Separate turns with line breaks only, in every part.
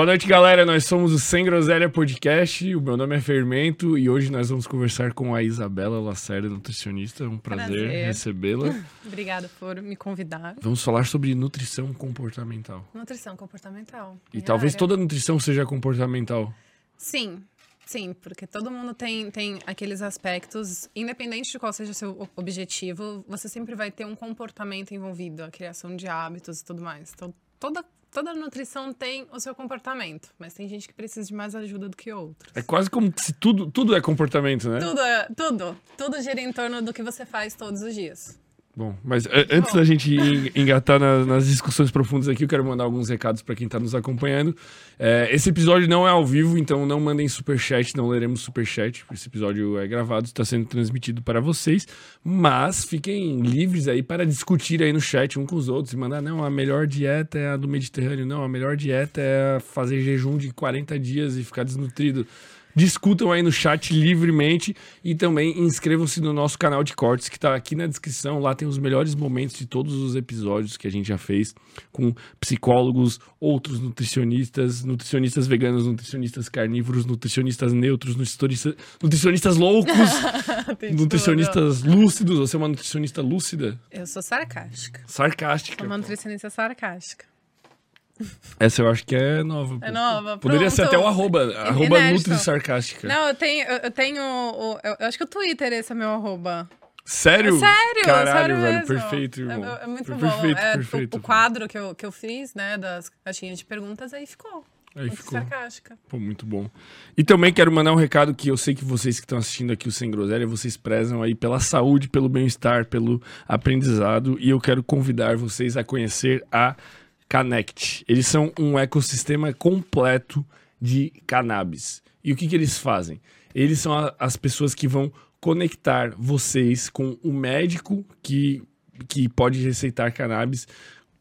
Boa noite, galera. Nós somos o Sem Groselha Podcast. O meu nome é Fermento e hoje nós vamos conversar com a Isabela Lacerda, nutricionista. É um prazer,
Prazer.
recebê-la.
Obrigada por me convidar.
Vamos falar sobre nutrição comportamental.
Nutrição comportamental.
E talvez
área.
toda nutrição seja comportamental.
Sim, sim, porque todo mundo tem, tem aqueles aspectos, independente de qual seja o seu objetivo, você sempre vai ter um comportamento envolvido, a criação de hábitos e tudo mais. Então, toda, toda nutrição tem o seu comportamento, mas tem gente que precisa de mais ajuda do que outros.
É quase como se tudo, tudo é comportamento, né?
Tudo, é- tudo, tudo gira em torno do que você faz todos os dias.
Bom, mas é, antes da gente en- engatar na- nas discussões profundas aqui, eu quero mandar alguns recados para quem está nos acompanhando. É, esse episódio não é ao vivo, então não mandem superchat, não leremos superchat. Esse episódio é gravado, está sendo transmitido para vocês. Mas fiquem livres aí para discutir aí no chat um com os outros e mandar, não, a melhor dieta é a do Mediterrâneo, não, a melhor dieta é fazer jejum de 40 dias e ficar desnutrido. Discutam aí no chat livremente e também inscrevam-se no nosso canal de cortes que está aqui na descrição. Lá tem os melhores momentos de todos os episódios que a gente já fez com psicólogos, outros nutricionistas, nutricionistas veganos, nutricionistas carnívoros, nutricionistas neutros, nutricionistas, nutricionistas loucos,
Tem tudo.
nutricionistas lúcidos. Você é uma nutricionista lúcida?
Eu sou sarcástica.
Sarcástica.
Sou uma nutricionista sarcástica.
Essa eu acho que é nova.
É nova.
Poderia ser
pronto.
até o arroba, arroba. Nutri Sarcástica.
Não, eu tenho, eu tenho, o- eu, acho que o Twitter esse é meu arroba.
Sério?
Sério,
Caralho,
sério
velho,
mesmo.
perfeito, irmão.
É, é muito bom.
Perfeito,
É, o-
perfeito.
O, quadro que eu, que eu fiz, né, das caixinhas de perguntas, aí ficou.
Aí
Muito
ficou.
sarcástica.
Pô, muito bom. E também quero mandar um recado que eu sei que vocês que estão assistindo aqui o Sem Groselha, vocês prezam aí pela saúde, pelo bem-estar, pelo aprendizado. E eu quero convidar vocês a conhecer a Canect. Eles são um ecossistema completo de cannabis. E o que, que eles fazem? Eles são a- as pessoas que vão conectar vocês com o médico que, que pode receitar cannabis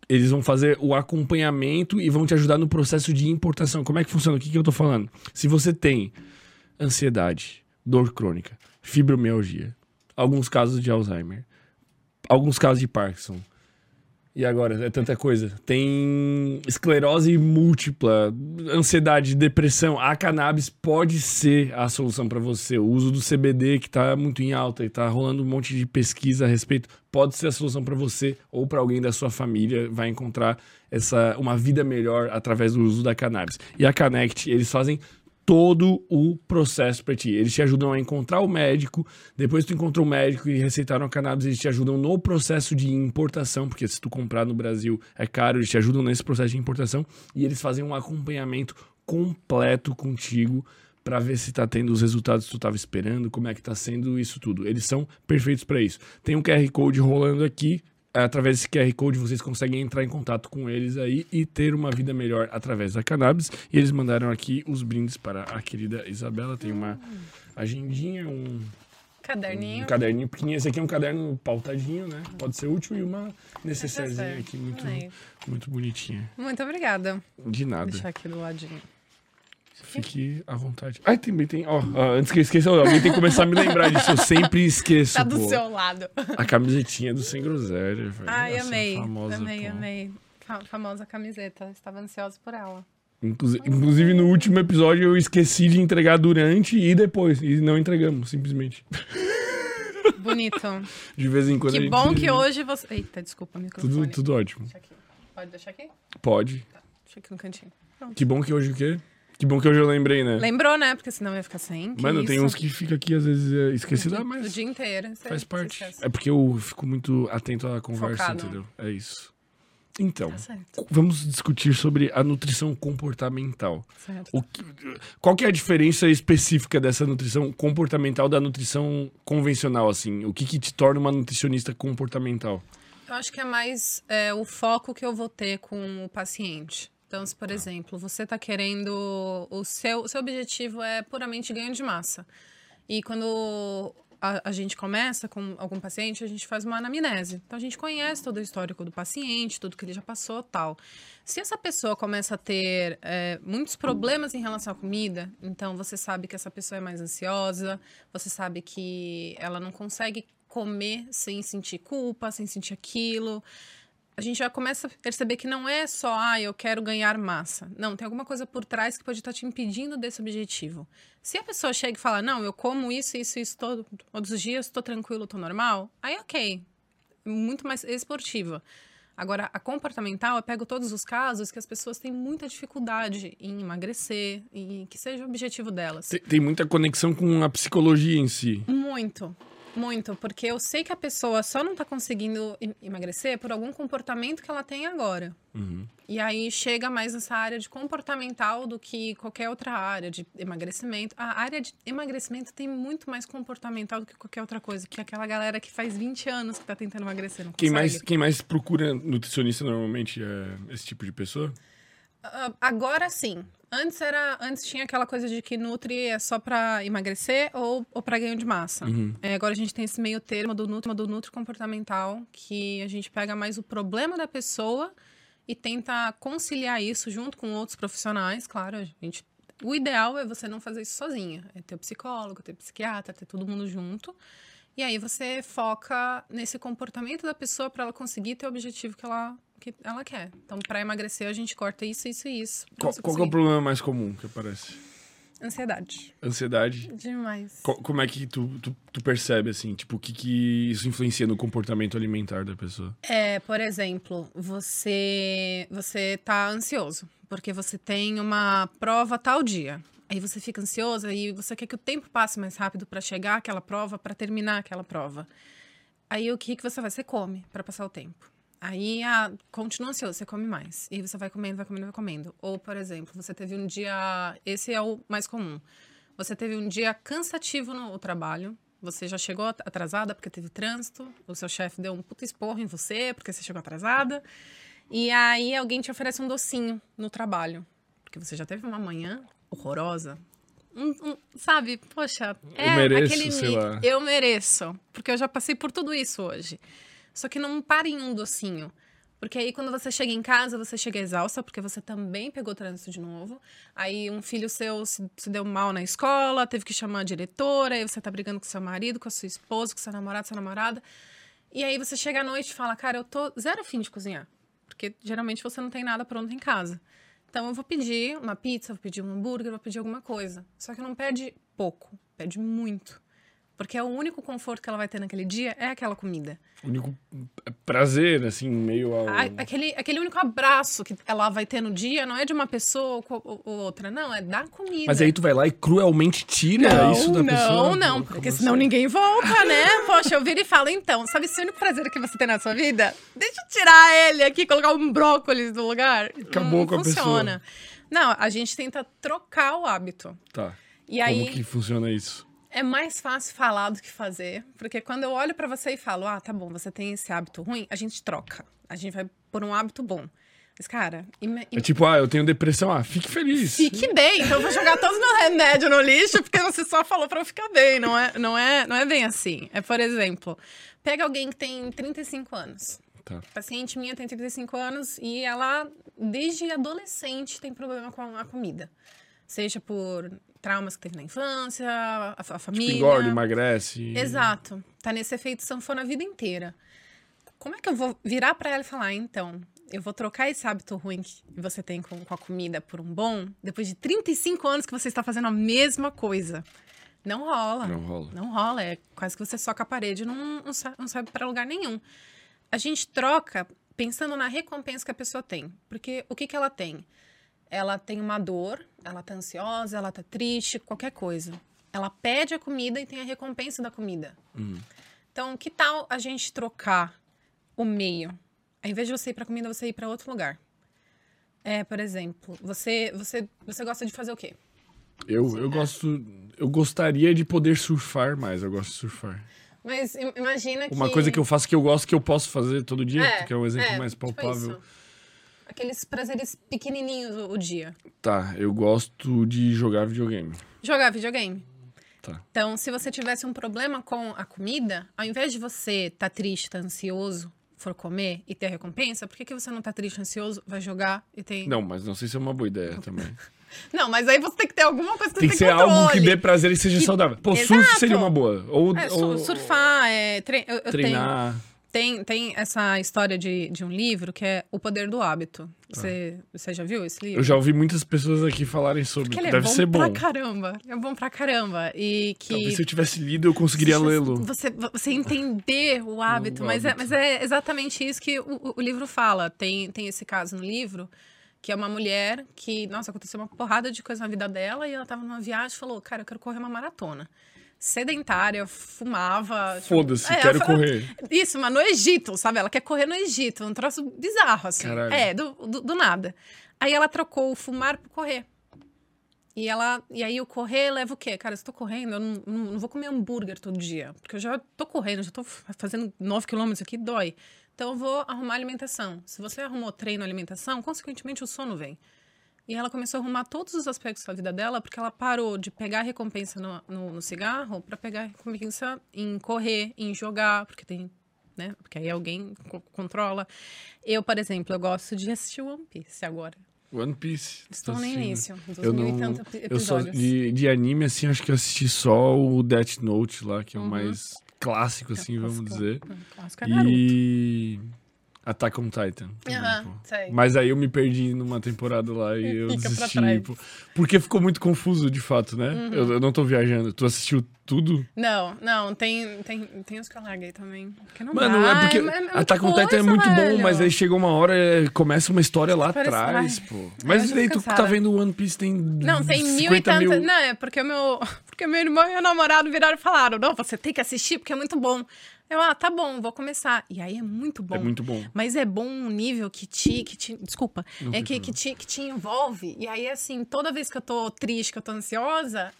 eles vão fazer o acompanhamento e vão te ajudar no processo de importação. Como é que funciona? O que, que eu tô falando? Se você tem ansiedade, dor crônica, fibromialgia, alguns casos de Alzheimer, alguns casos de Parkinson. E agora, é tanta coisa. Tem esclerose múltipla, ansiedade, depressão. A cannabis pode ser a solução para você. O uso do CBD, que tá muito em alta e tá rolando um monte de pesquisa a respeito, pode ser a solução para você ou para alguém da sua família. Vai encontrar essa, uma vida melhor através do uso da cannabis. E a Connect, eles fazem todo o processo para ti. Eles te ajudam a encontrar o médico, depois tu encontrou o médico e receitaram a cannabis, eles te ajudam no processo de importação, porque se tu comprar no Brasil é caro, eles te ajudam nesse processo de importação e eles fazem um acompanhamento completo contigo para ver se tá tendo os resultados que tu tava esperando, como é que tá sendo isso tudo. Eles são perfeitos para isso. Tem um QR Code rolando aqui, através desse QR Code vocês conseguem entrar em contato com eles aí e ter uma vida melhor através da cannabis. E eles mandaram aqui os brindes para a querida Isabela. Tem uma agendinha, um,
Caderninho.
um caderninho pequenininho. Esse aqui é um caderno pautadinho, né? Pode ser útil e uma necessairezinha
Necessaire.
aqui muito, muito bonitinha.
Muito obrigada.
De
Vou
nada.
deixar aqui do ladinho.
Fique à vontade. Ai, também tem. Ó, antes que eu esqueça, alguém tem que começar a me lembrar disso. Eu sempre esqueço.
Tá do
pô.
seu lado.
A camisetinha do Sem Groselha, velho.
Ai,
Essa
amei.
famosa,
amei,
pô.
amei. Fa- famosa camiseta. Estava ansiosa por ela.
Inclusive, inclusive, no último episódio eu esqueci de entregar durante e depois. E não entregamos, simplesmente.
Bonito.
De vez em quando
que
gente-
bom que hoje você. Eita, desculpa, microfone.
Tudo, tudo ótimo.
Deixa. Pode deixar aqui?
Pode.
Deixa aqui no cantinho. Pronto.
Que bom que hoje o quê? Que bom que hoje eu lembrei, né?
Lembrou, né? Porque senão ia ficar sem. Que
Mano, tem
isso?
uns que fica aqui às vezes é, esquecido, ah,
O
mas
dia inteiro. Você-
faz parte. É porque eu fico muito atento à conversa,
Focado.
entendeu? É isso. Então,
Tá
vamos discutir sobre a nutrição comportamental.
certo.
O que- qual que é a diferença específica dessa nutrição comportamental da nutrição convencional, assim? O que, que te torna uma nutricionista comportamental?
Eu acho que é mais é, o foco que eu vou ter com o paciente. Então, se, por exemplo, você está querendo. O seu, seu objetivo é puramente ganho de massa. E quando a, a gente começa com algum paciente, a gente faz uma anamnese. Então, a gente conhece todo o histórico do paciente, tudo que ele já passou tal. Se essa pessoa começa a ter é, muitos problemas em relação à comida, então você sabe que essa pessoa é mais ansiosa, você sabe que ela não consegue comer sem sentir culpa, sem sentir aquilo. A gente já começa a perceber que não é só, ah, eu quero ganhar massa. Não, tem alguma coisa por trás que pode estar te impedindo desse objetivo. Se a pessoa chega e fala, não, eu como isso, isso, isso todo, todos os dias, estou tranquilo, estou normal, aí ok. Muito mais esportiva. Agora, a comportamental, eu pego todos os casos que as pessoas têm muita dificuldade em emagrecer, e que seja o objetivo delas.
Tem, tem muita conexão com a psicologia em si.
Muito. Muito, porque eu sei que a pessoa só não tá conseguindo emagrecer por algum comportamento que ela tem agora.
Uhum.
E aí chega mais nessa área de comportamental do que qualquer outra área de emagrecimento. A área de emagrecimento tem muito mais comportamental do que qualquer outra coisa, que é aquela galera que faz 20 anos que tá tentando emagrecer,
quem mais Quem mais procura nutricionista normalmente é esse tipo de pessoa?
Uh, agora sim. Antes era, antes tinha aquela coisa de que nutri é só para emagrecer ou, ou para ganho de massa.
Uhum.
É, agora a gente tem esse meio termo do nutri, do nutri comportamental, que a gente pega mais o problema da pessoa e tenta conciliar isso junto com outros profissionais, claro. A gente, o ideal é você não fazer isso sozinha, é ter o psicólogo, ter o psiquiatra, ter todo mundo junto. E aí você foca nesse comportamento da pessoa para ela conseguir ter o objetivo que ela que ela quer. Então, para emagrecer, a gente corta isso, isso e isso.
Qual, qual é o problema mais comum que aparece?
Ansiedade.
Ansiedade?
Demais.
Co como é que tu, tu, tu, percebe, assim? Tipo, o que, que isso influencia no comportamento alimentar da pessoa?
É, por exemplo, você, você tá ansioso. Porque você tem uma prova tal dia. Aí você fica ansioso e você quer que o tempo passe mais rápido para chegar àquela prova, para terminar aquela prova. Aí o que, que você vai? Você come para passar o tempo. Aí ah, continua ansioso, você come mais. E você vai comendo, vai comendo, vai comendo. Ou, por exemplo, você teve um dia. Esse é o mais comum. Você teve um dia cansativo no trabalho. Você já chegou atrasada porque teve trânsito. O seu chefe deu um puto esporro em você porque você chegou atrasada. E aí alguém te oferece um docinho no trabalho. Porque você já teve uma manhã horrorosa. Um, um, sabe, poxa, é
eu mereço,
aquele
sei lá.
eu mereço, porque eu já passei por tudo isso hoje. Só que não pare em um docinho. Porque aí, quando você chega em casa, você chega exausta, porque você também pegou trânsito de novo. Aí, um filho seu se, se, deu mal na escola, teve que chamar a diretora, aí você tá brigando com seu marido, com a sua esposa, com seu namorado, sua namorada. E aí, você chega à noite e fala: Cara, eu tô zero afim de cozinhar. Porque geralmente você não tem nada pronto em casa. Então, eu vou pedir uma pizza, vou pedir um hambúrguer, vou pedir alguma coisa. Só que não pede pouco, pede muito. Porque é o único conforto que ela vai ter naquele dia é aquela comida.
O único prazer, assim, meio ao...
aquele, aquele único abraço que ela vai ter no dia não é de uma pessoa ou, ou outra, não, é da comida.
Mas aí tu vai lá e cruelmente tira
não,
isso da
não,
pessoa?
Não, não, porque senão assim? ninguém volta, né? Poxa, eu viro e falo, então, sabe esse único prazer que você tem na sua vida? Deixa eu tirar ele aqui, colocar um brócolis no lugar.
Acabou
não
com a
funciona.
pessoa.
Não, a gente tenta trocar o hábito.
Tá.
E
Como
aí...
que funciona isso?
É mais fácil falar do que fazer, porque quando eu olho para você e falo, ah, tá bom, você tem esse hábito ruim, a gente troca. A gente vai por um hábito bom. Mas, cara. Im...
É tipo, ah, eu tenho depressão, ah, fique feliz.
Fique bem, então eu vou jogar todos os meus remédios no lixo, porque você só falou para eu ficar bem. Não é, não, é, não é bem assim. É, por exemplo, pega alguém que tem 35 anos.
Tá.
A paciente minha tem 35 anos e ela, desde adolescente, tem problema com a comida. Seja por traumas que teve na infância, a, a tipo, família.
Tipo, engorda, emagrece.
Exato. Tá nesse efeito sanfona a vida inteira. Como é que eu vou virar para ela e falar, então, eu vou trocar esse hábito ruim que você tem com, com a comida por um bom, depois de 35 anos que você está fazendo a mesma coisa? Não rola.
Não rola.
Não rola. É quase que você soca a parede e não, não, não sabe para lugar nenhum. A gente troca pensando na recompensa que a pessoa tem. Porque o que, que ela tem? Ela tem uma dor, ela tá ansiosa, ela tá triste, qualquer coisa. Ela pede a comida e tem a recompensa da comida.
Uhum.
Então, que tal a gente trocar o meio? Ao invés de você ir para comida, você ir para outro lugar. É, por exemplo, você, você, você gosta de fazer o quê?
Eu, eu gosto. Eu gostaria de poder surfar mais. Eu gosto de surfar.
Mas imagina que.
Uma coisa que eu faço que eu gosto que eu posso fazer todo dia, é, que é um exemplo
é,
mais
tipo
palpável.
Tipo aqueles prazeres pequenininhos o, dia?
Tá, eu gosto de jogar videogame.
Jogar videogame.
Tá.
Então, se você tivesse um problema com a comida, ao invés de você estar tá triste, tá ansioso, for comer e ter a recompensa, por que, que você não tá triste, ansioso, vai jogar e tem.
Não, mas não sei se é uma boa ideia também.
Não, mas aí você tem que ter alguma coisa que
tem que ser
controle.
algo que dê prazer e seja
que...
saudável. Pô,
Exato.
surf seria uma boa. Ou,
é,
ou...
surfar, é, tre... eu,
treinar.
Tenho... Tem, tem essa história de, de um livro que é O Poder do Hábito. Você, você já viu esse livro?
Eu já ouvi muitas pessoas aqui falarem sobre.
Porque ele é
Deve
bom
ser bom.
pra caramba. É bom pra caramba. E que.
Talvez se eu tivesse lido, eu conseguiria lê-lo.
Você, você entender o hábito,
O
mas, É,
hábito.
mas é exatamente isso que o, o- o livro fala. Tem, tem esse caso no livro, que é uma mulher que, nossa, aconteceu uma porrada de coisa na vida dela e ela tava numa viagem e falou: Cara, eu quero correr uma maratona. Sedentária, fumava. tipo,
Foda-se,
é,
quero correr.
Isso, mas no Egito, sabe? Ela quer correr no Egito. Um troço bizarro, assim.
Caralho.
É, do, do, do nada. Aí ela trocou o fumar por correr. E ela. E aí o correr leva o quê? Cara, se eu tô correndo, eu não, não, não vou comer hambúrguer todo dia. Porque eu já tô correndo, já tô fazendo 9 quilômetros aqui, dói. Então eu vou arrumar alimentação. Se você arrumou treino alimentação, consequentemente o sono vem. E ela começou a arrumar todos os aspectos da vida dela, porque ela parou de pegar recompensa no, no, no cigarro para pegar recompensa em correr, em jogar, porque tem, né? Porque aí alguém co- controla. Eu, por exemplo, eu gosto de assistir One Piece agora.
One Piece.
Estou
tô
no início
Eu não. Eu só de, de anime, assim, acho que eu assisti só o Death Note lá, que é o mais clássico, assim, vamos
Uhum. Clássico.
dizer.
Hum, Clássico é Naruto.
E. Attack on Titan. pô.
sei.
Mas aí eu me perdi numa temporada lá e eu
Fica
desisti. pô. porque ficou muito confuso, de fato, né?
Uhum.
Eu, eu não tô viajando. Tu assistiu tudo?
Não, não, tem, tem, tem uns que eu larguei também. Porque não
Mano,
dá,
é porque
muita
Attack on Titan é muito bom,
velho.
mas aí chegou uma hora, é, começa uma história lá
Parece-
atrás, pô. Mas
fico
tu tá vendo One Piece tem
Não, tem mil e
50
tantas.
mil.
Não, é porque o meu, porque meu irmão e meu namorado viraram e falaram: não, você tem que assistir porque é muito bom. Eu, ah, tá bom, vou começar. E aí é muito bom.
É muito bom.
Mas é bom um nível que te. Que te desculpa.
Não
é que, que, te, que te envolve. E aí, assim, toda vez que eu tô triste, que eu tô ansiosa,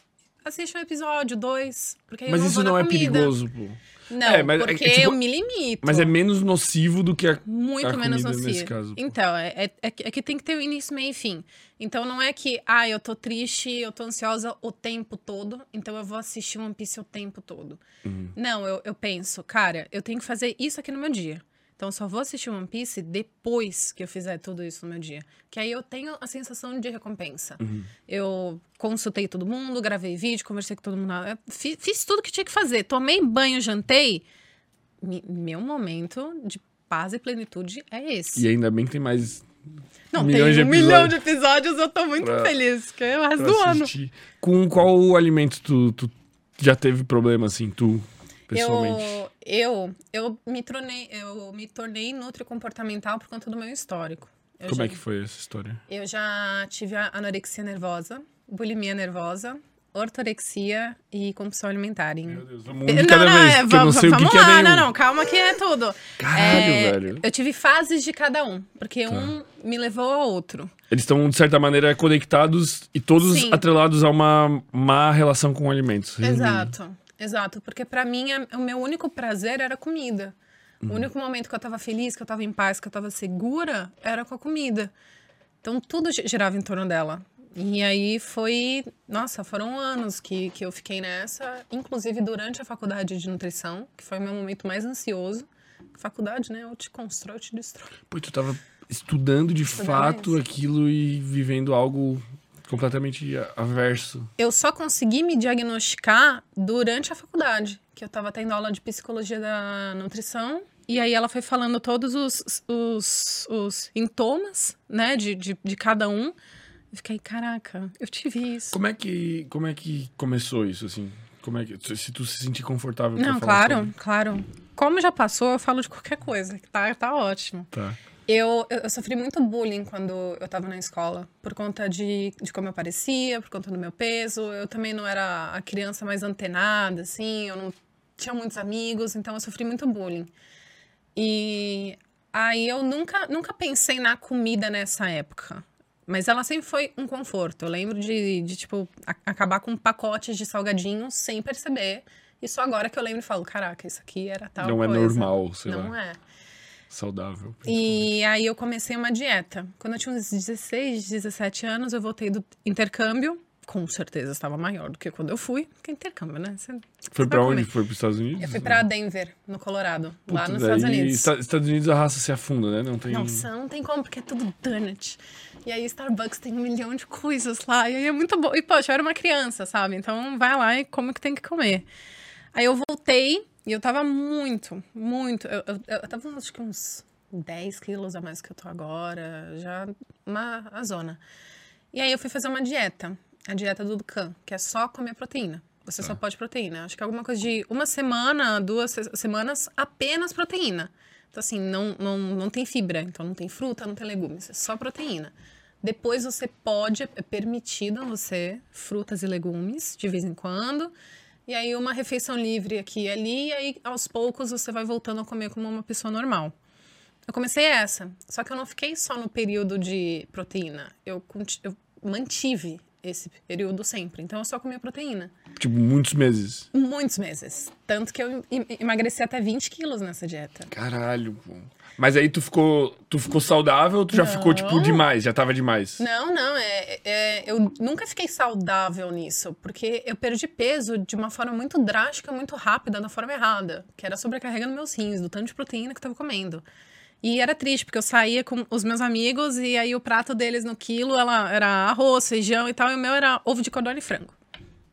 assiste um episódio, dois. Porque aí
Mas
eu não
isso
vou na
não é
comida.
perigoso, pô.
Não,
É, mas é
porque
que, tipo,
eu me limito.
Mas é menos nocivo do que a.
Muito
a
menos nocivo.
nesse caso.
Então, é, é, é que- é que tem que ter o início, meio e fim. Então, não é que, ah, eu tô triste, eu tô ansiosa o tempo todo, então eu vou assistir One Piece o tempo todo.
Uhum.
Não, eu, eu penso, cara, eu tenho que fazer isso aqui no meu dia. Então, eu só vou assistir One Piece depois que eu fizer tudo isso no meu dia. Que aí eu tenho a sensação de recompensa.
Uhum.
Eu consultei todo mundo, gravei vídeo, conversei com todo mundo. eu fi- Fiz, tudo que tinha que fazer. Tomei banho, jantei. Meu momento de paz e plenitude é esse.
E ainda bem que tem mais
Não,
milhões
tem
de
um milhão
episódios.
de episódios, eu tô muito
Pra-
feliz, que é o resto do ano.
assistir. Com qual alimento tu, tu já teve problema, assim, tu, pessoalmente?
Eu, eu, eu, me tornei, eu me tornei nutricomportamental por conta do meu histórico. Eu
Como
já,
é que foi essa história?
Eu já tive anorexia nervosa, bulimia nervosa, ortorexia e compulsão alimentar. Em...
Meu Deus, vamos de cada vez, eu não o que,
vamos
que é
lá,
nenhum.
não, não, calma que é tudo.
Caralho,
É,
velho. Tá.
Eu tive fases de cada um, porque um me levou ao outro.
Eles estão, de certa maneira, conectados e todos
Sim.
atrelados a uma má relação com alimentos. resumindo.
Exato, exato. Porque pra mim, a- o meu único prazer era a comida.
Uhum.
O único momento que eu tava feliz, que eu tava em paz, que eu tava segura, era com a comida. Então tudo gi- girava em torno dela. E aí foi. Nossa, foram anos que, que eu fiquei nessa, inclusive durante a faculdade de nutrição, que foi o meu momento mais ansioso. Faculdade, né? Ou te constrói ou te destrói.
Pô, tu tava estudando de fato
isso.
aquilo e vivendo algo completamente averso.
Eu só consegui me diagnosticar durante a faculdade, que eu tava tendo aula de psicologia da nutrição. E aí ela foi falando todos os, os, os sintomas, né, de, de, de cada um. Eu fiquei, caraca, eu tive isso.
Como é que, como é que começou isso, assim? Como é que, se tu se sentir confortável
Não, claro,
sobre.
claro. Como já passou, eu falo de qualquer coisa, que tá, tá ótimo.
Tá.
Eu, eu, eu sofri muito bullying quando eu tava na escola, por conta de, de como eu parecia, por conta do meu peso. Eu também não era a criança mais antenada, assim, eu não tinha muitos amigos, então eu sofri muito bullying. E aí eu nunca, nunca pensei na comida nessa época. Mas ela sempre foi um conforto. Eu lembro de, de tipo, a- acabar com pacotes de salgadinhos sem perceber. E só agora que eu lembro e falo, caraca, isso aqui era tal
Não é
coisa.
normal, sei
Não
lá.
é.
Saudável.
E aí eu comecei uma dieta. Quando eu tinha uns 16, 17 anos, eu voltei do intercâmbio. Com certeza estava maior do que quando eu fui. Porque intercâmbio, né? Você
Foi
vai
pra onde? Foi pros Estados Unidos?
Eu fui pra Denver, no Colorado, lá
Puta,
nos
daí,
Estados Unidos.
Esta- Estados Unidos a raça se afunda, né? Não tem.
Não, só não tem como, porque é tudo donut. E aí Starbucks tem um milhão de coisas lá. E aí é muito bom. E, poxa, eu era uma criança, sabe? Então vai lá e come o que tem que comer. Aí eu voltei E eu tava muito, muito. Eu, eu, eu tava acho que uns 10 quilos a mais que eu tô agora, já uma a zona. E aí eu fui fazer uma dieta, a dieta do Ducan, que é só comer proteína. Você só pode proteína. Acho que é alguma coisa de uma semana, duas se- semanas, apenas proteína. Então, assim, não, não, não tem fibra, então não tem fruta, não tem legumes, é só proteína. Depois você pode, é permitido você frutas e legumes de vez em quando. E aí uma refeição livre aqui e ali, e aí aos poucos você vai voltando a comer como uma pessoa normal. Eu comecei essa, só que eu não fiquei só no período de proteína. Eu, eu mantive esse período sempre. Então eu só comia proteína.
Tipo, muitos meses.
Muitos meses. Tanto que eu em- emagreci até 20 quilos nessa dieta.
Caralho, pô. Mas aí tu ficou, tu ficou saudável ou tu já ficou, tipo, demais? Já tava demais?
Não, não, é, é- eu nunca fiquei saudável nisso, porque eu perdi peso de uma forma muito drástica, muito rápida, da forma errada, que era sobrecarregando meus rins, do tanto de proteína que eu tava comendo. E era triste, porque eu saía com os meus amigos e aí o prato deles no quilo ela, era arroz, feijão e tal, e o meu era ovo de codorna e frango.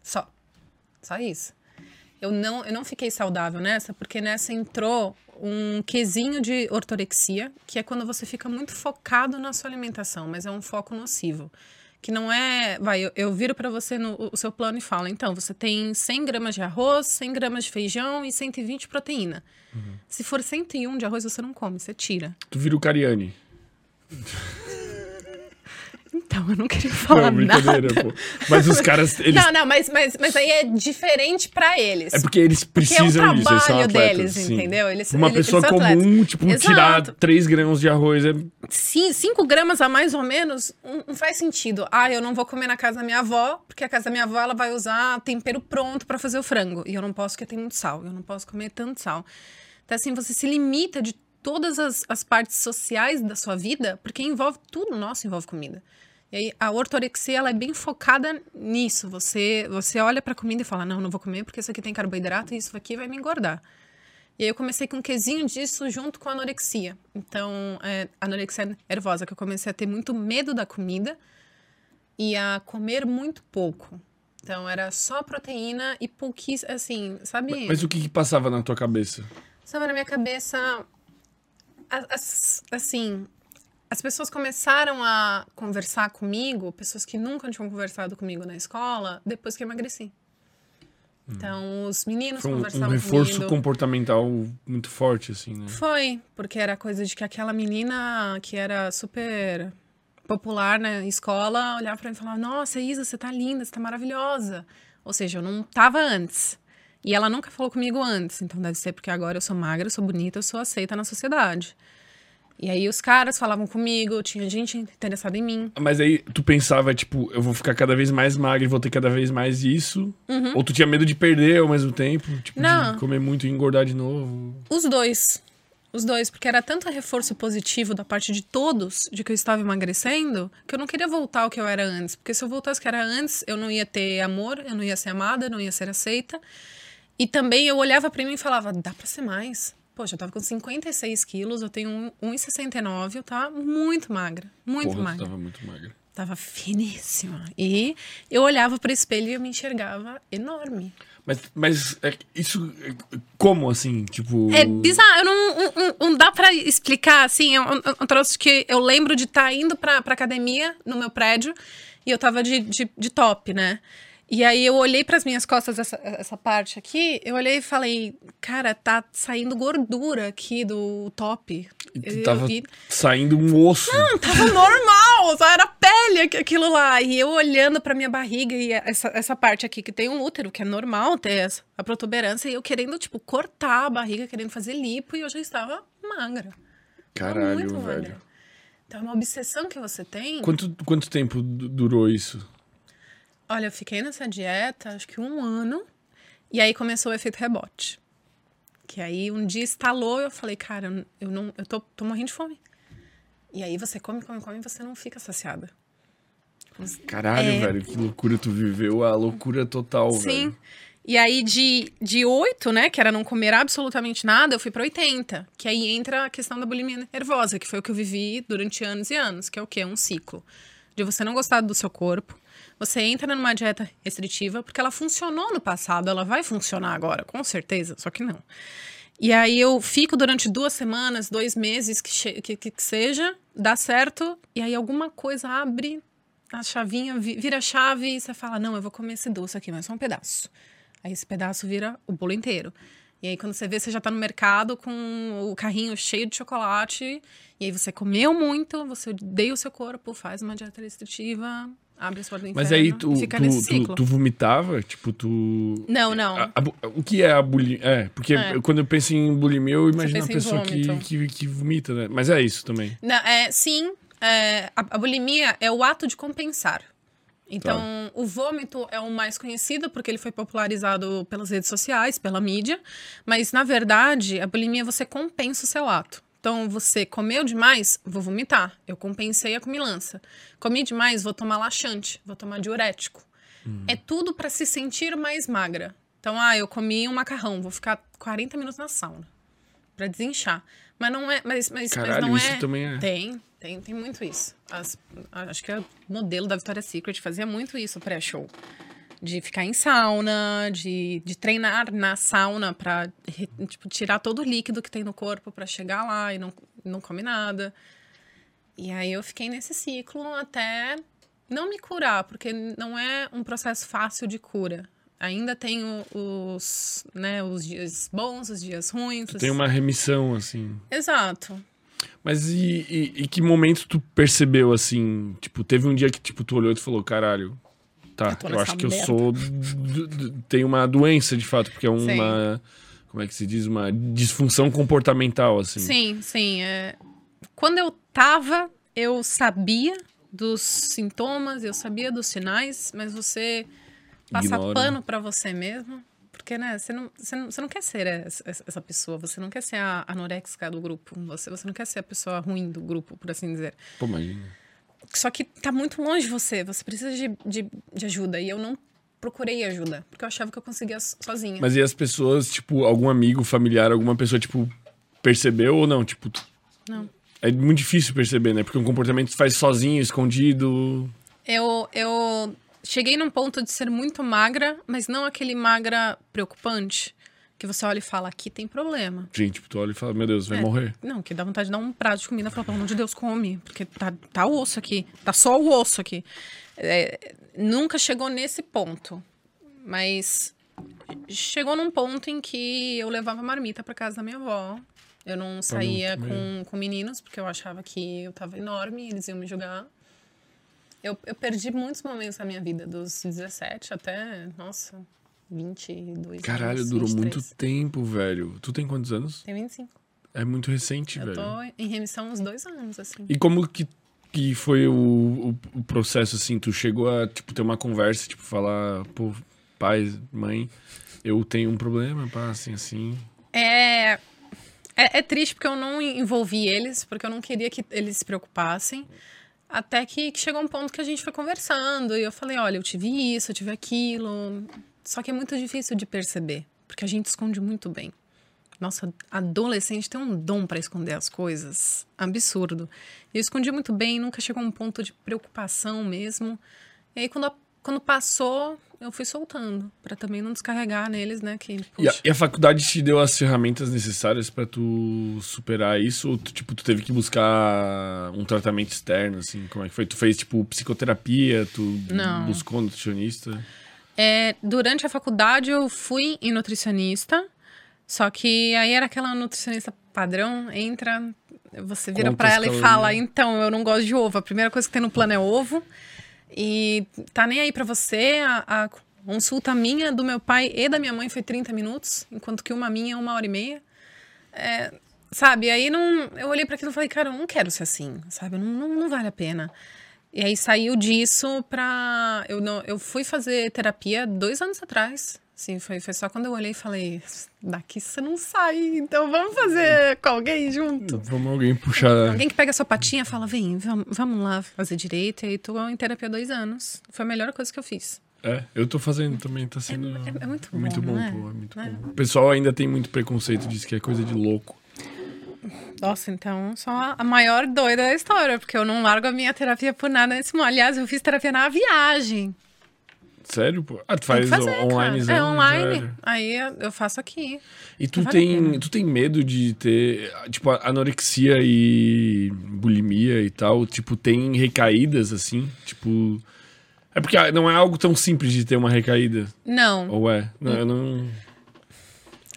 Só. Só isso. Eu não, eu não fiquei saudável nessa, porque nessa entrou um quesinho de ortorexia, que é quando você fica muito focado na sua alimentação, mas é um foco nocivo. Que não é. Vai, eu, eu viro para você no o seu plano e falo: então, você tem 100 gramas de arroz, 100 gramas de feijão e 120 de proteína. Se for 101 de arroz, você não come, você tira.
Tu vira o Cariani.
Então, eu não queria falar
Não,
nada.
pô. Mas os caras, eles...
Não, não, mas, mas, mas aí é diferente para eles.
É porque eles
Porque é o
precisam disso, eles
trabalho
atletas.
deles,
sim.
entendeu? Eles-
Uma
eles-
pessoa
eles são
comum,
atletas.
tipo,
Exato.
tirar 3 grãos de arroz é...
5 gramas a mais ou menos não não faz sentido. Ah, eu não vou comer na casa da minha avó, porque a casa da minha avó ela vai usar tempero pronto para fazer o frango. E eu não posso porque tem muito sal. Eu não posso comer tanto sal. Então, assim, você se limita de todas as, as partes sociais da sua vida, porque envolve tudo nosso, envolve comida. E aí, a ortorexia, ela é bem focada nisso. Você, você olha pra comida e fala, não, não vou comer porque isso aqui tem carboidrato e isso aqui vai me engordar. E aí eu comecei com um quesinho disso junto com a anorexia. Então, é, anorexia nervosa, que eu comecei a ter muito medo da comida e a comer muito pouco. Então, era só proteína e pouquíssimo, assim, sabe?
Mas o que que passava na tua cabeça?
Estava na minha cabeça, a- as- assim, as pessoas começaram a conversar comigo, pessoas que nunca tinham conversado comigo na escola, depois que eu emagreci. Então, os meninos
Foi um, um
conversavam
reforço
comigo.
comportamental muito forte, assim, né?
Foi, porque era coisa de que aquela menina que era super popular na escola olhava pra mim e falava: Nossa, Isa, você tá linda, você tá maravilhosa. Ou seja, eu não tava antes. E ela nunca falou comigo antes, então deve ser porque agora eu sou magra, eu sou bonita, eu sou aceita na sociedade. E aí os caras falavam comigo, tinha gente interessada em mim.
Mas aí tu pensava, tipo, eu vou ficar cada vez mais magra e vou ter cada vez mais isso? Ou tu tinha medo de perder ao mesmo tempo? Tipo,
Uhum. Não.
de comer muito e engordar de novo?
Os dois. Os dois, porque era tanto reforço positivo da parte de todos de que eu estava emagrecendo, que eu não queria voltar ao que eu era antes. Porque se eu voltasse ao que era antes, eu não ia ter amor, eu não ia ser amada, eu não ia ser aceita. E também eu olhava pra mim e falava, dá pra ser mais. Poxa, eu tava com 56 quilos, eu tenho um- 1,69, eu tava muito magra, muito
Porra,
magra.
tava muito magra.
Tava finíssima. E eu olhava pro espelho e eu me enxergava enorme.
Mas, mas é, isso, é, como assim? Tipo...
É bizarro, eu não, não- não- não dá pra explicar, assim, é um, um troço que eu lembro de estar indo pra, pra academia no meu prédio e eu tava de, de, de top, né? E aí eu olhei pras minhas costas, essa, essa parte aqui, eu olhei e falei, cara, tá saindo gordura aqui do top. Eu-
tava saindo um osso.
tava normal, só era pele aqu- aquilo lá. E eu olhando pra minha barriga e essa, essa parte aqui que tem um útero, que é normal ter essa, a protuberância, e eu querendo, tipo, cortar a barriga, querendo fazer lipo, e eu já estava magra.
Caralho, velho.
magra. Então é uma obsessão que você tem.
Quanto, quanto tempo du- durou isso?
Olha, eu fiquei nessa dieta, acho que um ano, e aí começou o efeito rebote. Que aí um dia estalou e eu falei, cara, eu não, eu tô, tô morrendo de fome. E aí você come, come, come e você não fica saciada.
Caralho,
É.
velho, que loucura tu viveu. A loucura total,
Sim.
velho.
E aí, de, de 8, né, que era não comer absolutamente nada, eu fui pra 80. Que aí entra a questão da bulimia nervosa, que foi o que eu vivi durante anos e anos, que é o quê? Um ciclo. De você não gostar do seu corpo, você entra numa dieta restritiva, porque ela funcionou no passado, ela vai funcionar agora, com certeza, só que não. E aí eu fico durante duas semanas, dois meses, que, que, que seja, dá certo, e aí alguma coisa abre a chavinha, vira a chave e você fala: Não, eu vou comer esse doce aqui, mas só um pedaço. Aí esse pedaço vira o bolo inteiro. E aí, quando você vê, você já tá no mercado com o carrinho cheio de chocolate. E aí, você comeu muito, você odeia o seu corpo, faz uma dieta restritiva, abre as portas do
Mas aí, tu, tu. Tu, tu, vomitava? Tipo, tu...
Não, não.
A, a, o que é a bulimia? É, porque é. quando eu penso em bulimia, eu imagino a pessoa que, que, que, vomita, né? Mas é isso também.
Não, é, sim, é, a, a bulimia é o ato de compensar. Então, tá. o vômito é o mais conhecido porque ele foi popularizado pelas redes sociais, pela mídia, mas na verdade, a bulimia você compensa o seu ato. Então, você comeu demais, vou vomitar. Eu compensei a comilança. Comi demais, vou tomar laxante, vou tomar diurético. Hum. É tudo para se sentir mais magra. Então, ah, eu comi um macarrão, vou ficar 40 minutos na sauna para desinchar. Mas não é, mas, mas,
Caralho,
mas não
isso
é.
também é.
Tem, tem, tem muito isso. As, acho que o modelo da Victoria's Secret fazia muito isso pré-show. De ficar em sauna, de, de treinar na sauna pra tipo, tirar todo o líquido que tem no corpo para chegar lá e não, não come nada. E aí eu fiquei nesse ciclo até não me curar, porque não é um processo fácil de cura. Ainda tenho os, né, os dias bons, os dias ruins.
Tem uma remissão, assim.
Exato.
Mas e, e, e, que momento tu percebeu, assim? Tipo, teve um dia que tipo, tu olhou e tu falou, caralho, tá, eu, eu acho que merda. eu sou. tenho uma doença, de fato, porque é uma. Sim. Como é que se diz? Uma disfunção comportamental, assim.
Sim, sim. É... Quando eu tava, eu sabia dos sintomas, eu sabia dos sinais, mas você passa Ignora. pano para você mesmo porque, né, você não, você não, você não quer ser essa, essa pessoa, você não quer ser a anorexica do grupo, você, você não quer ser a pessoa ruim do grupo, por assim dizer.
Pô, imagina.
Só que tá muito longe de você, você precisa de, de, de ajuda. E eu não procurei ajuda, porque eu achava que eu conseguia sozinha.
Mas e as pessoas, tipo, algum amigo, familiar, alguma pessoa, tipo, percebeu ou não? Tipo.
Não.
É muito difícil perceber, né? Porque um comportamento se faz sozinho, escondido.
Eu, eu cheguei num ponto de ser muito magra, mas não aquele magra preocupante. Que você olha e fala, aqui tem problema.
Gente, tipo, tu olha e fala, meu Deus, vai é, morrer.
Não, que dá vontade de dar um prato de comida e falar, pelo amor de Deus, come. Porque tá, tá o osso aqui. Tá só o osso aqui. É, nunca chegou nesse ponto. Mas chegou num ponto em que eu levava marmita para casa da minha avó. Eu não saía com, com meninos, porque eu achava que eu tava enorme e eles iam me julgar. Eu, eu perdi muitos momentos da minha vida, dos 17 até, nossa, 22
Caralho,
anos,
durou
23.
muito tempo, velho. Tu tem quantos anos?
Tenho 25.
É muito recente,
eu
velho.
Eu tô em remissão uns dois anos, assim.
E como que, que foi o, o, processo, assim? Tu chegou a, tipo, ter uma conversa, tipo, falar, pô, pai, mãe, eu tenho um problema, pá, assim, assim.
É... É, é triste porque eu não envolvi eles, porque eu não queria que eles se preocupassem. Até que, que, chegou um ponto que a gente foi conversando e eu falei: olha, eu tive isso, eu tive aquilo. Só que é muito difícil de perceber, porque a gente esconde muito bem. Nossa, adolescente tem um dom para esconder as coisas absurdo. Eu escondi muito bem, nunca chegou a um ponto de preocupação mesmo. E aí, quando, quando passou, eu fui soltando, para também não descarregar neles, né? Que,
e a, e, a, faculdade te deu as ferramentas necessárias para tu superar isso? Ou tu, tipo, tu teve que buscar um tratamento externo, assim? Como é que foi? Tu fez, tipo, psicoterapia? Tu
não.
buscou nutricionista?
É, durante a faculdade eu fui em nutricionista, só que aí era aquela nutricionista padrão, entra, você vira para ela e fala, então, eu não gosto de ovo. A primeira coisa que tem no plano é ovo. E tá nem aí para você. A, a, consulta minha, do meu pai e da minha mãe foi 30 minutos, enquanto que uma minha é uma hora e meia. É, sabe, aí não, eu olhei para aquilo e falei, cara, eu não quero ser assim, sabe? Não, não, não vale a pena. E aí saiu disso pra. Eu, não, eu fui fazer terapia dois anos atrás. Sim, foi, foi só quando eu olhei e falei, daqui você não sai, então vamos fazer com alguém junto.
Vamos alguém puxar.
Alguém que pega a sua patinha e fala, vem, vamos, vamos lá fazer direito. E aí tô em terapia há dois anos. Foi a melhor coisa que eu fiz.
É, eu tô fazendo também, tá sendo.
É, é, é muito bom.
Muito bom,
é?
pô, é muito é. bom. O pessoal ainda tem muito preconceito, diz que é coisa de louco.
Nossa, então sou a maior doida da história, porque eu não largo a minha terapia por nada nesse mundo. Aliás, eu fiz terapia na viagem.
Sério, pô? Ah, tu faz
fazer,
on- online?
cara. É online. Aí eu faço aqui.
E tu tem, tu tem medo de ter, tipo, anorexia e bulimia e tal, tipo, tem recaídas assim, tipo... É porque ah, não é algo tão simples de ter uma recaída,
Não,
ou é? Não, eu não...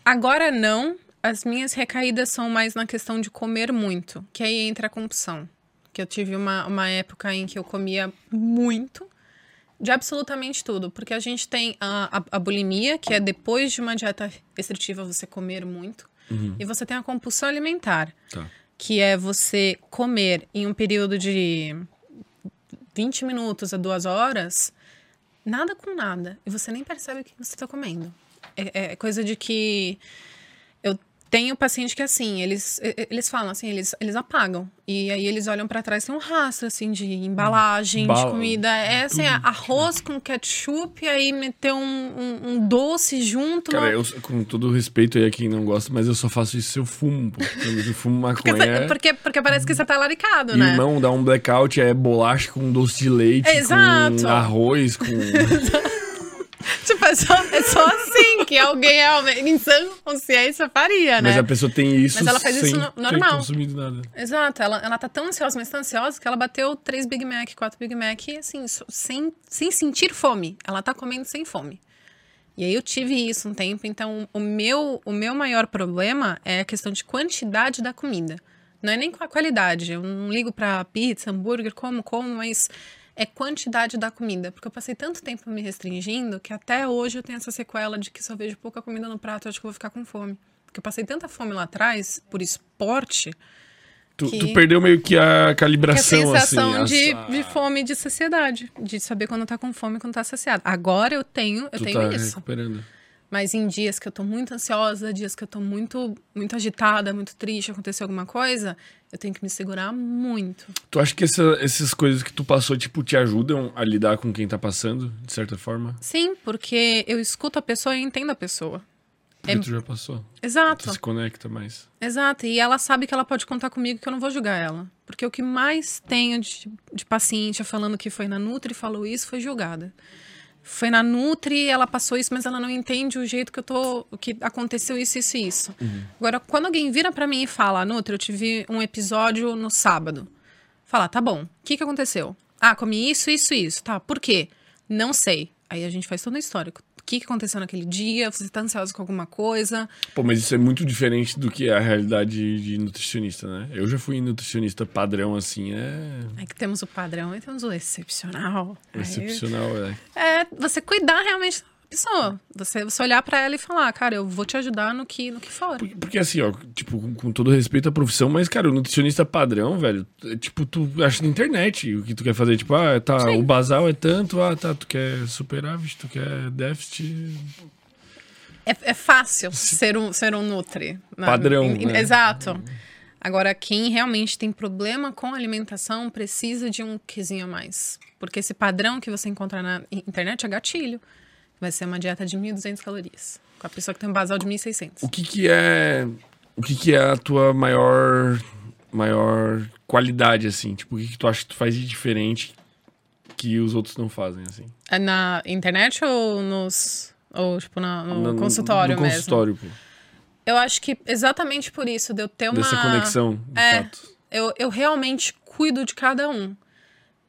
agora não. As minhas recaídas são mais na questão de comer muito, que aí entra a compulsão. Que eu tive uma, uma época em que eu comia muito, de absolutamente tudo. Porque a gente tem a, a, a bulimia, que é depois de uma dieta restritiva você comer muito. E você tem a compulsão alimentar,
Tá.
que é você comer em um período de 20 minutos a duas horas, nada com nada. E você nem percebe o que você está comendo. É, é coisa de que eu tenho paciente que assim, eles, eles falam assim, eles, eles apagam. E aí eles olham pra trás, tem um rastro assim de embalagem, de comida. É assim,
tudo.
arroz com ketchup, aí meter um, um, um doce junto.
Cara,
uma-
eu, com todo respeito aí a quem não gosta, mas eu só faço isso se eu fumo, pô. Quando eu fumo
porque,
maconha, é...
porque, porque parece que você tá laricado, né?
Irmão, dá um blackout, é bolacha com doce de leite,
Exato.
com arroz, com...
Tipo, é só, é só assim que alguém em sã consciência, faria, né?
Mas a pessoa tem isso
Mas ela faz isso
ter
normal.
consumido nada.
Exato, ela, ela tá tão ansiosa, mas tão ansiosa que ela bateu três Big Mac, quatro Big Mac, assim, sem, sem sentir fome. Ela tá comendo sem fome. E aí eu tive isso um tempo, então o meu, o meu maior problema é a questão de quantidade da comida. Não é nem com a qualidade. Eu não ligo pra pizza, hambúrguer, como, como, mas é quantidade da comida. Porque eu passei tanto tempo me restringindo que até hoje eu tenho essa sequela de que se eu vejo pouca comida no prato, eu acho que eu vou ficar com fome. Porque eu passei tanta fome lá atrás, por esporte,
Tu, tu perdeu meio que a
que a
calibração,
sensação
assim.
de,
a-
de fome e de saciedade. De saber quando tá com fome e quando tá saciado. Agora eu tenho, eu
Tu
tenho
tá
isso.
recuperando.
Mas em dias que eu tô muito ansiosa, dias que eu tô muito, muito agitada, muito triste, aconteceu alguma coisa, eu tenho que me segurar muito.
Tu acha que essa- essas coisas que tu passou, tipo, te ajudam a lidar com quem tá passando, de certa forma?
Sim, porque eu escuto a pessoa e entendo a pessoa.
Porque
É-
tu já passou.
Exato.
Tu se conecta mais.
Exato, e ela sabe que ela pode contar comigo que eu não vou julgar ela. Porque o que mais tenho de, de paciente falando que foi na Nutri e falou isso foi julgada. Foi na Nutri, ela passou isso, mas ela não entende o jeito que eu tô. o que aconteceu isso, isso e isso. Agora, quando alguém vira pra mim e fala, Nutri, eu tive um episódio no sábado. Fala, tá bom, o que, que aconteceu? Ah, comi isso, isso e isso. Tá, por quê? Não sei. Aí a gente faz todo o histórico. O que, que aconteceu naquele dia? Você tá ansiosa com alguma coisa?
Pô, mas isso é muito diferente do que é a realidade de nutricionista, né? Eu já fui nutricionista padrão, assim, é
É que temos o padrão e temos o excepcional. Aí,
excepcional, é.
é você cuidar realmente pessoa. Você, você olhar pra ela e falar, cara, eu vou te ajudar no que, no que for.
Porque, porque assim, ó, tipo, com, com todo respeito à profissão, mas, cara, o nutricionista padrão, velho, é, tipo, tu acha na internet o que tu quer fazer. Tipo, ah, tá,
Sim.
o basal é tanto, ah, tá, tu quer superávit, tu quer déficit.
É, é fácil ser um, ser um nutri. né?
Padrão,
Em- em-
né?
Exato. Agora, quem realmente tem problema com alimentação precisa de um quesinho a mais. Porque esse padrão que você encontra na in- internet é gatilho. Vai ser uma dieta de 1.200 calorias. Com a pessoa que tem um basal de 1.600.
O que que é. O que que é a tua maior. maior qualidade, assim? Tipo, o que que tu acha que tu faz de diferente que os outros não fazem, assim?
É na internet ou nos. Ou, tipo, na- no,
No-
consultório
no
mesmo?
consultório, pô.
Eu acho que exatamente por isso, de eu ter uma.
Dessa conexão, de
É.
fato.
Eu, eu realmente cuido de cada um.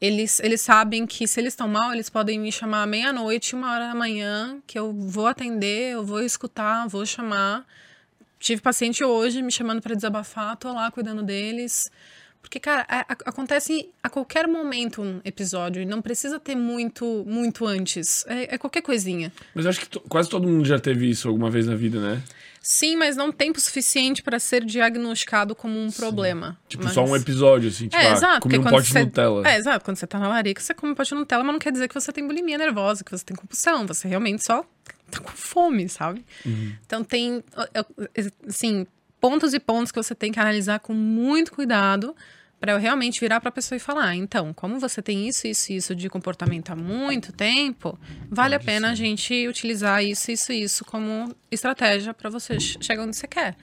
Eles, eles sabem que se eles estão mal, eles podem me chamar meia-noite, uma hora da manhã, que eu vou atender, eu vou escutar, vou chamar. Tive paciente hoje me chamando para desabafar, tô lá cuidando deles. Porque, cara, a- a- acontece a qualquer momento um episódio e não precisa ter muito, muito antes. É, é qualquer coisinha.
Mas eu acho que quase todo mundo já teve isso alguma vez na vida, né?
Sim, mas não tempo suficiente para ser diagnosticado como um problema.
Tipo,
Mas-
só um episódio, assim, tipo,
É,
ah,
exato.
comi
porque
um pote de
você-
Nutella.
É, exato. Quando você tá na larica, você come um pote de Nutella, mas não quer dizer que você tem bulimia nervosa, que você tem compulsão. Você realmente só tá com fome, sabe?
Uhum.
Então tem, assim, pontos e pontos que você tem que analisar com muito cuidado para eu realmente virar pra pessoa e falar, "Ah, então, como você tem isso, isso e isso de comportamento há muito tempo, vale a pena a gente utilizar isso, isso e isso como estratégia para você che- chegar onde você quer.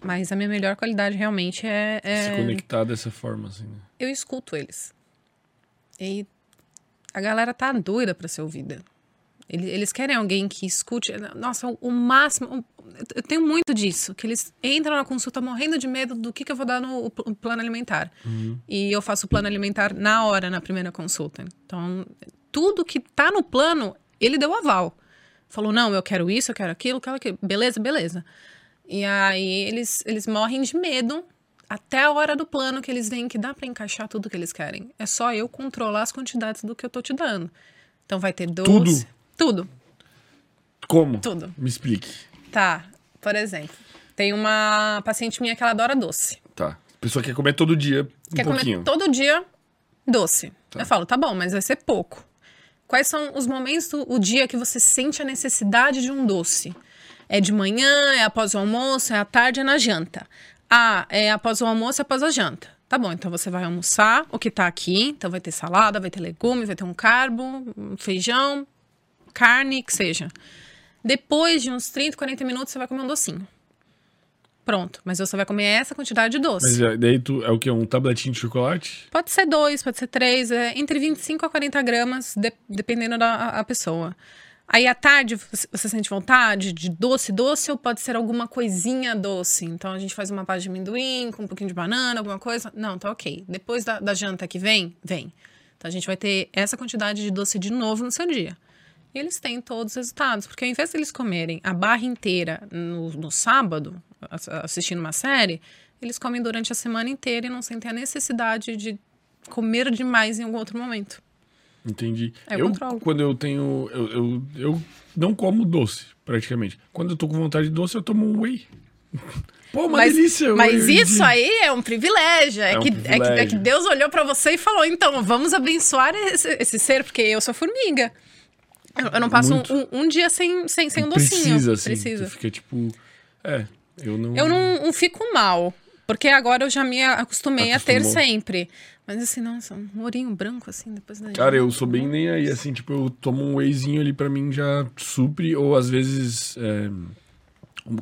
Mas a minha melhor qualidade realmente é, é
Se conectar dessa forma, assim, né?
eu escuto eles. E a galera tá doida pra ser ouvida. Eles, eles querem alguém que escute. Nossa, o, máximo. Eu tenho muito disso, que eles entram na consulta morrendo de medo do que, que eu vou dar no plano alimentar.
Uhum.
E eu faço o plano alimentar na hora, na primeira consulta. Então, tudo que tá no plano, ele deu aval. Falou, não, eu quero isso, eu quero aquilo, eu quero aquilo. Beleza, beleza. E aí eles, eles morrem de medo até a hora do plano que eles veem que dá para encaixar tudo que eles querem. É só eu controlar as quantidades do que eu tô te dando. Então vai ter doce.
Tudo?
Tudo.
Como?
Tudo.
Me explique.
Tá. Por exemplo, tem uma paciente minha que ela adora doce.
Tá. A pessoa quer comer todo dia um
Quer
pouquinho.
comer todo dia doce.
Tá.
Eu falo, tá bom, mas vai ser pouco. Quais são os momentos do o dia que você sente a necessidade de um doce? É de manhã, é após o almoço, é à tarde, é na janta. Ah, é após o almoço, é após a janta. Tá bom, então você vai almoçar o que tá aqui. Então vai ter salada, vai ter legume, vai ter um carbo, um feijão, carne, que seja. Depois de uns 30, 40 minutos, você vai comer um docinho. Pronto, mas você vai comer essa quantidade de doce.
Mas é- daí tu, é o que? Um tabletinho de chocolate?
Pode ser dois, pode ser três, é entre 25 a 40 gramas, de- dependendo da pessoa. Aí à tarde você você sente vontade de doce, doce, ou pode ser alguma coisinha doce. Então a gente faz uma pasta de amendoim com um pouquinho de banana, alguma coisa. Não, tá ok. Depois da, da janta que vem, vem. Então a gente vai ter essa quantidade de doce de novo no seu dia. E eles têm todos os resultados, porque ao invés de eles comerem a barra inteira no, no sábado, ass- assistindo uma série, eles comem durante a semana inteira e não sentem a necessidade de comer demais em algum outro momento.
Entendi.
É
eu,
controle.
quando eu tenho. Eu, eu, eu não como doce, praticamente. Quando eu tô com vontade de doce, eu tomo um whey. Pô, uma
mas
delícia.
mas
whey
isso aí é um privilégio. É,
É um
que, é, que, é
privilégio.
que Deus olhou pra você e falou: então, vamos abençoar esse, esse ser, porque eu sou formiga. Eu, eu não passo um, um- dia sem, sem, sem um docinho.
Precisa, assim.
Precisa.
Fica tipo. É, eu não.
Eu não, não fico mal, porque agora eu já me acostumei a ter
Acostumou.
sempre. Mas assim, nossa, um ourinho branco assim, depois da
Cara, eu sou bem nem aí, assim, tipo, eu tomo um wheyzinho ali pra mim já supre, ou às vezes é,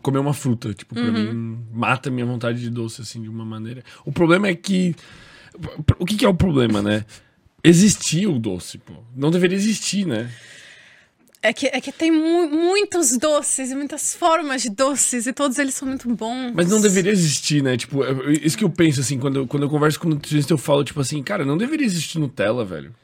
comer uma fruta, tipo, pra
Uhum.
mim mata a minha vontade de doce, assim, de uma maneira. O problema é que. O que, que é o problema, né? Existia o doce, pô. Não deveria existir, né?
É que, é que tem mu- muitos doces e muitas formas de doces, e todos eles são muito bons.
Mas não deveria existir, né? Tipo, é- é isso que eu penso, assim, quando eu, quando eu converso com o nutricionista, eu falo, tipo assim, cara, não deveria existir Nutella, velho.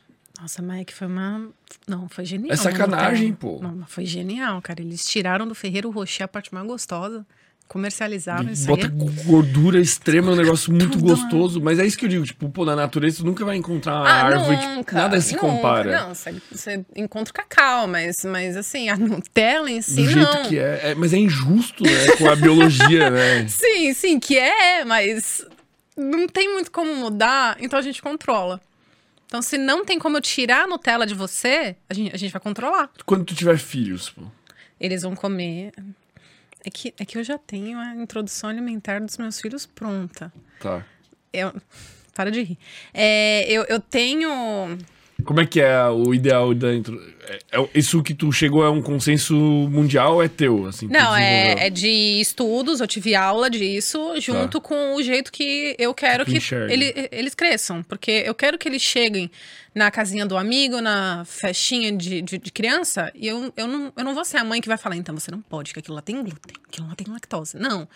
Nossa, Mike, foi uma. Não, foi genial.
É sacanagem,
Nutella.
pô.
Não, mas foi genial, cara. Eles tiraram do Ferreiro Rocher a parte mais gostosa, comercializaram isso
Bota
aí.
gordura extrema, é um negócio muito
Tudo,
gostoso. Mas é isso que eu digo, tipo, pô, na natureza tu nunca vai encontrar uma
Ah,
árvore que
nunca,
nada se
nunca.
compara.
Não, você, você encontra o cacau, mas, mas assim, a Nutella em si
do jeito
não.
que é. É, Mas é injusto, né? Com a biologia, né?
Sim, sim, que é, mas não tem muito como mudar, então a gente controla. Então, se não tem como eu tirar a Nutella de você, a gente, a gente vai controlar.
Quando tu tiver filhos, pô.
Eles vão comer. É que, é que eu já tenho a introdução alimentar dos meus filhos pronta.
Tá.
Eu, para de rir. É, eu, eu tenho.
Como é que é o ideal da intro... é- é- Isso que tu chegou é um consenso mundial é teu? Assim, que
Não, é, é de estudos, eu tive aula disso, junto com o jeito que eu quero que
enxerga.
ele- eles cresçam. Porque eu quero que eles cheguem na casinha do amigo, na festinha de, de, de criança, e eu, eu, não, eu não vou ser a mãe que vai falar, então você não pode, que aquilo lá tem glúten, aquilo lá tem lactose. Não.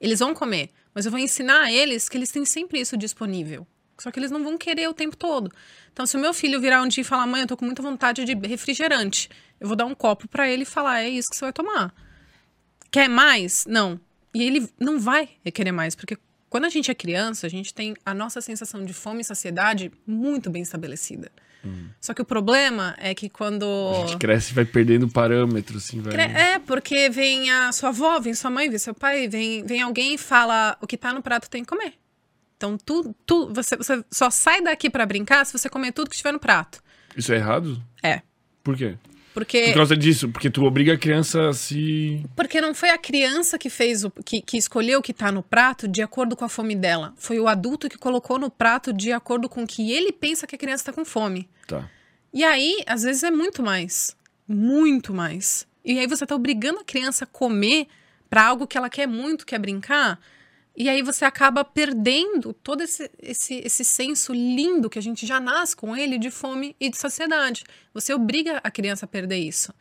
Eles vão comer, mas eu vou ensinar a eles que eles têm sempre isso disponível. Só que eles não vão querer o tempo todo. Então, se o meu filho virar um dia e falar, mãe, eu tô com muita vontade de refrigerante, eu vou dar um copo pra ele e falar, é isso que você vai tomar. Quer mais? Não. E ele não vai querer mais, porque quando a gente é criança, a gente tem a nossa sensação de fome e saciedade muito bem estabelecida. Só que o problema é que quando.
A gente cresce e vai perdendo parâmetro, assim, vai.
Cre- É, porque vem a sua avó, vem sua mãe, vem seu pai, vem, vem alguém e fala o que tá no prato tem que comer. Então, tu, tu, você, você só sai daqui pra brincar se você comer tudo que estiver no prato.
Isso é errado?
É.
Por quê?
Porque,
Por causa disso, porque tu obriga a criança a se.
porque não foi a criança que fez o que, que escolheu o que tá no prato de acordo com a fome dela. Foi o adulto que colocou no prato de acordo com o que ele pensa que a criança tá com fome.
Tá.
E aí, às vezes, é muito mais. Muito mais. E aí você tá obrigando a criança a comer pra algo que ela quer muito, que é brincar. E aí você acaba perdendo todo esse, esse, esse senso lindo que a gente já nasce com ele de fome e de saciedade. Você obriga a criança a perder isso.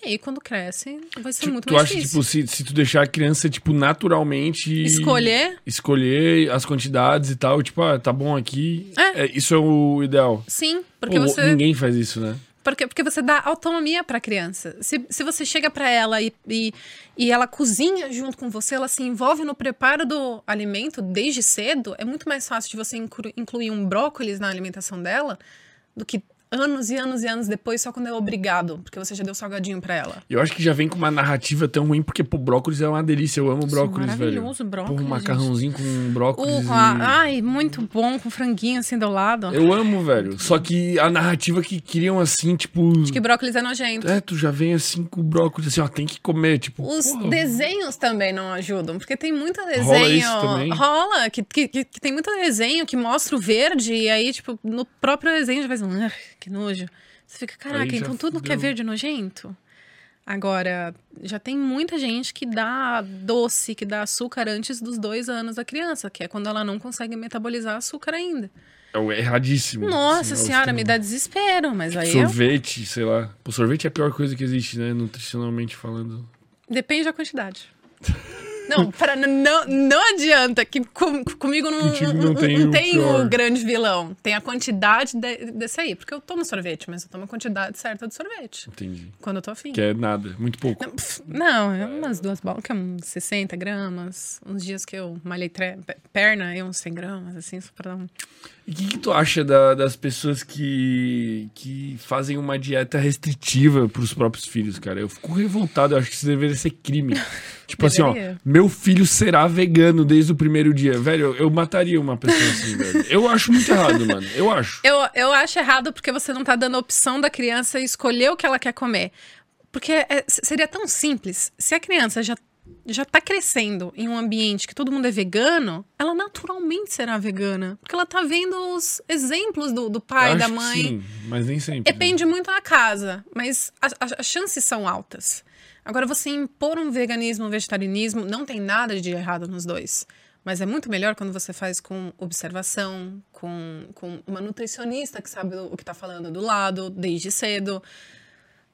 E aí, quando cresce, vai ser
Tu,
muito
tu
mais
acha,
difícil.
tipo, se, se tu deixar a criança, tipo, naturalmente...
Escolher?
Escolher as quantidades e tal, tipo, ah, tá bom aqui.
É.
isso é o ideal.
Sim, porque
Pô,
você.
Ninguém faz isso, né?
Porque, porque você dá autonomia pra criança. Se, se você chega pra ela e, e, e ela cozinha junto com você, ela se envolve no preparo do alimento desde cedo, é muito mais fácil de você inclu- incluir um brócolis na alimentação dela do que anos e anos e anos depois, só quando é obrigado, porque você já deu salgadinho pra ela.
Eu acho que já vem com uma narrativa tão ruim, porque, pô, brócolis é uma delícia. Eu amo brócolis, velho.
maravilhoso brócolis,
Pô, um
gente.
macarrãozinho com brócolis.
Uh,
e-
ai, muito bom, com franguinho assim do lado.
Eu amo, velho. Só que a narrativa que criam assim, tipo.
Que brócolis é nojento.
É, tu já vem assim com o brócolis, assim, ó, tem que comer, tipo.
Os
porra,
desenhos também não ajudam, porque tem muito desenho.
Rola isso também?
Rola, que, que, que- que tem muito desenho que mostra o verde, e aí, tipo, no próprio desenho já faz um. "Ah, que nojo. Você fica, caraca, então tudo que é verde é nojento? Agora, já tem muita gente que dá doce, que dá açúcar antes dos dois anos da criança, que é quando ela não consegue metabolizar açúcar ainda.
É o erradíssimo.
Nossa
assim, é o
senhora, me dá desespero, mas aí eu,
Sorvete, sei lá. Pô, sorvete é a pior coisa que existe, né? Nutricionalmente falando.
depende da quantidade. Não, para, não, não adianta que com- comigo não,
Contigo não tem
não
o
tem
pior.
o grande vilão. Tem a quantidade de- desse aí. Porque eu tomo sorvete, mas eu tomo a quantidade certa de sorvete.
Entendi.
Quando eu tô afim.
Que é nada, muito pouco.
Não, pff, Não, é umas duas bolas, que é uns 60 gramas. Uns dias que eu malhei tre- pe- perna, aí uns 100 gramas, assim, só pra dar um...
E o que, que tu acha da- das pessoas que, que fazem uma dieta restritiva pros próprios filhos, cara? Eu fico revoltado, eu acho que isso deveria ser crime. tipo assim, ó, meu filho será vegano desde o primeiro dia. Velho, eu, eu mataria uma pessoa assim, velho. Eu acho muito errado, mano. Eu acho.
Eu, eu acho errado porque você não tá dando a opção da criança escolher o que ela quer comer. Porque é- seria tão simples. Se a criança já, já tá crescendo em um ambiente que todo mundo é vegano, ela naturalmente será vegana. Porque ela tá vendo os exemplos do, do pai, da mãe.
Sim, mas nem sempre. né?
Depende muito da casa, mas a- a- as chances são altas. Agora, você impor um veganismo, um vegetarianismo, não tem nada de errado nos dois. Mas é muito melhor quando você faz com observação, com, com uma nutricionista que sabe o que está falando do lado, desde cedo.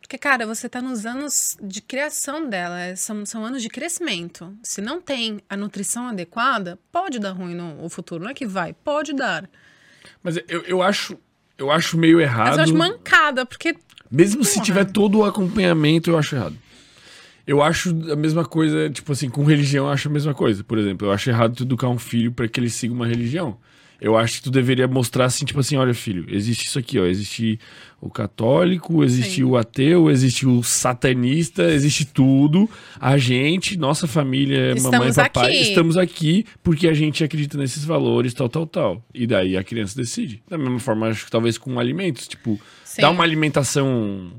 Porque, cara, você está nos anos de criação dela, é- são, são anos de crescimento. Se não tem a nutrição adequada, pode dar ruim no, futuro. Não é que vai, pode dar.
Mas eu, eu acho. Eu acho meio errado.
Mas eu acho mancada, porque
Mesmo se
Porra.
tiver todo o acompanhamento, eu acho errado. Eu acho a mesma coisa, tipo assim, com religião eu acho a mesma coisa. Por exemplo, eu acho errado tu educar um filho pra que ele siga uma religião. Eu acho que tu deveria mostrar assim, tipo assim, olha, filho, existe isso aqui, ó. Existe o católico, existe
Sim.
o ateu, existe o satanista, existe tudo. A gente, nossa família, mamãe
Estamos
papai,
aqui.
estamos aqui porque a gente acredita nesses valores, tal, tal, tal. E daí a criança decide. Da mesma forma, acho que talvez com alimentos, tipo,
Sim.
dá uma alimentação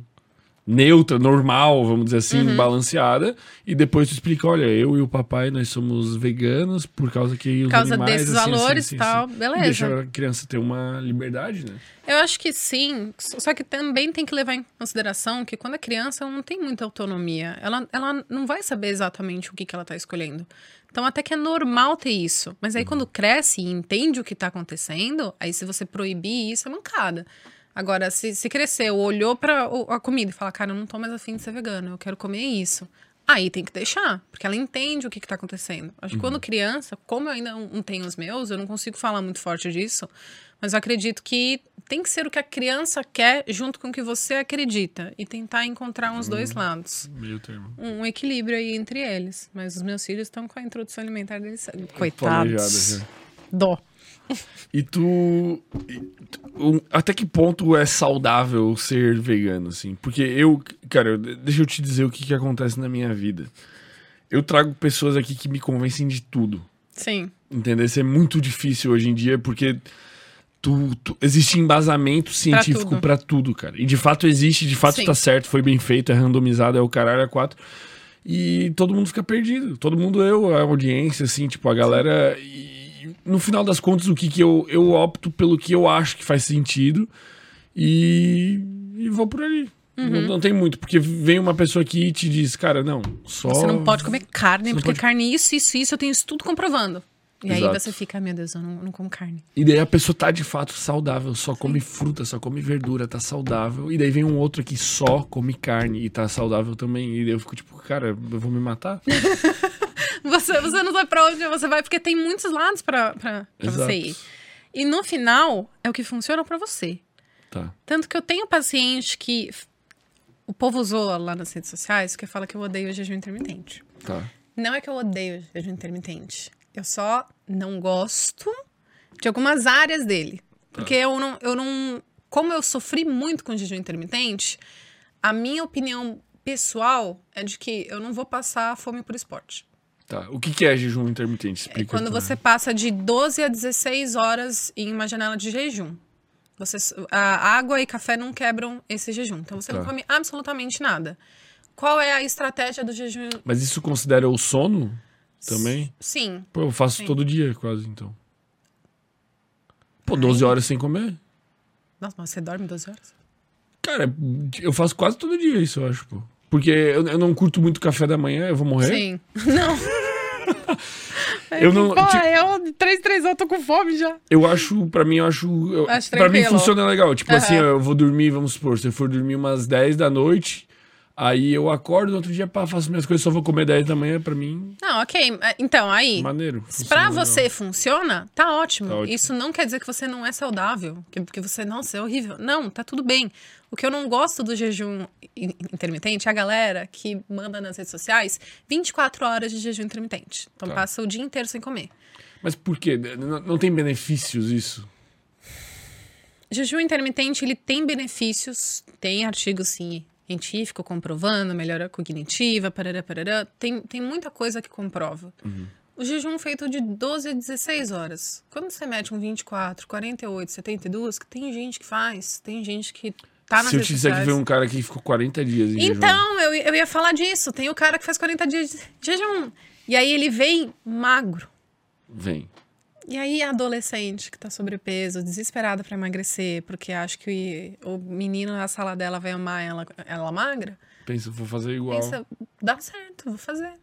neutra, normal, vamos dizer assim,
Uhum.
balanceada, e depois tu explica, olha, eu e o papai, nós somos veganos por causa que os
Por causa
animais,
desses
assim,
valores
assim,
e
assim,
tal,
assim. E
beleza.
Deixa a criança ter uma liberdade, né?
Eu acho que sim, só que também tem que levar em consideração que quando é criança ela não tem muita autonomia. Ela, ela não vai saber exatamente o que, que ela está escolhendo. Então até que é normal ter isso. Mas aí quando cresce e entende o que está acontecendo, aí se você proibir isso é mancada. Agora, se, se cresceu, olhou para a comida e fala, cara, eu não tô mais afim de ser vegano, eu quero comer isso. Aí tem que deixar, porque ela entende o que, está acontecendo. Acho que quando criança, como eu ainda não tenho os meus, eu não consigo falar muito forte disso, mas eu acredito que tem que ser o que a criança quer junto com o que você acredita e tentar encontrar uns dois lados.
Meio termo.
Um equilíbrio aí entre eles. Mas os meus filhos estão com a introdução alimentar deles. Coitados. Dó.
E tu, Até que ponto é saudável ser vegano, assim? Porque eu. Cara, deixa eu te dizer o que, que acontece na minha vida. Eu trago pessoas aqui que me convencem de tudo.
Sim.
Entender? Isso é muito difícil hoje em dia, porque tu, tu- existe embasamento científico
tudo.
pra tudo. cara. E de fato existe, de fato
Sim.
tá certo, foi bem feito, é randomizado, é o caralho, é quatro. E todo mundo fica perdido. Todo mundo, eu, a audiência, assim, tipo, a galera. E no final das contas, o que que eu, eu opto pelo que eu acho que faz sentido e, e vou por ali.
Uhum.
Não, não tem muito, porque vem uma pessoa aqui e te diz, cara, não, só.
Você não pode comer carne, porque
pode-
carne isso, isso, isso, eu tenho isso tudo comprovando. E aí
Exato.
você fica, "Ah, meu Deus, eu não, não como carne.
E daí a pessoa tá de fato saudável, só come fruta, só come verdura, tá saudável. E daí vem um outro que só come carne e tá saudável também. E daí eu fico tipo, cara, eu vou me matar?
Você, você não sabe pra onde você vai, porque tem muitos lados pra, pra, pra você ir. E no final, é o que funciona pra você.
Tá.
Tanto que eu tenho paciente que o povo zoa lá nas redes sociais, que fala que eu odeio o jejum intermitente.
Tá.
Não é que eu odeio o jejum intermitente. Eu só não gosto de algumas áreas dele. Porque eu não, eu não. Como eu sofri muito com o jejum intermitente, a minha opinião pessoal é de que eu não vou passar fome por esporte.
Tá. O que, que é jejum intermitente?
É
Explica.
quando
pra-
você passa de 12 a 16 horas em uma janela de jejum. Você, a água e café não quebram esse jejum. Então você não
Tá.
come absolutamente nada. Qual é a estratégia do jejum?
Mas isso considera o sono também?
Sim.
Pô, eu faço
Sim.
todo dia quase, então. Pô, 12 horas sem comer?
Nossa, mas você dorme 12 horas?
Cara, eu faço quase todo dia isso, eu acho, pô. Porque eu, eu não curto muito café da manhã, eu vou morrer.
Sim. Não.
Eu não-
Pô,
tipo-
eu, 3, 3 eu tô com fome já.
Eu acho, pra mim, eu acho. Eu,
Acho
pra mim funciona legal. Tipo
Aham.
assim, eu vou dormir, vamos supor, se eu for dormir umas 10 da noite, aí eu acordo no outro dia, pá, faço minhas coisas, só vou comer 10 da manhã, pra mim,
Não, ok. Então, aí.
maneiro.
Pra
legal.
você funciona, tá ótimo.
Tá ótimo.
Isso não quer dizer que você não é saudável, que, que você, nossa, é horrível. Não, tá tudo bem. O que eu não gosto do jejum in- intermitente é a galera que manda nas redes sociais 24 horas de jejum intermitente. Então
Tá.
passa o dia inteiro sem comer.
Mas por quê? Não, não tem benefícios isso?
Jejum intermitente, ele tem benefícios, tem artigo, sim, científico comprovando, melhora cognitiva, parará, parará. Tem, tem muita coisa que comprova. O jejum feito de 12 a 16 horas. Quando você mete um 24, 48, 72, que tem gente que faz, tem gente que tá
Se eu te disser que veio um cara que ficou 40 dias em jejum.
Então, eu, eu ia falar disso. Tem o cara que faz 40 dias de jejum. E aí ele vem magro.
Vem.
E aí, a adolescente que tá sobrepeso, desesperada pra emagrecer, porque acha que o menino na sala dela vai amar ela, ela magra,
Pensa, vou fazer igual.
pensa, dá certo, vou fazer.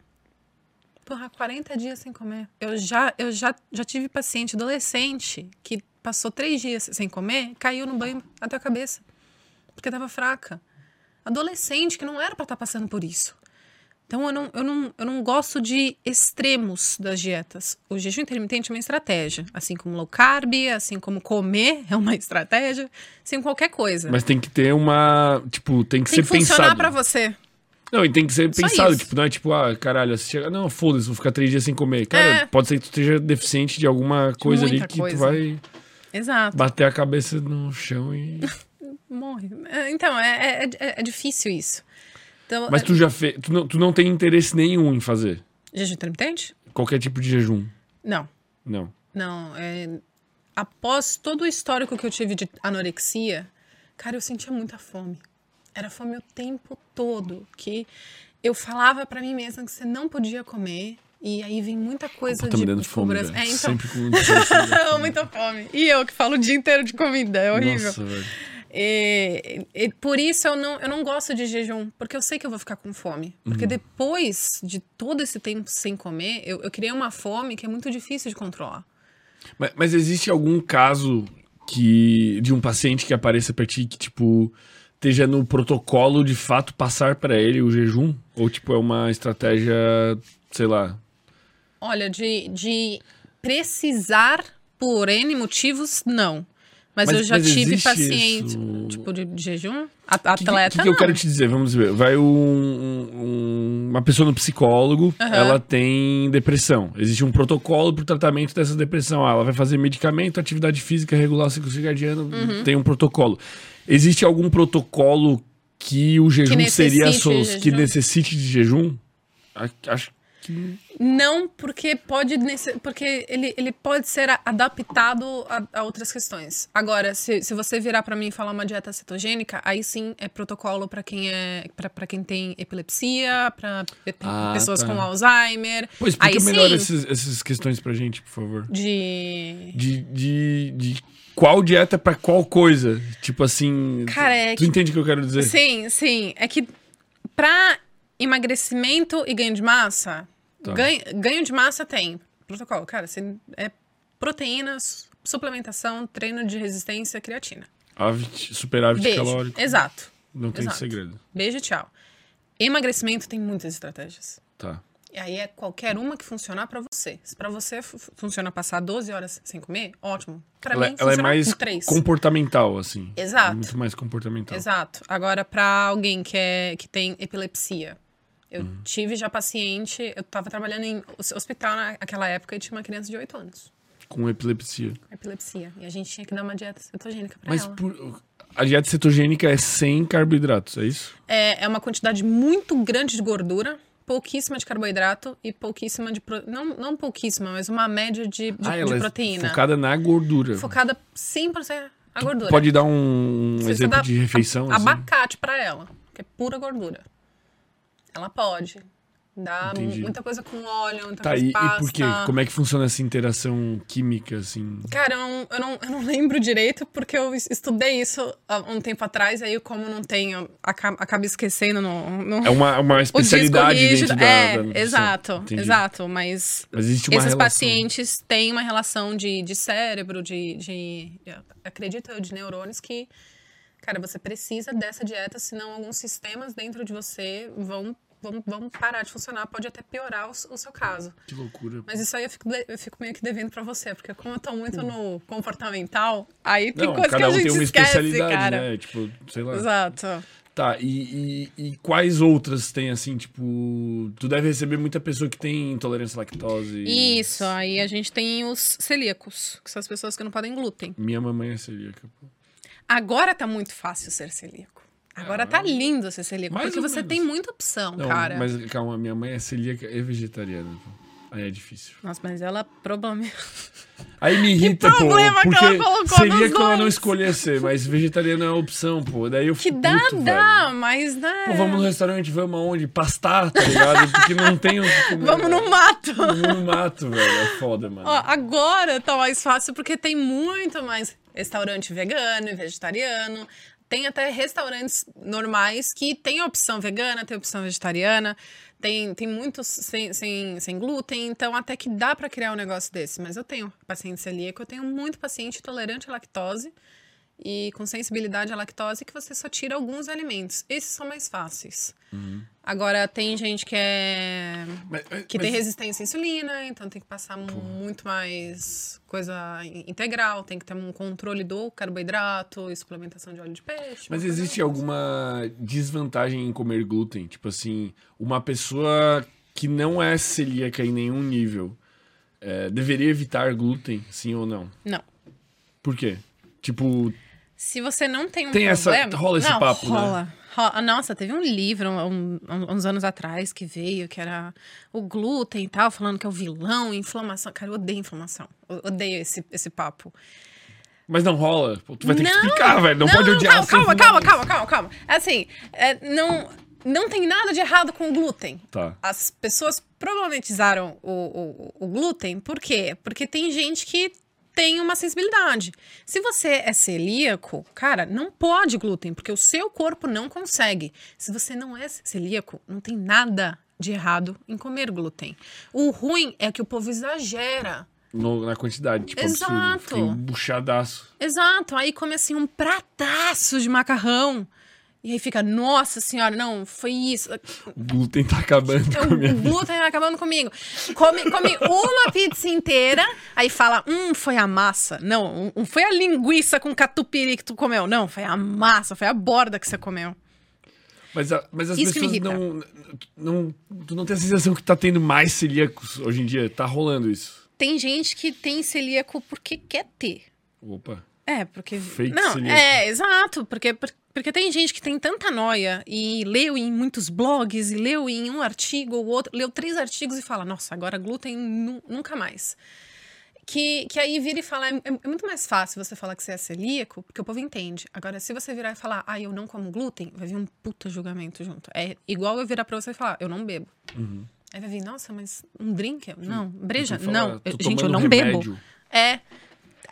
Porra, 40 dias sem comer. Eu já, eu já, já tive paciente adolescente que passou três dias sem comer, caiu no banho até a cabeça, porque tava fraca. Adolescente que não era pra estar passando por isso. Então, eu não, eu, não, eu não gosto de extremos das dietas. O jejum intermitente é uma estratégia. Assim como low carb, assim como comer é uma estratégia, assim qualquer coisa.
Mas tem que ter uma. Tipo, tem que
Tem que
ser
funcionar
pensado.
pra você.
Não, e tem que ser
Só
pensado.
isso.
Tipo, não é tipo, ah, caralho, você chega. Não, foda-se, vou ficar três dias sem comer. Cara,
É.
pode ser que tu esteja deficiente de alguma coisa ali
muita
que
coisa.
tu vai
Exato.
bater a cabeça no chão e.
Morre. É, Então, é, é, é- é difícil isso. Então,
Mas tu já fez. Tu não, tu não tem interesse nenhum em fazer
Jejum intermitente?
qualquer tipo de jejum.
Não.
Não.
Não. é- Após todo o histórico que eu tive de anorexia, cara, eu sentia muita fome. Era fome o tempo todo. Que eu falava pra mim mesma que você não podia comer. E aí vem muita coisa
Pô, tá
de,
me dando
de
fome,
cobrança. É, então.
Sempre com
muita fome. E eu que falo o dia inteiro de comida, é horrível.
Nossa, velho.
E, e por isso eu não, eu não gosto de jejum, porque eu sei que eu vou ficar com fome.
Uhum.
Porque depois de todo esse tempo sem comer, eu, eu criei uma fome que é muito difícil de controlar.
Mas, mas existe algum caso que de um paciente que apareça pra ti que, tipo, esteja no protocolo de fato passar pra ele o jejum? Ou, tipo, é uma estratégia, sei lá.
Olha, de, de precisar por N motivos, não. Mas,
Mas-
eu já
mas
tive paciente,
isso?
tipo, de, de jejum? A-
O que,
Atleta,
que, que eu quero te dizer? Vamos ver. Vai um- um- uma pessoa no psicólogo,
Aham.
ela tem depressão. Existe um protocolo pro tratamento dessa depressão. Ah, ela vai fazer medicamento, atividade física, regular o ciclo circadiano,
Uhum.
tem um protocolo. Existe algum protocolo que o jejum seria
necessite
so- que
jejum?
necessite de jejum? Acho que
Não, porque pode porque ele, ele pode ser adaptado a, a outras questões. Agora, se, se você virar pra mim e falar uma dieta cetogênica, aí sim é protocolo pra quem é para quem tem epilepsia, pe-
Ah,
pessoas
tá.
com Alzheimer.
Pô, explica
aí
melhor esses- essas questões pra gente, por favor.
de
De, de, de qual dieta pra qual coisa? Tipo assim.
Cara, é
tu
que-
entende o que eu quero dizer?
Sim, sim. É que pra emagrecimento e ganho de massa,
Tá.
ganho, ganho de massa tem protocolo. Cara, você é proteínas, suplementação, treino de resistência, creatina.
Hábito, superávit
Beijo.
calórico.
Exato.
Não tem
Exato.
segredo.
Beijo e tchau. Emagrecimento tem muitas estratégias.
Tá.
E aí é qualquer uma que funcionar pra você. Se pra você fu- funciona passar 12 horas sem comer, ótimo. Pra
Ela,
mim,
ela é mais
com 3.
comportamental, assim.
Exato.
É muito mais comportamental.
Exato. Agora, pra alguém que, é, que tem epilepsia, eu
Uhum.
tive já paciente, eu tava trabalhando em hos- hospital naquela época e tinha uma criança de 8 anos
Com epilepsia.
com epilepsia. E a gente tinha que dar uma dieta cetogênica pra
Mas
ela.
por- a dieta cetogênica é sem carboidratos, é isso?
É, é uma quantidade muito grande de gordura, pouquíssima de carboidrato e pouquíssima de. Pro... Não, não pouquíssima, mas uma média de, de,
ah,
de
ela
proteína.
é focada na gordura.
Focada 100% na gordura.
Pode dar um, exemplo de refeição?
a-
assim?
Abacate pra ela, que é pura gordura. Ela pode. Dá
Entendi.
muita coisa com óleo, muita
Tá,
coisa
e,
de
e
pasta.
por quê? Como é que funciona essa interação química, assim?
Cara, eu não, eu, não, eu não lembro direito, porque eu es- estudei isso há um tempo atrás, aí como não tenho, aca- acabo esquecendo no, no-
É uma, uma especialidade dentro da,
é,
da
exato,
Entendi.
exato. Mas
Mas existe uma
esses
relação.
pacientes têm uma relação de, de cérebro, de, de. Acredito eu, de neurônios que. Cara, você precisa dessa dieta, senão alguns sistemas dentro de você vão, vão, vão parar de funcionar. Pode até piorar o, o seu caso.
Que loucura.
Mas isso aí eu fico, eu fico meio que devendo pra você, porque como eu tô muito no comportamental, aí tem
Não,
coisa que
cada
a
um
gente
tem uma
esquece,
especialidade,
cara.
né? Tipo, sei lá.
Exato.
Tá, e, e, e quais outras tem, assim, tipo... Tu deve receber muita pessoa que tem intolerância à lactose.
Isso, aí a gente tem os celíacos, que são as pessoas que não podem glúten.
Minha mamãe é celíaca. pô.
Agora tá muito fácil ser celíaco. Agora tá lindo ser celíaco, porque você
menos.
tem muita opção,
Não,
cara.
mas calma, minha mãe é celíaca e vegetariana. Pô. Aí é difícil.
Nossa, mas ela problema.
Aí me irrita, pô,
problema que
porque
ela colocou
seria que ela não ser, mas vegetariano é uma opção, pô. Daí eu
Que
fico
dá,
puto,
dá,
velho.
mas né.
Pô, vamos no restaurante, vamos aonde? Pastar, tá ligado? Porque não tem que comer.
Vamos no mato.
Vamos no mato, velho. É foda, mano.
Ó, agora tá mais fácil porque tem muito mais restaurante vegano e vegetariano. Tem até restaurantes normais que tem opção vegana, tem opção vegetariana, tem, tem muitos sem, sem, sem glúten, então até que dá pra criar um negócio desse. Mas eu tenho paciente celíaco, eu tenho muito paciente tolerante à lactose e com sensibilidade à lactose que você só tira alguns alimentos. Esses são mais fáceis. Agora, tem gente que é
Mas-
que
mas-
tem resistência à insulina, então tem que passar muito mais coisa in- integral, tem que ter um controle do carboidrato e suplementação de óleo de peixe.
Mas
coisa
existe
assim.
alguma desvantagem em comer glúten? Tipo assim, uma pessoa que não é celíaca em nenhum nível é, deveria evitar glúten, sim ou não?
Não.
Por quê? Tipo,
Se você não tem um
Tem essa-
problema...
rola esse
não,
papo, né?
rola. Rola. Nossa, teve um livro um- um- uns anos atrás que veio, que era o glúten e tal, falando que é o vilão, inflamação. Cara, eu odeio inflamação. Eu odeio esse, esse papo.
mas não rola. Tu vai ter que
Não.
explicar, velho. Não, pode odiar
calma,
sem
calma, calma, calma, calma, calma. Assim, é, não, não tem nada de errado com o glúten.
Tá.
As pessoas problematizaram o, o, o glúten, por quê? Porque tem gente que tem uma sensibilidade. Se você é celíaco, cara, não pode glúten, porque o seu corpo não consegue. Se você não é celíaco, não tem nada de errado em comer glúten. O ruim é que o povo exagera.
No- na quantidade, tipo, absurdo.
Exato.
Fiquei buchadaço.
Exato, aí come assim um prataço de macarrão. E aí fica, nossa senhora, não, foi isso.
O glúten tá acabando
O
com a minha vida.
glúten vai acabando comigo. Come, come uma pizza inteira, aí fala, hum, foi a massa. Não, um- foi a linguiça com catupiry que tu comeu. Não, foi a massa, foi a borda que você comeu.
Mas, a- mas as
Isso
pessoas não, não. Tu não tem a sensação que tá tendo mais celíacos hoje em dia? Tá rolando isso.
Tem gente que tem celíaco porque quer ter.
Opa.
É, porque.
Fake
não, é, exato. Porque, por- porque tem gente que tem tanta noia e leu em muitos blogs, e leu em um artigo ou outro, leu três artigos e fala: nossa, agora glúten nu- nunca mais. Que, que aí vira e fala: é, é muito mais fácil você falar que você é celíaco, porque o povo entende. Agora, se você virar e falar, ah, eu não como glúten, vai vir um puta julgamento junto. É igual eu virar pra você e falar, eu não bebo. Aí vai vir, nossa, mas um drink? Não. Breja?
Tu fala,
Não. Eu- gente, eu não bebo.
remédio.
É.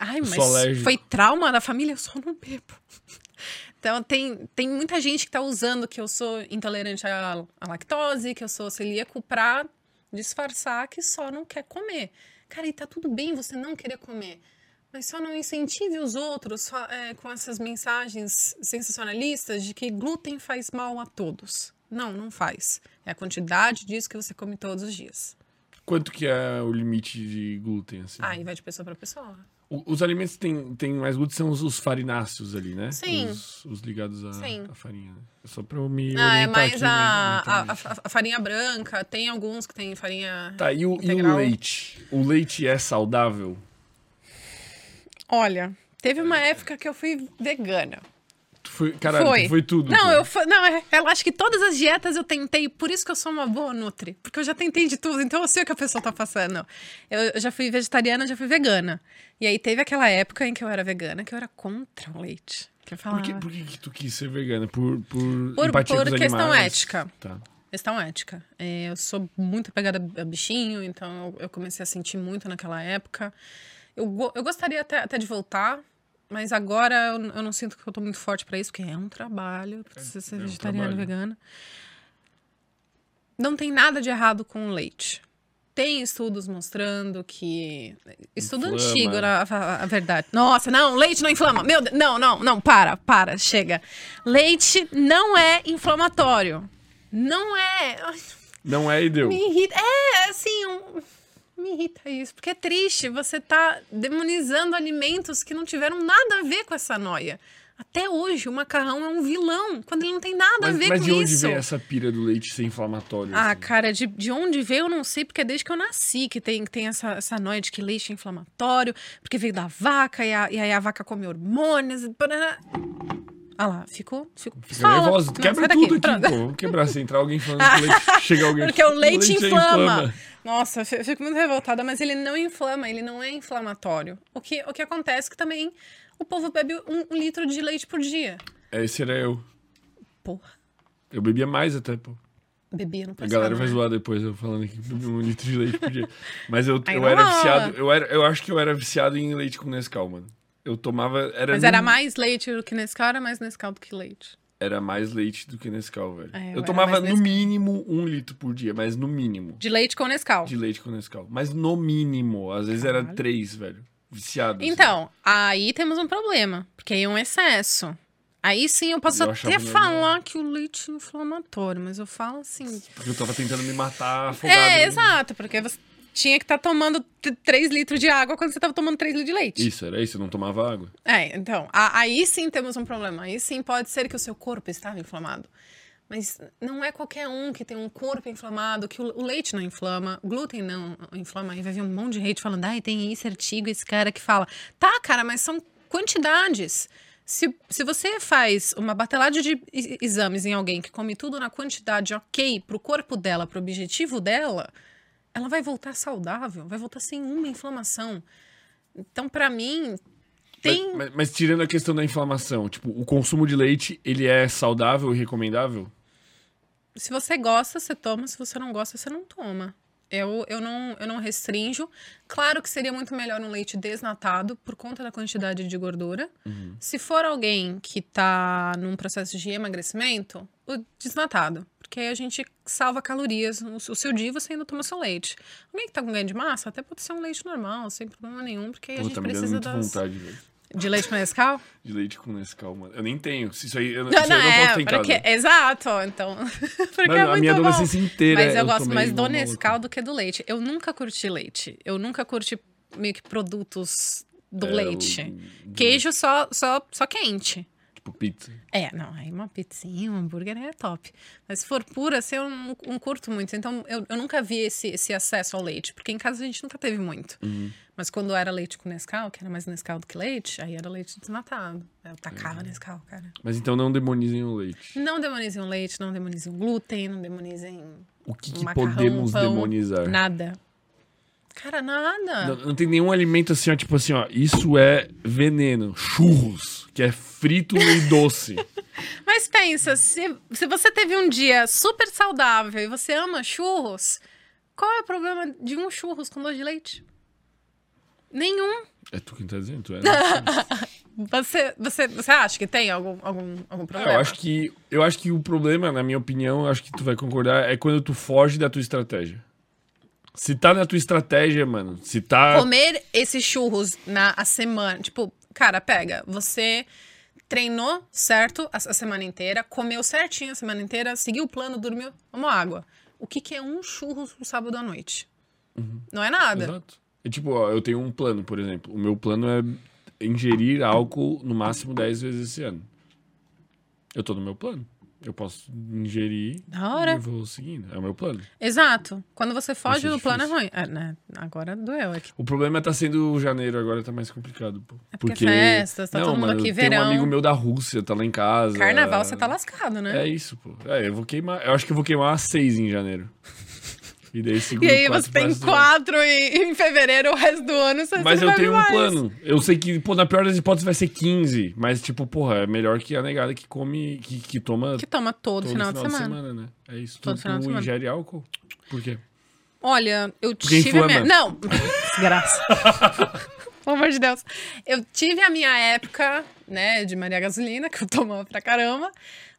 Ai, mas foi trauma da família, eu só não bebo. Então, tem, tem muita gente que tá usando que eu sou intolerante à, à lactose, que eu sou celíaco pra disfarçar que só não quer comer. Cara, e tá tudo bem você não querer comer. Mas só não incentive os outros só, é, com essas mensagens sensacionalistas de que glúten faz mal a todos. Não, não faz. É a quantidade disso que você come todos os dias.
Quanto que é o limite de glúten, assim?
Aí vai de pessoa para pessoa.
Os alimentos que tem, tem mais glúten são os, os farináceos ali, né?
Sim.
Os, os ligados à,
Sim.
à farinha. né? É só pra eu me
Ah, é
orientar
mais
aqui,
a,
né,
a,
mentalmente.
a- a farinha branca. Tem alguns que tem farinha.
Tá, e o, e o leite? O leite é saudável?
Olha, teve uma época que eu fui vegana.
Foi, caralho,
foi.
foi tudo.
Não,
pô.
eu fui, não, é- eu acho que todas as dietas eu tentei, por isso que eu sou uma boa nutri, porque eu já tentei de tudo, então eu sei o que a pessoa tá passando. Eu, eu já fui vegetariana, já fui vegana. E aí teve aquela época em que eu era vegana, que eu era contra o leite. Que eu
Por
falava,
que, por que que tu quis ser vegana? Por, por,
Por- por questão
animais?
ética.
Tá.
questão ética. É, eu sou muito apegada a bichinho, então eu, comecei a sentir muito naquela época. Eu, eu gostaria até, até de voltar, mas agora eu, eu não sinto que eu tô muito forte pra isso, porque é um trabalho, precisa ser
é um
vegetariana
trabalho.
vegana. Não tem nada de errado com o leite. Tem estudos mostrando que. Estudo
Inflama.
antigo, na a, a verdade. Nossa, não, leite não inflama. Meu Deus, não, não, não, para, para, chega. Leite não é inflamatório. Não é.
Não é e deu.
Me irrita. É, assim, um- me irrita isso. Porque é triste. Você tá demonizando alimentos que não tiveram nada a ver com essa noia. Até hoje, o macarrão é um vilão, quando ele não tem nada
Mas,
a ver
mas
com
de onde
isso.
vem essa pira do leite ser inflamatório?
Ah,
assim?
cara, de, de onde veio eu não sei, porque é desde que eu nasci que tem, que tem essa, essa noia de que leite é inflamatório, porque veio da vaca e, a, e aí a vaca come hormônios. Parará. Ah lá, ficou. ficou
Fica
Fala.
nervosa. Quebra tudo aqui, pô. Vamos quebrar. Se entrar alguém falando que o leite... Chega alguém...
Porque o leite, inflama.
inflama.
Nossa, eu fi- eu fico muito revoltada, mas ele não inflama, ele não é inflamatório. O que, o que acontece é que também o povo bebe um, um litro de leite por dia.
Esse era eu.
Porra,
Eu bebia mais até, pô.
bebia no
A galera vai zoar depois eu falando que bebia um litro de leite por dia. Mas eu,
Aí
eu
não
era
rola.
viciado. Eu, era, eu acho que eu era viciado em leite com Nescau, mano. Eu tomava. Era
Mas
no-
era mais leite do que Nescau, era mais Nescau do que leite.
Era mais leite do que Nescau, velho.
É, eu
eu
era
tomava no
Nescau.
mínimo um litro por dia, mas no mínimo.
De leite com Nescau.
De leite com Nescau. Mas no mínimo. Às vezes era
Caralho.
três, velho. Viciado. assim.
Então, aí temos um problema, porque aí é um excesso. Aí sim eu posso
Eu
até falar que o leite é inflamatório, mas eu falo assim.
Porque eu tava tentando me matar afogado.
É,
né?
exato, porque você tinha que estar tomando 3 litros de água quando você estava tomando 3 litros de leite.
Isso, era isso. Não tomava água.
É, então, a- aí sim temos um problema. Aí sim pode ser que o seu corpo estava inflamado. Mas não é qualquer um que tem um corpo inflamado, que o, o leite não inflama, o glúten não inflama. Aí vai vir um monte de hate falando, ai, tem esse artigo, esse cara que fala. Tá, cara, mas são quantidades. Se, se você faz uma batelada de exames em alguém que come tudo na quantidade ok pro corpo dela, pro objetivo dela, ela vai voltar saudável, vai voltar sem uma inflamação. Então, pra mim, tem.
Mas, mas- mas tirando a questão da inflamação, tipo, o consumo de leite, ele é saudável e recomendável?
Se você gosta, você toma. Se você não gosta, você não toma. Eu, eu, não, eu não restrinjo. Claro que seria muito melhor um leite desnatado por conta da quantidade de gordura. Se for alguém que tá num processo de emagrecimento, o desnatado. Porque aí a gente salva calorias o seu dia e você ainda toma seu leite. Alguém que tá com ganho de massa, até pode ser um leite normal, sem problema nenhum, porque aí a
Pô,
gente precisa das...
vontade.
De leite com Nescau?
De leite com Nescau, mano. Eu nem tenho. Isso aí eu,
Não,
isso aí eu não
não,
posso ter
é, porque, exato, então. porque
Mano,
é
a
muito
minha
bom.
adolescência inteira
Mas eu,
eu
gosto mais do. Nescau do que do leite. Eu nunca curti leite. Eu nunca curti meio que produtos do
É,
leite.
o-
Queijo só, só, só quente.
Tipo pizza.
É, não, aí uma pizzinha, um hambúrguer é top. Mas se for pura, assim, eu não, não curto muito. Então, eu, eu nunca vi esse, esse acesso ao leite, porque em casa a gente nunca teve muito.
Uhum.
Mas quando era leite com Nescau, que era mais Nescau do que leite, aí era leite desnatado. Eu tacava
Uhum.
Nescau, cara.
Mas então não demonizem o leite.
Não demonizem o leite, não demonizem o glúten, não demonizem
O que, que
macarrão,
podemos
pão,
demonizar?
Nada. Cara, nada.
Não, não tem nenhum alimento assim, ó, tipo assim, ó, isso é veneno. Churros, que é frito e doce.
Mas pensa, se, se você teve um dia super saudável e você ama churros, qual é o problema de um churros com doce de leite? Nenhum.
É tu quem tá dizendo, tu é. né?
Você, você, você acha que tem algum, algum, algum
É,
problema?
eu acho que eu acho que o problema, na minha opinião, acho que tu vai concordar, é quando tu foge da tua estratégia. Se tá na tua estratégia, mano, se tá.
Comer esses churros na a semana. Tipo, cara, pega. Você treinou certo a, a semana inteira, comeu certinho a semana inteira, seguiu o plano, dormiu, tomou água. O que, que é um churro no sábado à noite? Não é nada.
Exato. É tipo, ó, eu tenho um plano, por exemplo. O meu plano é ingerir álcool no máximo 10 vezes esse ano. Eu tô no meu plano. Eu posso ingerir
Da hora.
e vou seguindo. É o meu plano.
Exato. Quando você foge do plano é ruim. É, né? Agora doeu aqui.
O problema tá sendo o janeiro, agora tá mais complicado, pô.
É porque festas, tá todo mundo
mano,
aqui,
Tem um
verão.
amigo meu da Rússia, tá lá em casa.
Carnaval, você tá lascado, né?
É isso, pô. É, eu vou queimar. Eu acho que eu vou queimar seis em janeiro. E daí
E aí
quatro
você tem quatro em, em fevereiro, o resto do ano você
Mas
você
eu tenho um
mais.
plano. Eu sei que, pô, na pior das hipóteses vai ser 15. Mas, tipo, porra, é melhor que a negada que come, que, que toma
Que toma todo,
todo
final, de semana.
né? É isso.
Todo
tu,
final de
tu
semana.
ingere álcool? Por quê?
Olha, eu
Porque
tive a minha... Não! Desgraça. Pelo amor de Deus. Eu tive a minha época, né, de Maria Gasolina, que eu tomava pra caramba.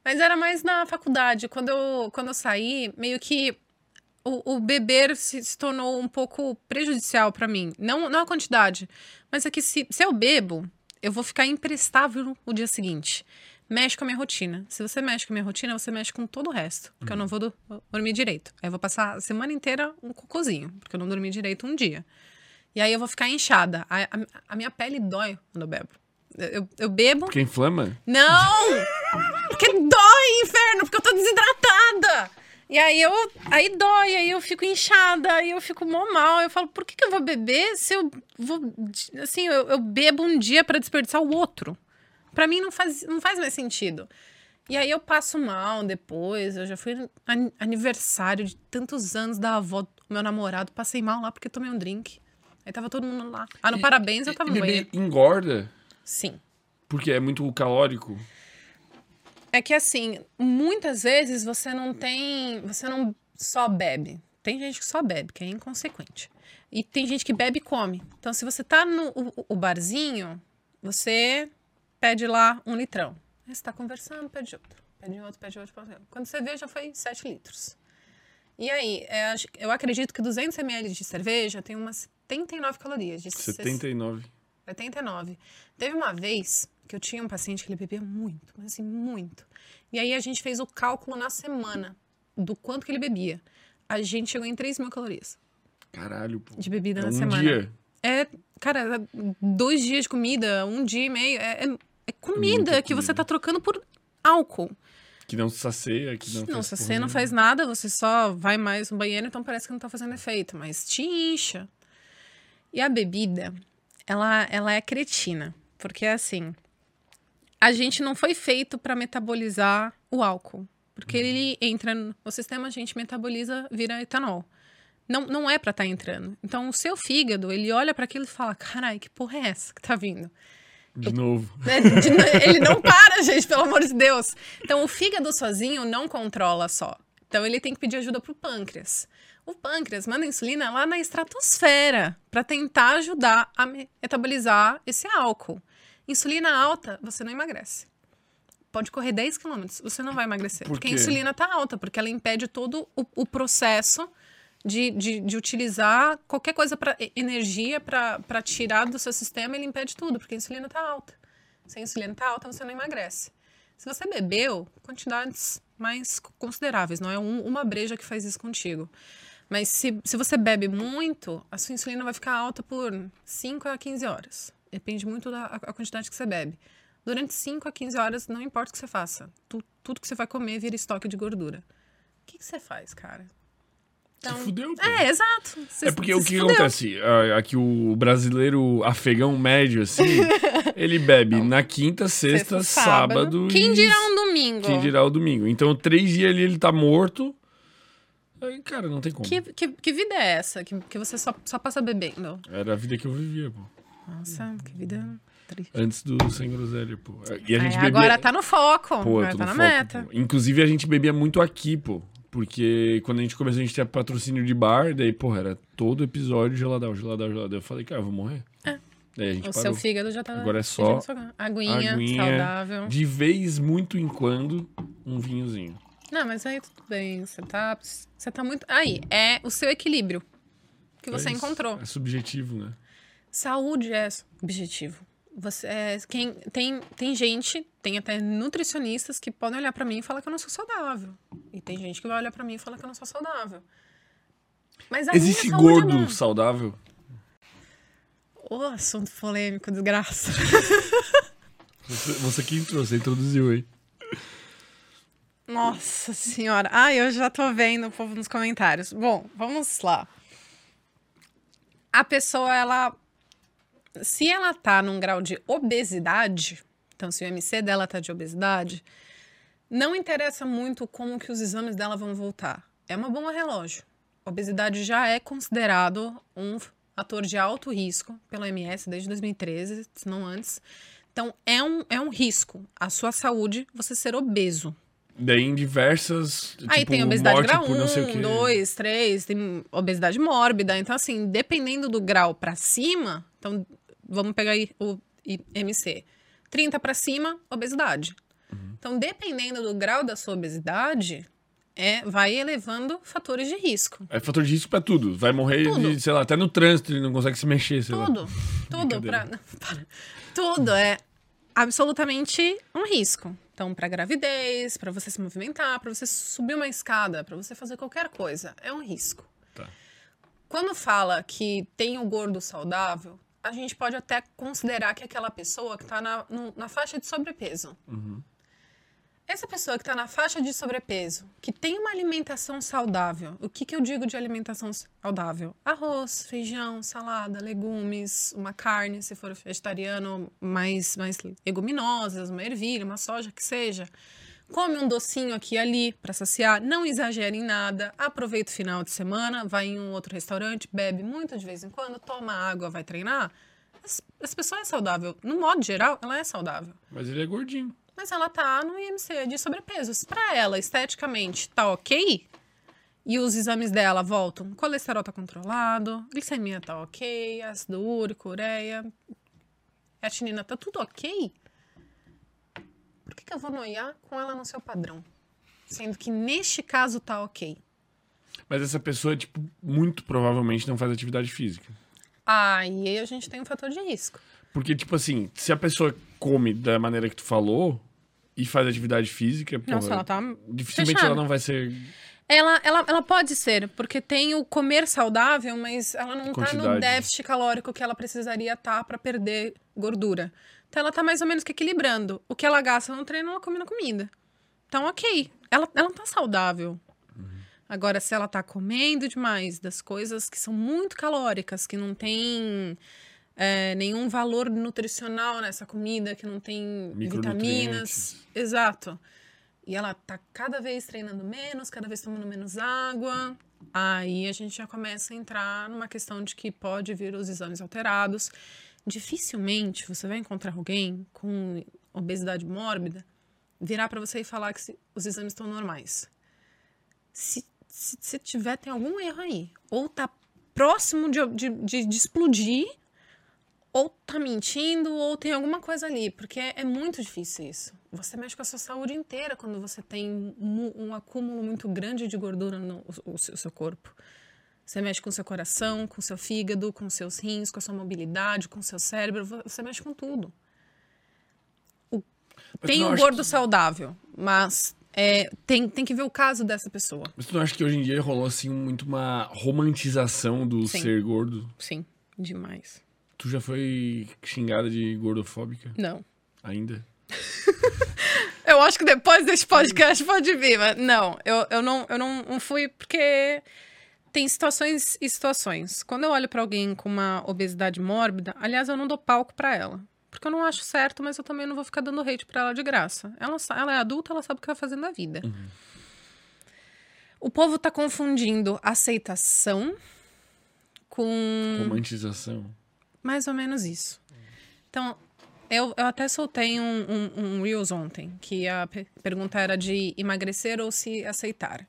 Mas era mais na faculdade. Quando eu, quando eu saí, meio que o, o beber se, se tornou um pouco prejudicial pra mim. Não, não a quantidade, mas é que se, se eu bebo, eu vou ficar imprestável o dia seguinte. Mexe com a minha rotina. Se você mexe com a minha rotina, você mexe com todo o resto. Porque eu não vou do- dormir direito. Aí eu vou passar a semana inteira um cocôzinho, porque eu não dormi direito um dia. E aí eu vou ficar inchada. A, a- a minha pele dói quando eu bebo. Eu, eu- eu bebo.
Porque inflama?
Não! Porque dói, inferno, porque eu tô desidratada. E aí eu aí dói, aí eu fico inchada, aí eu fico mó mal. Eu falo, por que, que eu vou beber se eu vou. Assim, eu, eu bebo um dia pra desperdiçar o outro? Pra mim não faz, não faz mais sentido. E aí eu passo mal depois. Eu já fui aniversário de tantos anos da avó do meu namorado. Passei mal lá porque tomei um drink. Aí tava todo mundo lá. Ah, no parabéns eu tava
E
no
engorda?
Sim.
Porque é muito calórico.
É que assim, muitas vezes você não tem. Você não só bebe. Tem gente que só bebe, que é inconsequente. E tem gente que bebe e come. Então, se você tá no o, o barzinho, você pede lá um litrão. Aí você tá conversando, pede outro. Pede outro, pede outro. pede outro. Quando você vê, já foi 7 litros. E aí, é, eu acredito que 200 ml de cerveja tem umas 79 calorias. De
79.
89. Teve uma vez que eu tinha um paciente que ele bebia muito, mas assim, muito. E aí a gente fez o cálculo na semana do quanto que ele bebia. A gente chegou em 3 mil calorias
Caralho, pô.
de bebida
É
na
um
semana.
dia.
É, cara, dois dias de comida, um dia e meio. É, é- é comida que você tá trocando por álcool.
Que não sacia, que não
Não,
faz
você não faz nada, você só vai mais no banheiro, então parece que não tá fazendo efeito, mas te incha. E a bebida, ela, ela é cretina, porque assim, a gente não foi feito para metabolizar o álcool, porque ele entra no sistema, a gente metaboliza, vira etanol. Não, não é para estar entrando. Então, o seu fígado, ele olha para aquilo e fala: carai, que porra é essa que tá vindo?
De novo.
De- ele não para, gente, pelo amor de Deus. Então, o fígado sozinho não controla só. Então, ele tem que pedir ajuda pro pâncreas. O pâncreas manda insulina lá na estratosfera para tentar ajudar a me- metabolizar esse álcool. Insulina alta, você não emagrece. Pode correr 10 quilômetros, você não vai emagrecer.
Por
porque a insulina tá alta, porque ela impede todo o, o processo de, de, de utilizar qualquer coisa para energia para tirar do seu sistema, ele impede tudo, porque a insulina tá alta. Se a insulina tá alta, você não emagrece. Se você bebeu, quantidades mais consideráveis, não é um- uma breja que faz isso contigo. Mas se, se você bebe muito, a sua insulina vai ficar alta por 5 a 15 horas. Depende muito da a- quantidade que você bebe. Durante 5 a 15 horas, não importa o que você faça. Tu- tudo que você vai comer vira estoque de gordura. O que, que você faz, cara? Então,
Se fudeu, pô.
É, exato.
É porque o que acontece? Aqui o brasileiro afegão médio, assim, ele bebe na quinta, sexta, sábado.
Quem
e-
dirá um domingo?
Quem dirá o domingo. Então, três dias ali ele tá morto. Aí, cara, não tem como.
Que, que, que vida é essa? Que, que você só, só passa bebendo?
Era a vida que eu vivia, pô.
Nossa, que vida triste.
Antes do Sem Groselha, pô. E a gente
Aí,
bebia...
agora tá no foco.
Pô,
agora tá na
foco,
meta.
pô. Inclusive, a gente bebia muito aqui, pô. Porque quando a gente começou, a gente tinha patrocínio de bar. Daí, porra, era todo episódio geladão, geladão, geladão. Eu falei, cara, eu vou morrer.
É.
Daí a gente
O
parou.
seu fígado já tá.
Agora é só
Aguinha,
aguinha.
saudável.
De vez, muito em quando, um vinhozinho.
Não, mas aí tudo bem. Você tá. Você tá muito. Aí, é o seu equilíbrio. que você
É isso.
encontrou.
É subjetivo, né?
Saúde é objetivo. Você, é, quem, tem, tem gente, tem até nutricionistas que podem olhar pra mim e falar que eu não sou saudável. E tem gente que vai olhar pra mim e falar que eu não sou saudável. Mas a
Existe
é
gordo saudável?
Ô, assunto polêmico, desgraça.
Você, você que entrou, você introduziu aí.
Nossa senhora. Ai, eu já tô vendo o povo nos comentários. Bom, vamos lá. A pessoa, ela. Se ela tá num grau de obesidade, então se o MC dela tá de obesidade, não interessa muito como que os exames dela vão voltar. É uma bomba relógio. Obesidade já é considerado um ator de alto risco pela OMS desde 2013, se não antes. Então, é um, é um risco à sua saúde você ser obeso.
Daí em diversas.
Aí
tipo,
tem obesidade
morte
grau
por não sei o
1,
quê.
2, 3, tem obesidade mórbida. Então, assim, dependendo do grau pra cima, então vamos pegar aí o IMC. 30 pra cima, obesidade.
Uhum.
Então, dependendo do grau da sua obesidade, é, vai elevando fatores de risco.
É fator de risco pra tudo. Vai morrer,
Tudo.
de, sei lá, até no trânsito ele não consegue se mexer, sei lá.
Tudo, tudo, pra, não, para. tudo é absolutamente um risco. Então, para gravidez, para você se movimentar, para você subir uma escada, para você fazer qualquer coisa, é um risco.
Tá.
Quando fala que tem o gordo saudável, a gente pode até considerar que é aquela pessoa que está na, no- na faixa de sobrepeso. Essa pessoa que está na faixa de sobrepeso, que tem uma alimentação saudável, o que, que eu digo de alimentação saudável? Arroz, feijão, salada, legumes, uma carne, se for vegetariano, mais, mais leguminosas, uma ervilha, uma soja, que seja. Come um docinho aqui e ali para saciar, não exagere em nada, aproveita o final de semana, vai em um outro restaurante, bebe muito de vez em quando, toma água, vai treinar. Essa- pessoa é saudável. No modo geral, ela é saudável
Mas ele é gordinho.
mas ela tá no IMC de sobrepeso. Se pra ela, esteticamente, tá ok, e os exames dela voltam, o colesterol tá controlado, glicemia tá ok, ácido úrico, ureia, retinina tá tudo ok, por que, que eu vou noiar com ela no seu padrão? Sendo que neste caso tá ok.
Mas essa pessoa, tipo, muito provavelmente não faz atividade física.
Aí a gente tem um fator de risco.
Porque, tipo assim, se a pessoa come da maneira que tu falou e faz atividade física, porra,
Nossa, ela tá
dificilmente
fechada.
ela não vai ser.
Ela, ela, ela pode ser, porque tem o comer saudável, mas ela não tá no
Quantidade.
déficit calórico que ela precisaria estar para perder gordura. Então ela tá mais ou menos que equilibrando. O que ela gasta no treino, ela come na comida. Então, ok. Ela, ela tá saudável. Agora, se ela tá comendo demais das coisas que são muito calóricas, que não tem é, nenhum valor nutricional nessa comida, que não tem vitaminas. Exato. E ela tá cada vez treinando menos, cada vez tomando menos água. Aí a gente já começa a entrar numa questão de que pode vir os exames alterados. Dificilmente você vai encontrar alguém com obesidade mórbida virar para você e falar que os exames estão normais. Se, se, se tiver, tem algum erro aí. Ou tá próximo de, de, de, de explodir, ou tá mentindo, ou tem alguma coisa ali. Porque é, é muito difícil isso. Você mexe com a sua saúde inteira quando você tem um, um acúmulo muito grande de gordura no o, seu, seu corpo. Você mexe com o seu coração, com o seu fígado, com seus rins, com a sua mobilidade, com o seu cérebro. Você mexe com tudo.
Mas
Tem o
acha
gordo
que-
saudável, mas é, tem, tem que ver o caso dessa pessoa.
Mas tu não acha que hoje em dia rolou, assim, muito uma romantização do
Sim.
ser gordo?
Sim, demais.
Tu já foi xingada de gordofóbica?
Não.
Ainda?
Eu acho que depois desse podcast pode vir, mas não, eu, eu, não, eu não fui porque tem situações e situações. Quando eu olho pra alguém com uma obesidade mórbida, aliás, eu não dou palco pra ela. Porque eu não acho certo, mas eu também não vou ficar dando hate pra ela de graça. Ela, ela é adulta, ela sabe o que vai fazer na vida. O povo tá confundindo aceitação com
Romantização.
mais ou menos isso. Então, eu, eu até soltei um, um, um Reels ontem, que a pe- pergunta era de emagrecer ou se aceitar.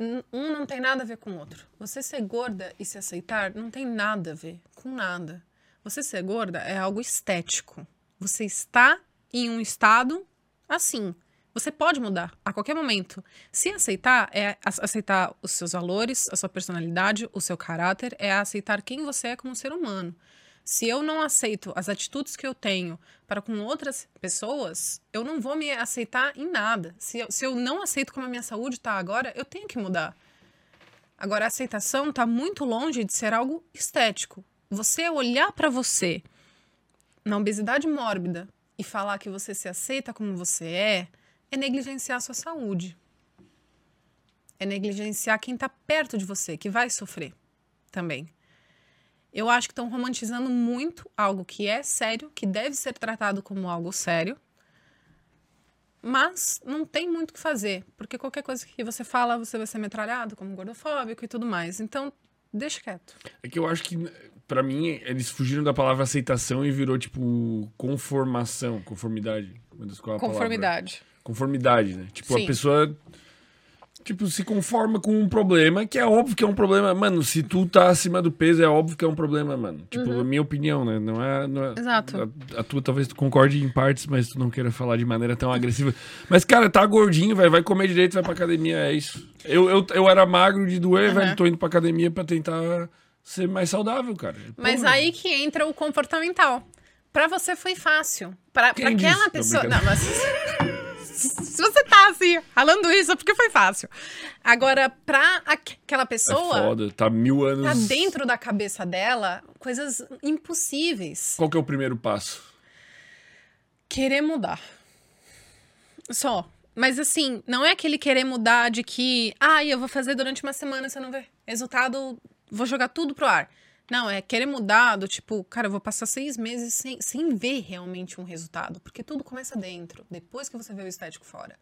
Um não tem nada a ver com o outro. Você ser gorda e se aceitar não tem nada a ver com nada. Você ser gorda é algo estético. Você está em um estado assim. Você pode mudar a qualquer momento. Se aceitar, é aceitar os seus valores, a sua personalidade, o seu caráter, é aceitar quem você é como ser humano. Se eu não aceito as atitudes que eu tenho para com outras pessoas, eu não vou me aceitar em nada. Se eu, se eu não aceito como a minha saúde está agora, eu tenho que mudar. Agora, a aceitação está muito longe de ser algo estético. Você olhar para você na obesidade mórbida e falar que você se aceita como você é, é negligenciar a sua saúde. É negligenciar quem está perto de você, que vai sofrer também. Eu acho que estão romantizando muito algo que é sério, que deve ser tratado como algo sério, mas não tem muito o que fazer, porque qualquer coisa que você fala, você vai ser metralhado como gordofóbico e tudo mais. Então, deixa quieto.
É que eu acho que, para mim, eles fugiram da palavra aceitação e virou, tipo, conformação, conformidade.
Conformidade.
Palavra. Conformidade, né? Tipo, Sim. a pessoa tipo, se conforma com um problema, que é óbvio que é um problema. Mano, se tu tá acima do peso, é óbvio que é um problema, mano. Tipo, uhum. a minha opinião, né? Não é. Não é
Exato.
A, a, tua talvez tu concorde em partes, mas tu não queira falar de maneira tão agressiva. Mas, cara, tá gordinho, velho. Vai comer direito, vai pra academia, é isso. Eu, eu, eu era magro de doer, uhum. velho. Tô indo pra academia pra tentar ser mais saudável, cara.
Mas aí que entra o comportamental. Pra você foi fácil. Pra, pra aquela pessoa. Não, mas. Se você tá assim, falando isso, é porque foi fácil. Agora, pra aquela pessoa.
É foda, tá mil anos.
Tá dentro da cabeça dela coisas impossíveis.
Qual que é o primeiro passo?
Querer mudar. Só. Mas assim, não é aquele querer mudar de que, ah, eu vou fazer durante uma semana, você não vê resultado, vou jogar tudo pro ar. Não, é querer mudar do tipo, cara, eu vou passar seis meses sem, sem ver realmente um resultado. Porque tudo começa dentro, depois que você vê o estético fora.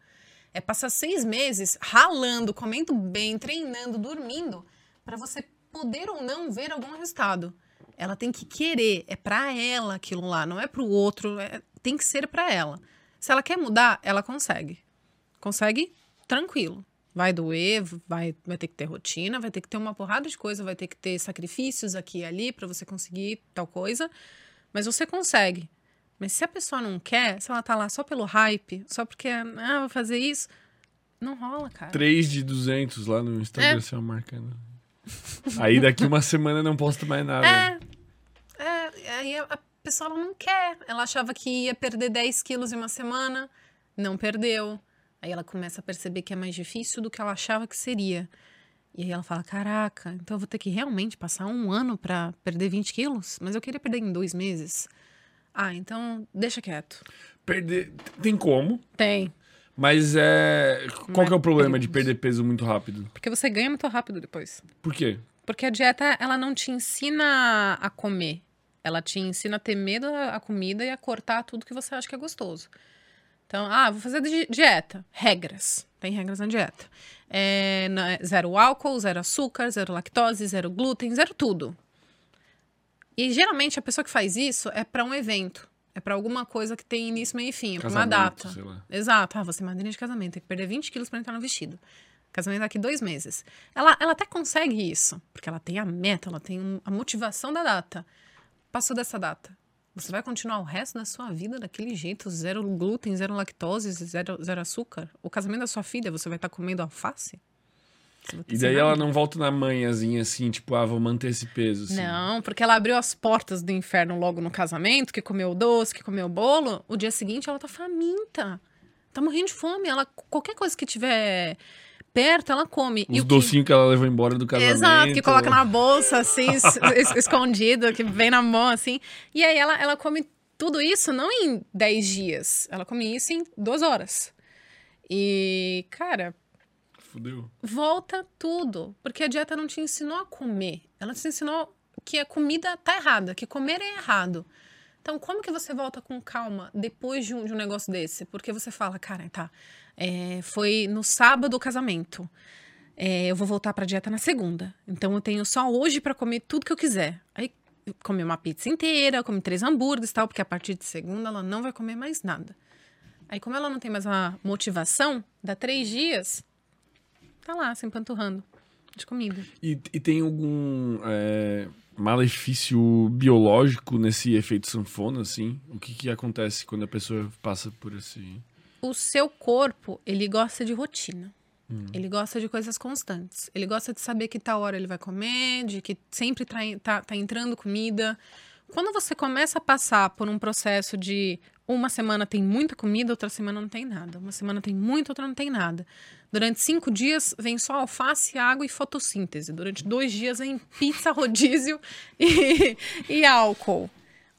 É passar seis meses ralando, comendo bem, treinando, dormindo, para você poder ou não ver algum resultado. Ela tem que querer, é para ela aquilo lá, não é para o outro, é, tem que ser para ela. Se ela quer mudar, ela consegue. Consegue tranquilo. Vai doer, vai, vai ter que ter rotina, vai ter que ter uma porrada de coisa, vai ter que ter sacrifícios aqui e ali para você conseguir tal coisa. Mas você consegue. Mas se a pessoa não quer, se ela tá lá só pelo hype, só porque, ah, vou fazer isso, não rola, cara.
3 de 200 lá no Instagram, é. você marcando. Aí daqui uma semana não posto mais nada.
É. é aí a pessoa não quer. Ela achava que ia perder 10 quilos em uma semana, não perdeu. Aí ela começa a perceber que é mais difícil do que ela achava que seria. E aí ela fala: Caraca, então eu vou ter que realmente passar um ano para perder 20 quilos? Mas eu queria perder em dois meses. Ah, então deixa quieto.
Perder. Tem como?
Tem.
Mas é. Qual que é o problema de perder peso muito rápido?
Porque você ganha muito rápido depois.
Por quê?
Porque a dieta, ela não te ensina a comer. Ela te ensina a ter medo da comida e a cortar tudo que você acha que é gostoso. Então, ah, vou fazer dieta. Regras. Tem regras na dieta. É, zero álcool, zero açúcar, zero lactose, zero glúten, zero tudo. E geralmente a pessoa que faz isso é para um evento. É para alguma coisa que tem início, meio e fim. É pra uma data. Exato. Ah, você é madrinha de casamento. Tem que perder 20 quilos para entrar no vestido. Casamento daqui dois meses. Ela, ela até consegue isso. Porque ela tem a meta, ela tem um, a motivação da data. Passou dessa data. Você vai continuar o resto da sua vida daquele jeito, zero glúten, zero lactose, zero, zero açúcar? O casamento da sua filha, você vai estar tá comendo alface?
E daí ela não volta na manhãzinha assim, tipo, ah, vou manter esse peso. Assim.
Não, porque ela abriu as portas do inferno logo no casamento, que comeu doce, que comeu bolo. O dia seguinte ela tá faminta. Tá morrendo de fome. Ela, qualquer coisa que tiver perto, ela come.
Os docinhos que... que... ela levou embora do casamento.
Exato, que coloca na bolsa, assim, escondido, que vem na mão, assim. E aí ela, ela come tudo isso não em 10 dias. Ela come isso em duas horas. E, cara.
Fudeu.
Volta tudo. Porque a dieta não te ensinou a comer. Ela te ensinou que a comida tá errada, que comer é errado. Então, como que você volta com calma depois de um, de um negócio desse? Porque você fala, cara, tá, é, foi no sábado o casamento. É, eu vou voltar para dieta na segunda. Então eu tenho só hoje para comer tudo que eu quiser. Aí comi uma pizza inteira, comi três hambúrgueres e tal, porque a partir de segunda ela não vai comer mais nada. Aí, como ela não tem mais a motivação, dá três dias, tá lá, se empanturrando de comida.
E, e tem algum é, malefício biológico nesse efeito sanfona, assim? O que, que acontece quando a pessoa passa por esse
o seu corpo, ele gosta de rotina. Hum. Ele gosta de coisas constantes. Ele gosta de saber que tal hora ele vai comer, de que sempre tá, tá, tá entrando comida. Quando você começa a passar por um processo de uma semana tem muita comida, outra semana não tem nada. Uma semana tem muito, outra não tem nada. Durante cinco dias vem só alface, água e fotossíntese. Durante dois dias vem pizza, rodízio e, e álcool.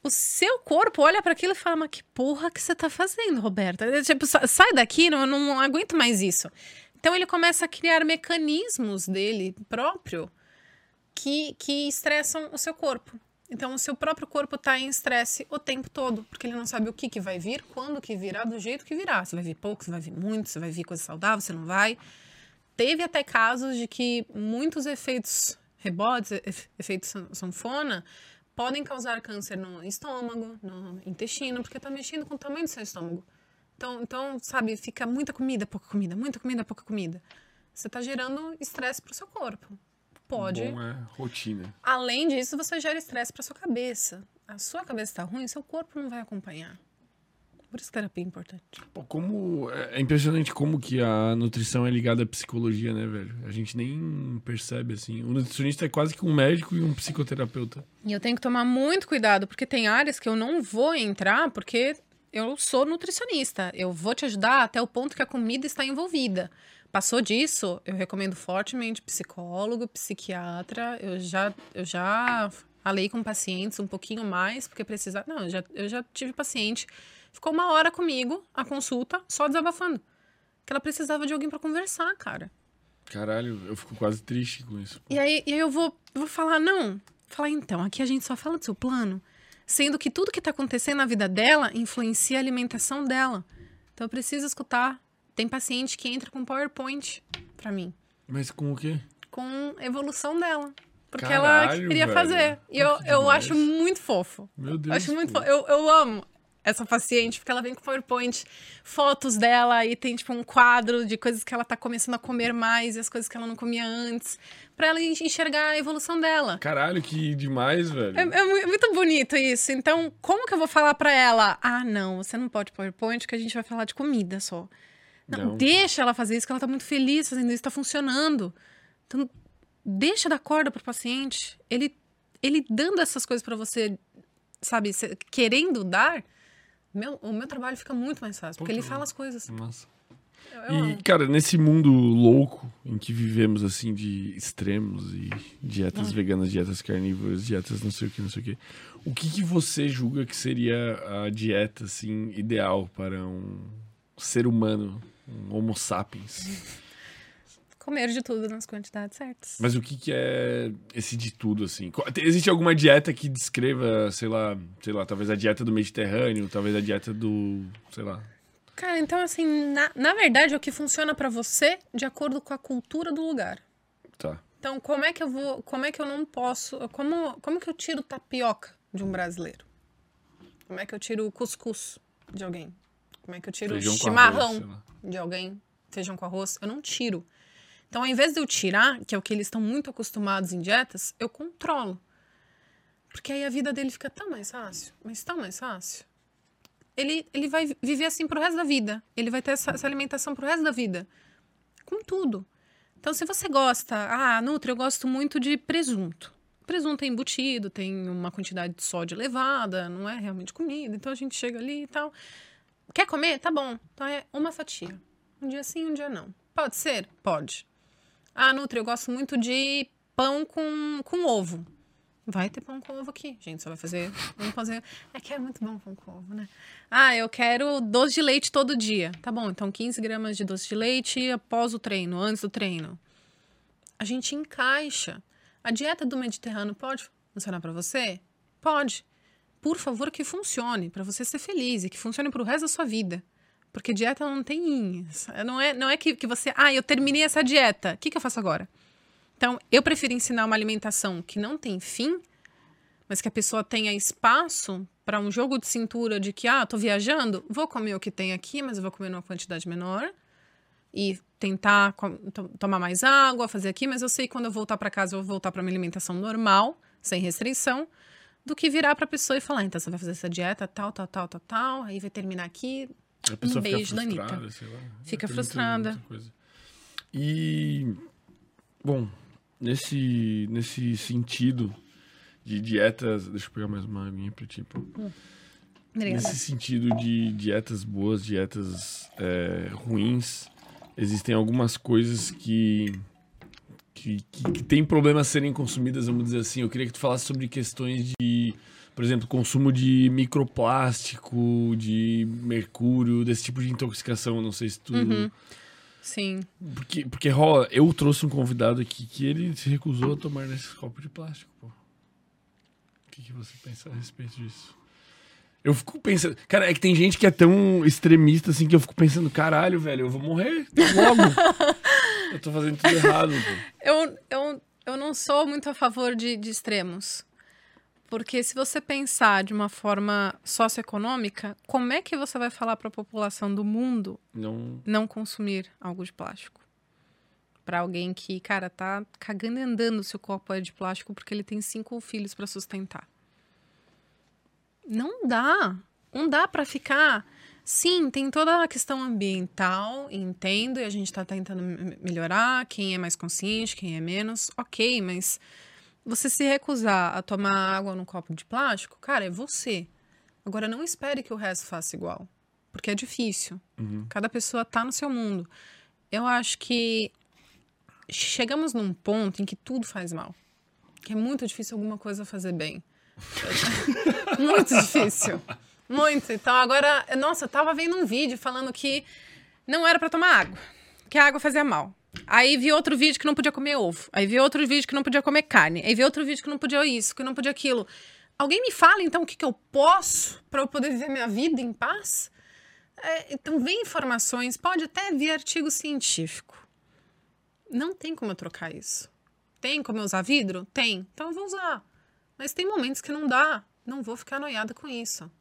O seu corpo olha para aquilo e fala: Mas que porra que você tá fazendo, Roberta? Tipo, sai daqui, não, não aguento mais isso. Então ele começa a criar mecanismos dele próprio que, que estressam o seu corpo. Então, o seu próprio corpo está em estresse o tempo todo, porque ele não sabe o que, que vai vir, quando que virá, do jeito que virá. Se vai vir pouco, se vai vir muito, se vai vir coisa saudável, se não vai. Teve até casos de que muitos efeitos rebotes, efeitos sanfona, podem causar câncer no estômago, no intestino, porque está mexendo com o tamanho do seu estômago. Então, então, sabe, fica muita comida, pouca comida, muita comida, pouca comida. Você está gerando estresse para o seu corpo pode.
Bom é rotina.
Além disso, você gera estresse para sua cabeça. A sua cabeça está ruim, seu corpo não vai acompanhar. Por isso terapia é importante.
Pô, como é, é impressionante como que a nutrição é ligada à psicologia, né, velho? A gente nem percebe assim. O nutricionista é quase que um médico e um psicoterapeuta.
E eu tenho que tomar muito cuidado, porque tem áreas que eu não vou entrar, porque eu sou nutricionista. Eu vou te ajudar até o ponto que a comida está envolvida. Passou disso, eu recomendo fortemente psicólogo, psiquiatra. Eu já, eu já falei com pacientes um pouquinho mais, porque precisa. Não, eu já, eu já tive paciente. Ficou uma hora comigo, a consulta, só desabafando. Que ela precisava de alguém para conversar, cara.
Caralho, eu fico quase triste com isso.
E aí, e aí eu vou, vou falar, não. Falar, então, aqui a gente só fala do seu plano, sendo que tudo que tá acontecendo na vida dela influencia a alimentação dela. Então eu preciso escutar tem paciente que entra com PowerPoint para mim.
Mas com o quê?
Com evolução dela. Porque Caralho, ela queria velho. fazer. E eu, eu acho muito fofo.
Meu Deus.
Acho muito fofo. Eu, eu amo essa paciente, porque ela vem com PowerPoint, fotos dela e tem tipo um quadro de coisas que ela tá começando a comer mais e as coisas que ela não comia antes, para ela enxergar a evolução dela.
Caralho, que demais, velho. É,
é, muito bonito isso. Então, como que eu vou falar para ela? Ah, não, você não pode PowerPoint, que a gente vai falar de comida só. Não, não, deixa ela fazer isso, que ela tá muito feliz fazendo isso, tá funcionando. Então, deixa dar corda pro paciente. Ele, ele dando essas coisas para você, sabe, querendo dar, meu, o meu trabalho fica muito mais fácil, porque ele fala as coisas.
Nossa. Eu, eu e, amo. cara, nesse mundo louco em que vivemos, assim, de extremos e dietas ah. veganas, dietas carnívoras, dietas não sei o que, não sei o que, o que, que você julga que seria a dieta, assim, ideal para um ser humano um homo sapiens.
Comer de tudo nas quantidades certas.
Mas o que, que é esse de tudo, assim? Existe alguma dieta que descreva, sei lá, sei lá, talvez a dieta do Mediterrâneo, talvez a dieta do, sei lá.
Cara, então assim, na, na verdade é o que funciona para você de acordo com a cultura do lugar.
Tá.
Então, como é que eu vou, como é que eu não posso, como, como que eu tiro tapioca de um brasileiro? Como é que eu tiro o cuscuz de alguém? Como é que eu tiro Feijão chimarrão arroz, de alguém? Feijão com arroz? Eu não tiro. Então, ao invés de eu tirar, que é o que eles estão muito acostumados em dietas, eu controlo. Porque aí a vida dele fica tão mais fácil, mas tão mais fácil. Ele, ele vai viver assim pro resto da vida. Ele vai ter essa, essa alimentação pro resto da vida. Com tudo. Então, se você gosta, ah, Nutri, eu gosto muito de presunto. Presunto é embutido, tem uma quantidade de sódio elevada, não é realmente comida. Então a gente chega ali e tal. Quer comer? Tá bom. Então é uma fatia. Um dia sim, um dia não. Pode ser? Pode. Ah, Nutri, eu gosto muito de pão com, com ovo. Vai ter pão com ovo aqui. Gente, só vai fazer. Vamos fazer. É que é muito bom pão com ovo, né? Ah, eu quero doce de leite todo dia. Tá bom, então 15 gramas de doce de leite após o treino, antes do treino. A gente encaixa. A dieta do Mediterrâneo pode funcionar para você? Pode por favor, que funcione para você ser feliz e que funcione para o resto da sua vida. Porque dieta não tem. Não é, não é que, que você. Ah, eu terminei essa dieta. O que, que eu faço agora? Então, eu prefiro ensinar uma alimentação que não tem fim, mas que a pessoa tenha espaço para um jogo de cintura de que, ah, tô viajando, vou comer o que tem aqui, mas eu vou comer numa quantidade menor. E tentar tomar mais água, fazer aqui, mas eu sei que quando eu voltar para casa eu vou voltar para minha alimentação normal, sem restrição do que virar para a pessoa e falar, então você vai fazer essa dieta tal, tal, tal, tal, tal, aí vai terminar aqui,
A pessoa
Um
fica
beijo da Anitta.
frustrada, sei lá.
Fica
muita-
frustrada.
muita. E, bom, nesse, nesse sentido de dietas. Deixa eu pegar mais uma aguinha pra ti.
Obrigada.
Nesse sentido de dietas boas, dietas é, ruins, existem algumas coisas que, que, que, que tem problema serem consumidas, vamos dizer assim. Eu queria que tu falasse sobre questões de, por exemplo, consumo de microplástico, de mercúrio, desse tipo de intoxicação. Não sei se tu.
Uhum. Sim.
Porque, porque rola, eu trouxe um convidado aqui que ele se recusou a tomar nesse copo de plástico, pô. O que, que você pensa a respeito disso? Eu fico pensando. Cara, é que tem gente que é tão extremista assim que eu fico pensando, caralho, velho, eu vou morrer logo. eu tô fazendo tudo errado, pô.
Eu, eu, eu não sou muito a favor de, de extremos. Porque se você pensar de uma forma socioeconômica, como é que você vai falar para a população do mundo
Não.
não consumir algo de plástico? Para alguém que, cara, tá cagando e andando se o copo é de plástico porque ele tem cinco filhos para sustentar. Não dá. Não dá para ficar. Sim, tem toda a questão ambiental, entendo, e a gente tá tentando me- melhorar, quem é mais consciente, quem é menos, ok, mas você se recusar a tomar água num copo de plástico, cara, é você. Agora, não espere que o resto faça igual, porque é difícil.
Uhum.
Cada pessoa tá no seu mundo. Eu acho que chegamos num ponto em que tudo faz mal. Que é muito difícil alguma coisa fazer bem. muito difícil. Muito. Então agora, nossa, eu tava vendo um vídeo falando que não era pra tomar água, que a água fazia mal. Aí vi outro vídeo que não podia comer ovo. Aí vi outro vídeo que não podia comer carne. Aí vi outro vídeo que não podia isso, que não podia aquilo. Alguém me fala então o que, que eu posso pra eu poder viver minha vida em paz? É, então, vem informações, pode até vir artigo científico. Não tem como eu trocar isso. Tem como eu usar vidro? Tem. Então eu vou usar. Mas tem momentos que não dá. Não vou ficar noiada com isso.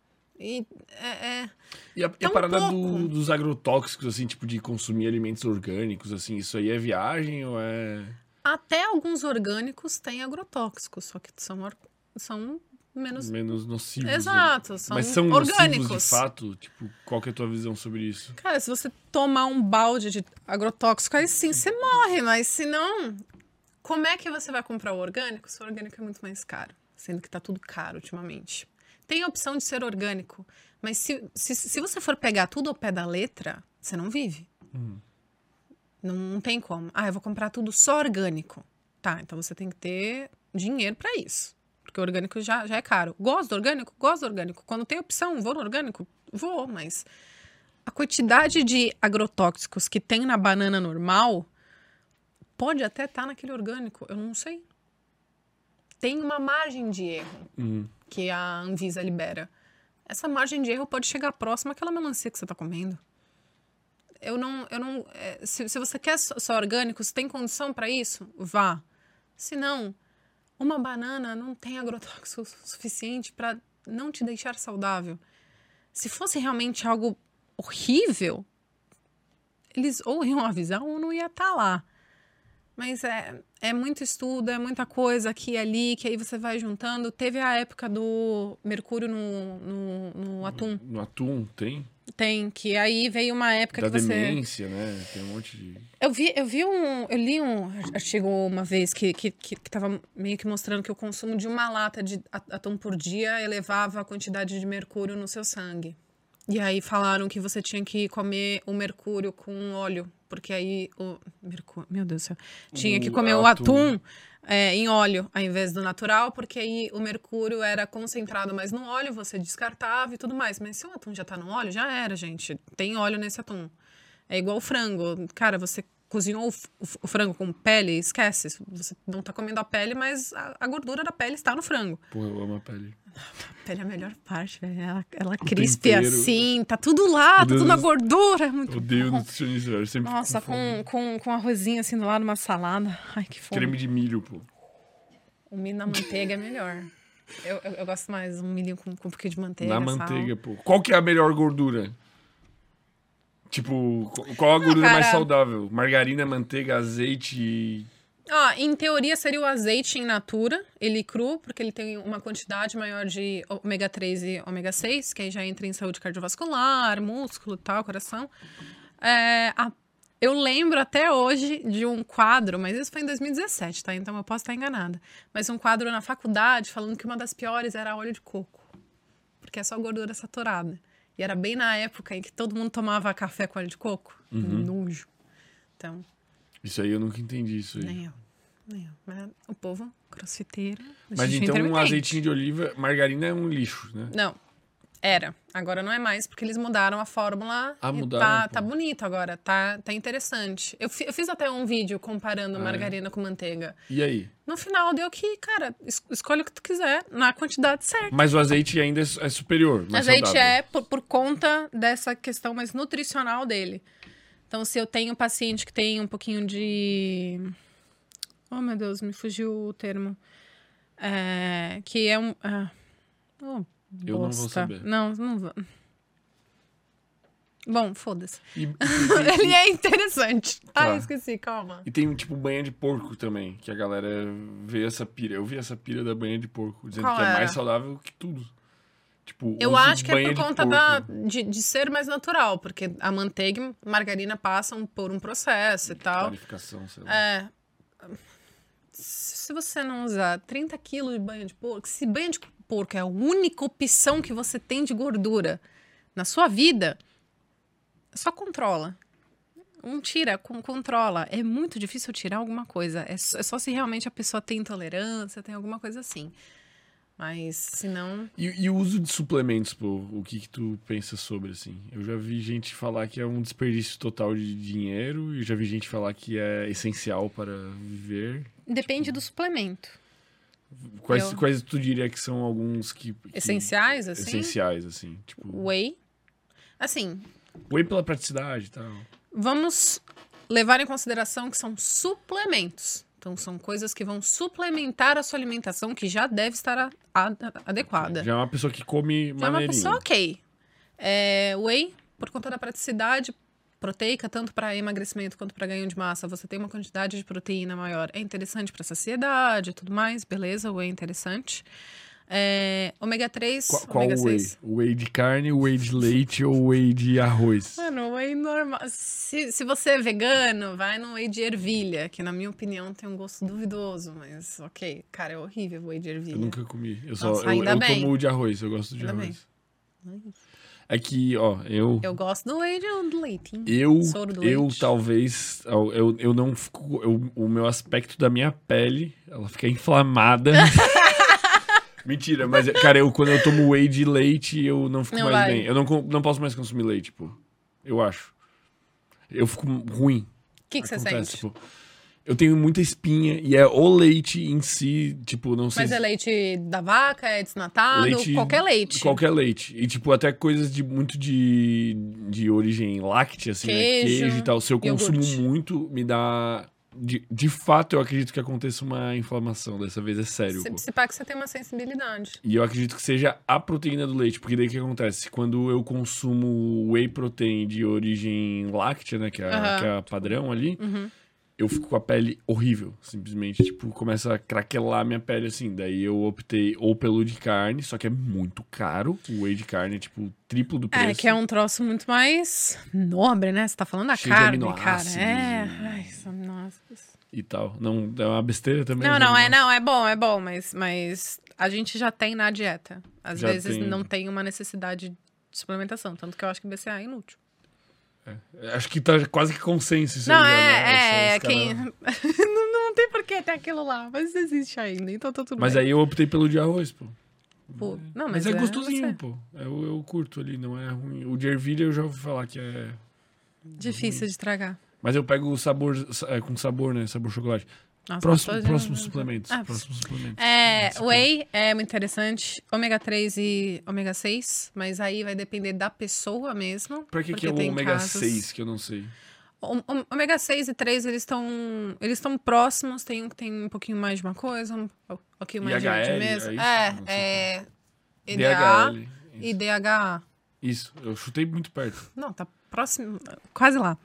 E é. é-
E a, e a
Tão
parada do- dos agrotóxicos, assim, tipo, de consumir alimentos orgânicos, assim, isso aí é viagem ou é.
Até alguns orgânicos têm agrotóxicos, só que são, são menos.
menos nocivos? né?
Exato, são
Mas são
orgânicos.
nocivos de fato? Tipo, qual que é a tua visão sobre isso?
Cara, se você tomar um balde de agrotóxico, aí sim você morre, mas se não, como é que você vai comprar o orgânico? Se o orgânico é muito mais caro, sendo que tá tudo caro ultimamente. Tem a opção de ser orgânico, mas se, se, se você for pegar tudo ao pé da letra, você não vive. Não, não tem como. Ah, eu vou comprar tudo só orgânico. Tá, então você tem que ter dinheiro para isso. Porque o orgânico já, já é caro. Gosto do orgânico? Gosto do orgânico. Quando tem opção, vou no orgânico? Vou, mas a quantidade de agrotóxicos que tem na banana normal pode até estar naquele orgânico, eu não sei. Tem uma margem de erro
Hum.
que a Anvisa libera. Essa margem de erro pode chegar próxima àquela melancia que você está comendo. Eu não, eu não. é, se, se você quer só só orgânico, se tem condição para isso, vá. Se não, uma banana não tem agrotóxico suficiente para não te deixar saudável. Se fosse realmente algo horrível, eles ou iam avisar ou não ia estar lá. Mas é, é muito estudo, é muita coisa aqui e ali, que aí você vai juntando. Teve a época do mercúrio no, no, no atum.
No atum tem?
Tem, que aí veio uma época
da
que você.
demência, né? Tem um monte de.
Eu vi, eu vi um. Eu li um artigo uma vez que, que, que, que tava meio que mostrando que o consumo de uma lata de atum por dia elevava a quantidade de mercúrio no seu sangue. E aí falaram que você tinha que comer o mercúrio com óleo, porque aí o. Mercúrio, meu Deus do céu. Tinha que comer o
atum.
é, em óleo ao invés do natural, porque aí o mercúrio era concentrado mais no óleo, você descartava e tudo mais. Mas se o atum já tá no óleo, já era, gente. Tem óleo nesse atum. É igual o frango. Cara, você cozinhou o, o frango com pele, esquece. Você não tá comendo a pele, mas a, a gordura da pele está no frango.
Porra, eu amo a pele.
A pele é a melhor parte, velho. Ela, ela crispe assim, tá tudo lá, tá tudo na
Deus.
gordura. É muito
Odeio nutricionista. Sempre
Nossa,
com
com, com, arrozinho assim do lado, uma salada. Ai, que fome.
Creme de milho, pô.
O milho na manteiga é melhor. Eu, eu, eu gosto mais um milho com, com um pouquinho de manteiga.
Na
sal.
manteiga, pô. Qual que é a melhor gordura? Tipo, qu- qual a gordura mais
cara.
saudável? Margarina, manteiga, azeite
Ó, em teoria seria o azeite in natura, ele cru, porque ele tem uma quantidade maior de ômega 3 e ômega 6, que aí já entra em saúde cardiovascular, músculo e tal, coração. É, a- eu lembro até hoje de um quadro, mas isso foi em 2017, tá? Então eu posso estar enganada. Mas um quadro na faculdade falando que uma das piores era óleo de coco, porque é só gordura saturada. E era bem na época em que todo mundo tomava café com óleo de coco. Nojo. Então,
Isso aí eu nunca entendi isso aí.
nem eu. Nem eu. Mas o povo crossfiteiro.
Mas então um azeitinho de oliva, margarina é um lixo, né?
Não. Era. Agora não é mais, porque eles mudaram a fórmula.
Ah, mudaram,
Tá, tá bonito agora. Tá, tá interessante. Eu, fi- eu fiz até um vídeo comparando
Ah, é?
margarina com manteiga.
E aí?
No final deu que, cara, es- escolhe o que tu quiser, na quantidade certa.
Mas o azeite ainda é é superior. Mais
Azeite
saudável.
é por, por conta dessa questão mais nutricional dele. Então, se eu tenho um paciente que tem um pouquinho de. Oh, meu Deus, me fugiu o termo. É, que é um. ah, oh,
Eu não vou saber.
Não, não vou. Bom, foda-se.
E, e-
Ele é interessante.
Tá.
Ah, esqueci, calma.
e tem tipo banha de porco também, que a galera vê essa pira. Eu vi essa pira da banha de porco, dizendo
Qual
que é
era?
mais saudável que tudo. Tipo,
Eu
use
acho que é
banha
por
de
conta
porco.
da, de, de ser mais natural, porque a manteiga e margarina passam por um processo e tal.
Clarificação, sei lá.
É. Se você não usar 30 quilos de banha de porco, se banha de porco é a única opção que você tem de gordura na sua vida, só controla. Não tira, con- controla. É muito difícil tirar alguma coisa. É só, é só se realmente a pessoa tem intolerância, tem alguma coisa assim. Mas se não.
E, e o uso de suplementos, pô, o que que tu pensa sobre, assim? Eu já vi gente falar que é um desperdício total de dinheiro, e já vi gente falar que é essencial para viver.
Depende do suplemento.
Quais,
Eu-
quais tu diria que são alguns que... que-
Essenciais, assim.
Essenciais, assim. Tipo,
Whey. Assim,
whey pela praticidade e tal.
vamos levar em consideração que são suplementos. Então, são coisas que vão suplementar a sua alimentação, que já deve estar adequada.
Já é uma pessoa que come
Já é uma
maneirinho.
pessoa ok. É, whey, por conta da praticidade proteica, tanto para emagrecimento quanto para ganho de massa, você tem uma quantidade de proteína maior. É interessante para saciedade e tudo mais, beleza? Whey é interessante. É, ômega 3,
Qual, qual
ômega
whey?
6.
Whey de carne, whey de leite ou whey de arroz?
Mano, whey normal. Se, se você é vegano, vai no whey de ervilha, que na minha opinião tem um gosto duvidoso, mas ok. Cara, é horrível o whey de ervilha.
Eu nunca comi. Eu, só,
Nossa,
eu,
ainda
eu
bem.
tomo o de arroz, eu gosto de
Ainda
arroz. É que, ó, eu...
Eu gosto do whey de leite.
Eu,
Soro do
eu
leite.
talvez, eu, eu, eu não fico, eu- o meu aspecto da minha pele, ela fica inflamada. Mentira, mas, cara, eu, quando eu tomo whey de leite, eu não fico
Não
mais
vai.
bem. Eu não, não posso mais consumir leite, pô. Eu acho. Eu fico ruim.
O que, que você sente?
tipo, eu tenho muita espinha e é o leite em si, tipo, não sei
Mas
se-
é leite da vaca, é desnatado,
Leite-
qualquer leite.
Qualquer leite. E, tipo, até coisas de muito de, de origem láctea, assim, né?
Queijo,
Queijo e tal. Se eu consumo
iogurte.
muito, me dá. De, de fato, eu acredito que aconteça uma inflamação. Dessa vez é sério.
Se, se pá que você tem uma sensibilidade.
E eu acredito que seja a proteína do leite, porque daí o que acontece? Quando eu consumo whey protein de origem láctea, né, que é,
Aham.
que é a padrão ali,
Uhum.
Eu fico com a pele horrível. Simplesmente, tipo, começa a craquelar minha pele assim. Daí eu optei ou pelo de carne, só que é muito caro. O whey de carne é, tipo, triplo do preço.
É, que é um troço muito mais nobre, né? Você tá falando da
Cheio
carne, cara. É.
e-
Ai, nossa.
E tal. Não, é uma besteira também.
Não,
mas
não, é, não, é bom, é bom, mas, mas a gente já tem na dieta. Às
Já
vezes
tem.
não tem uma necessidade de suplementação, tanto que eu acho que BCA é inútil.
Acho que tá quase que consenso isso
não,
aí.
é,
né?
é,
os
quem... não, não tem por que ter aquilo lá, mas existe ainda, então tá tudo
Mas
bem.
aí eu optei pelo de arroz, pô.
Pô, não,
Mas,
mas,
é gostosinho,
você.
pô. Eu, eu curto ali, não é ruim. O de ervilha eu já ouvi falar que é.
Difícil de tragar.
Mas eu pego o sabor é, com sabor, né? Sabor chocolate.
Nossa,
Próximo, próximo suplementos.
Ah,
próximo suplementos.
É, whey é muito interessante. Ômega 3 e ômega 6, mas aí vai depender da pessoa mesmo.
Pra que, que é o ômega
casos-
6 que eu não sei?
O- Ômega 6 e 3, eles estão eles estão próximos, tem um que tem um pouquinho mais de uma coisa, um pouquinho mais de- de
IHL,
mesa.
é isso?
É, é EDA
DHL.
e DHA.
Isso, eu chutei muito perto.
Não, tá próximo, quase lá.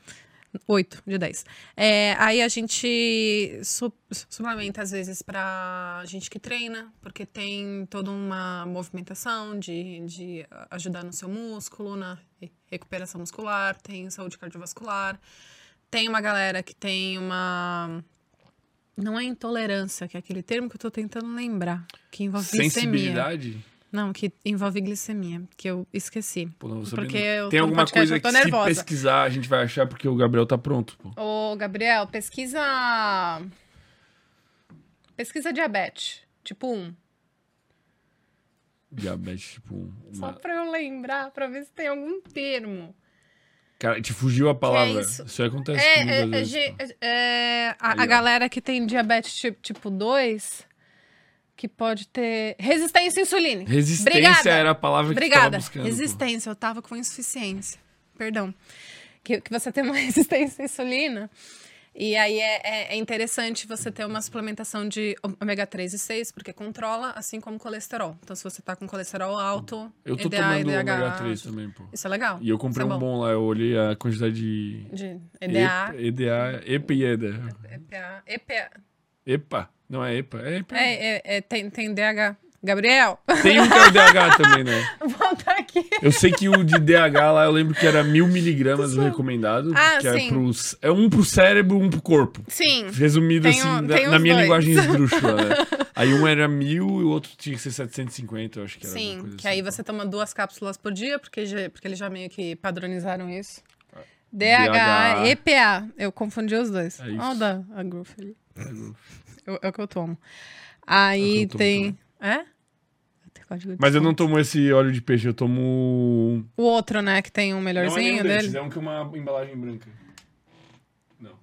8 de 10. É, aí a gente su suplementa, às vezes, pra gente que treina, porque tem toda uma movimentação de, de ajudar no seu músculo, na recuperação muscular, tem saúde cardiovascular. Tem uma galera que tem uma. Não é intolerância, que é aquele termo que eu tô tentando lembrar, que envolve
Sensibilidade?
Não, que envolve glicemia, que eu esqueci.
Pô, não
Porque eu
Tem alguma
podcast,
coisa que se pesquisar a gente vai achar porque o Gabriel tá pronto, pô.
Ô, Gabriel, pesquisa. Pesquisa diabetes, tipo 1.
Diabetes, tipo, um-
Só
uma...
pra eu lembrar, pra ver se tem algum termo.
Cara, te fugiu a palavra.
isso?
isso? aí acontece
É, é, é,
vezes, pô.
é, a, a galera que tem diabetes tipo, tipo 2, que pode ter resistência insulínica.
Resistência
Obrigada.
era a palavra que
Obrigada.
buscando. pô.
Resistência, eu tava com insuficiência. Perdão. Que, que você tem uma resistência à insulina. E aí é, é- é interessante você ter uma suplementação de ômega 3 e 6, porque controla, assim como colesterol. Então, se você tá com colesterol alto,
Eu tô
EDA,
tomando
EDH,
ômega 3 também, pô.
Isso é legal.
E eu comprei
é
um bom lá, eu olhei a quantidade de...
De EDA,
EPA, EPA e EDA.
EPA, EPA.
EPA, não é EPA, é EPA.
É, é, é, tem, tem DH. Gabriel,
Tem um que é o DH também, né?
volta aqui.
Eu sei que o de DH lá, eu lembro que era mil miligramas o recomendado.
Ah,
que
sim.
É, pro, é um pro cérebro, um pro corpo.
Sim.
Resumido
Tem
assim,
um-
na, na minha
dois.
linguagem esdrúxula, né? Aí um era mil e o outro tinha que ser 750, eu acho que era.
Sim, que
assim.
aí você toma duas cápsulas por dia, porque, já, porque eles já meio que padronizaram isso. DHA,
DHA.
EPA. Eu confundi os dois.
É.
Olha o da a Growth ali.
Growth.
Eu- É o que eu tomo.
É
Aí
que eu tomo
tem. É? Código de
Mas eu não tomo esse óleo de peixe, eu tomo.
O outro, né, que tem um
Não é
melhorzinho dele.
desses, é um que é uma embalagem branca.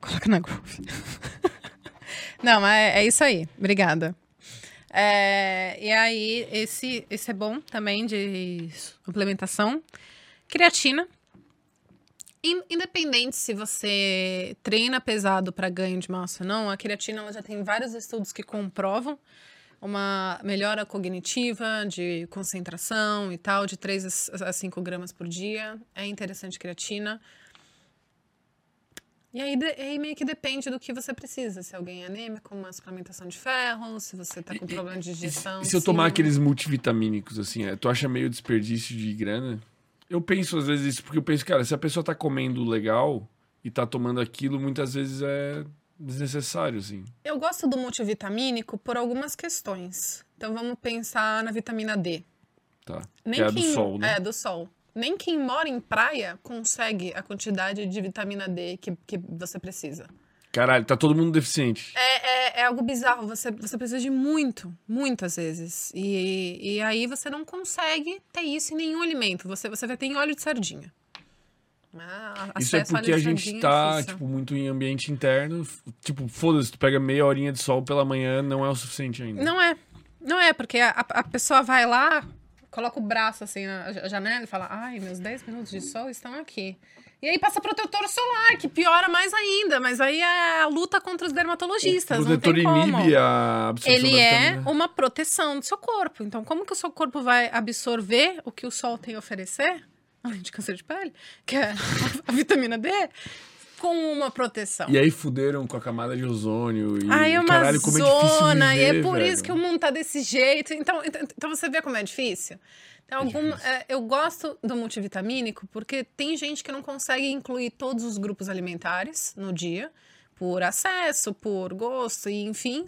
Coloca na Growth. não, mas é, é isso aí. Obrigada. É, e aí, esse, esse é bom também de suplementação. Creatina. In- Independente se você treina pesado para ganho de massa ou não, a creatina ela já tem vários estudos que comprovam uma melhora cognitiva, de concentração e tal, de 3 a 5 gramas por dia. É interessante creatina. E aí, de- aí meio que depende do que você precisa. Se alguém é anêmico, uma suplementação de ferro, se você tá com problema de
E
digestão.
se, se eu tomar
sim.
aqueles multivitamínicos, assim, é, tu acha meio desperdício de grana? Eu penso às vezes isso, porque eu penso, cara, se a pessoa tá comendo legal e tá tomando aquilo, muitas vezes é desnecessário, assim.
Eu gosto do multivitamínico por algumas questões. Então vamos pensar na vitamina D.
Tá.
Nem
que é a do
quem-
sol, né?
É, do sol. Nem quem mora em praia consegue a quantidade de vitamina D que, que você precisa.
Caralho, tá todo mundo deficiente.
É, é, é algo bizarro. Você, você precisa de muito, muitas vezes. E, e aí você não consegue ter isso em nenhum alimento. Você, você vai ter em óleo de sardinha. Ah,
Isso é
a
porque a
de
gente
é
tá,
difícil.
tipo, muito em ambiente interno. Tipo, foda-se, tu pega meia horinha de sol pela manhã, não é o suficiente ainda.
Não é. Não é, porque a, a pessoa vai lá, coloca o braço assim na ja- janela e fala: Ai, meus 10 minutos de sol estão aqui. E aí passa protetor solar, que piora mais ainda. Mas aí é a luta contra os dermatologistas.
o
não
protetor
tem como.
inibe a absorção
Ele é uma proteção do seu corpo. Então, como que o seu corpo vai absorver o que o sol tem a oferecer? Além de câncer de pele, que é a vitamina D, com uma proteção.
E aí fuderam com a camada de ozônio e
Ai, é uma
caralho, como é difícil
zona, e é
viver,
por
velho.
isso que o mundo tá desse jeito. Então, então, então você vê como é difícil? Então, algum, é, eu gosto do multivitamínico porque tem gente que não consegue incluir todos os grupos alimentares no dia, por acesso, por gosto e enfim.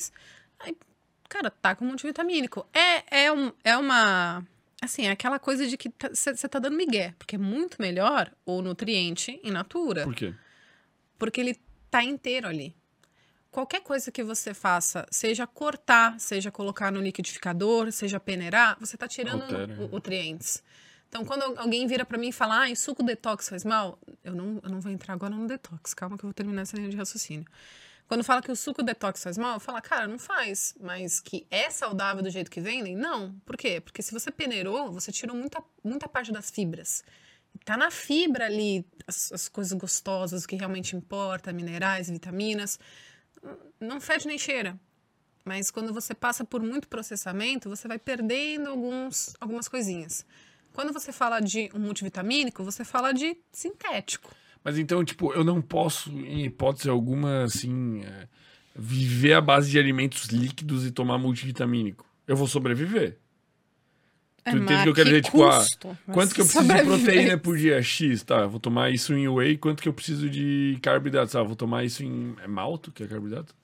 Aí, cara, tá com multivitamínico. É, é, um, é uma. Assim, é aquela coisa de que você tá dando migué, porque é muito melhor o nutriente in natura
Por quê?
porque ele tá inteiro ali. Qualquer coisa que você faça, seja cortar, seja colocar no liquidificador, seja peneirar, você tá tirando
Altera.
nu- nutrientes. Então, quando al- alguém vira pra mim e fala, ah, suco detox faz mal, eu não, eu não vou entrar agora no detox, calma que eu vou terminar essa linha de raciocínio. Quando fala que o suco detox faz mal, eu falo, cara, não faz. Mas que é saudável do jeito que vendem? Não. Por quê? Porque se você peneirou, você tirou muita, muita parte das fibras. Tá na fibra ali as, as coisas gostosas, o que realmente importa, minerais, vitaminas. Não fede nem cheira. Mas quando você passa por muito processamento, você vai perdendo alguns, algumas coisinhas. Quando você fala de um multivitamínico, você fala de sintético.
Mas então, tipo, eu não posso, em hipótese alguma, assim, é, viver à base de alimentos líquidos e tomar multivitamínico. Eu vou sobreviver.
É,
Tu entende
mas
o que eu quero dizer? Tipo, ah, Quanto que eu preciso de proteína por dia? X, tá, vou tomar isso em whey. Quanto que eu preciso de carboidratos? Ah, vou tomar isso em... É malto, que é carboidrato?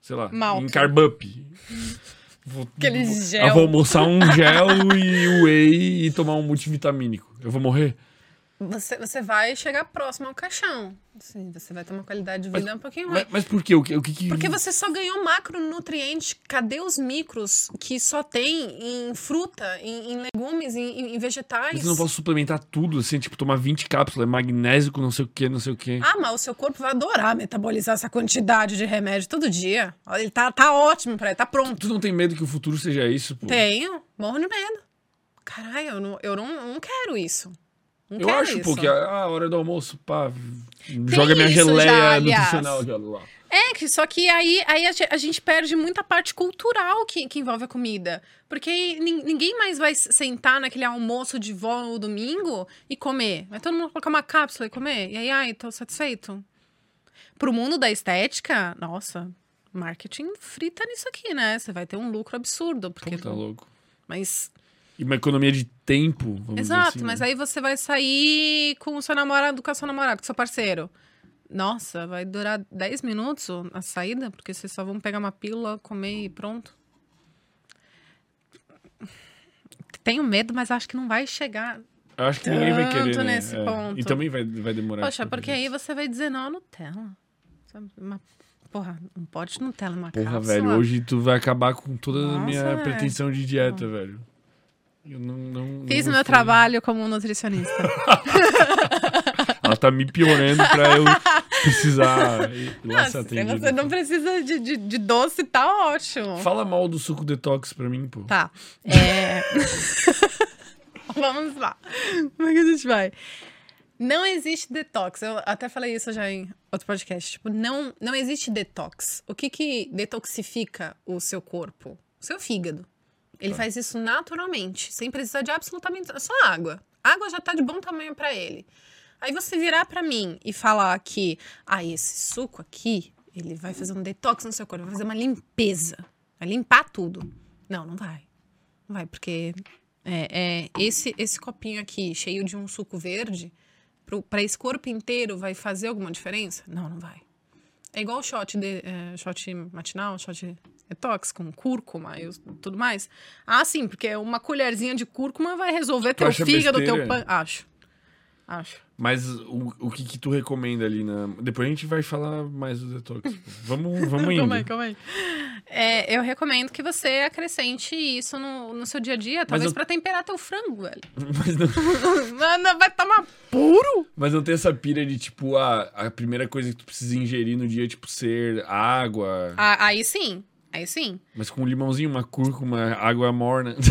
Sei lá.
Malto.
Em carbup. Vou,
Aquele
vou-
gel.
Eu vou almoçar um gel e whey e tomar um multivitamínico. Eu vou morrer?
Você, você vai chegar próximo ao caixão. Assim, você vai ter uma qualidade de vida um pouquinho ruim.
Mas, mas por quê? O que, o que, que...
Porque você só ganhou macronutrientes. Cadê os micros que só tem em fruta, em, em legumes, em, em vegetais?
Mas eu não posso suplementar tudo, assim, tipo, tomar 20 cápsulas, magnésio com não sei o que, não sei o que.
Ah, mas o seu corpo vai adorar metabolizar essa quantidade de remédio todo dia. Ele tá, tá ótimo pra ele, tá pronto.
Tu não tem medo que o futuro seja isso, pô?
Tenho, morro de medo. Caralho, eu não, eu não, não quero isso. Não
Eu acho,
isso.
pô, que a, hora do almoço, pá, joga minha geleia
já,
nutricional aqui, lá.
É, que só que aí, aí a ge- a gente perde muita parte cultural que, que envolve a comida. Porque ninguém mais vai sentar naquele almoço de vó no domingo e comer. Vai todo mundo colocar uma cápsula e comer. E aí, ai, tô satisfeito. Pro mundo da estética, nossa, marketing frita nisso aqui, né? Você vai ter um lucro absurdo. Porque,
Pô, tá louco.
Mas
E uma economia de tempo, vamos
Exato,
assim,
mas
né?
aí você vai sair com o seu namorado, com a sua namorada, com o seu parceiro. Nossa, vai durar 10 minutos a saída, porque vocês só vão pegar uma pílula, comer e pronto. Tenho medo, mas acho que não vai chegar.
Eu acho que ninguém vai querer, né?
nesse
É.
ponto.
E também vai, vai demorar.
Poxa,
pra
porque aí você vai dizer, não, Nutella. Sabe, uma, porra, um pote Nutella, uma
Porra,
cápsula.
velho, hoje tu vai acabar com toda a
Nossa,
minha
velho.
pretensão de dieta, velho. Eu não, não,
Fiz
não
o meu trabalho como nutricionista.
Ela tá me piorando pra eu precisar ir lá
Não,
ser
se você não precisa de, de, de doce, tá ótimo.
Fala mal do suco detox pra mim, pô.
Tá. É... Vamos lá. Como é que a gente vai? Não existe detox. Eu até falei isso já em outro podcast. Tipo, não, não existe detox. O que que detoxifica o seu corpo? O seu fígado. Ele
Tá.
faz isso naturalmente, sem precisar de absolutamente só água. Água já tá de bom tamanho pra ele. Aí você virar pra mim e falar que, ah, esse suco aqui, ele vai fazer um detox no seu corpo, vai fazer uma limpeza, vai limpar tudo. Não, não vai. Não vai, porque é, é, esse, esse copinho aqui, cheio de um suco verde, pro, pra esse corpo inteiro, vai fazer alguma diferença? Não, não vai. É igual o shot, de, é, shot matinal, shot detox com cúrcuma e tudo mais. Ah, sim, porque uma colherzinha de cúrcuma vai resolver teu
acha
fígado,
besteira?
teu pan... Acho. Acho.
Mas o, o que que tu recomenda ali na... Depois a gente vai falar mais do detox. Vamos, vamos indo.
Calma aí, calma aí. É, eu recomendo que você acrescente isso no, no seu dia a dia, talvez
eu-
pra temperar teu frango, velho.
Mas não,
Mano, vai tomar puro?
mas não tem essa pira de, tipo, a, a primeira coisa que tu precisa ingerir no dia, tipo, ser água.
Ah, aí sim, aí sim.
Mas com um limãozinho, uma cúrcuma, água morna.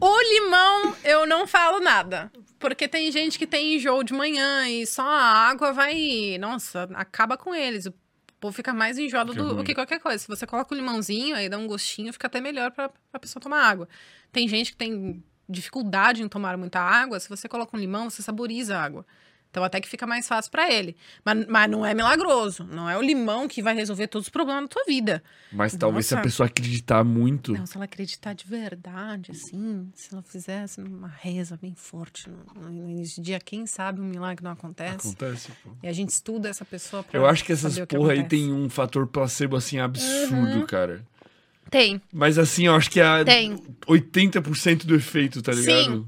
O limão, eu não falo nada. Porque tem gente que tem enjoo de manhã e só a água vai. Nossa, acaba com eles. O povo fica mais enjoado
Fica
do, que qualquer coisa. Se você coloca o limãozinho, aí dá um gostinho, fica até melhor pra, pra pessoa tomar água. Tem gente que tem dificuldade em tomar muita água. Se você coloca um limão, você saboriza a água. Então até que fica mais fácil pra ele. Mas, mas não é milagroso. Não é o limão que vai resolver todos os problemas da tua vida.
Mas talvez se a
Nossa.
pessoa acreditar muito.
Não, se ela acreditar de verdade, assim, se ela fizesse uma reza bem forte no, no início do dia, quem sabe um milagre não acontece.
Acontece, pô.
E a gente estuda essa pessoa pra
Eu acho que essas
o que
porra aí tem um fator placebo, assim, absurdo,
Uhum.
cara.
Tem.
Mas assim, eu acho que é
Tem.
80% do efeito, tá ligado?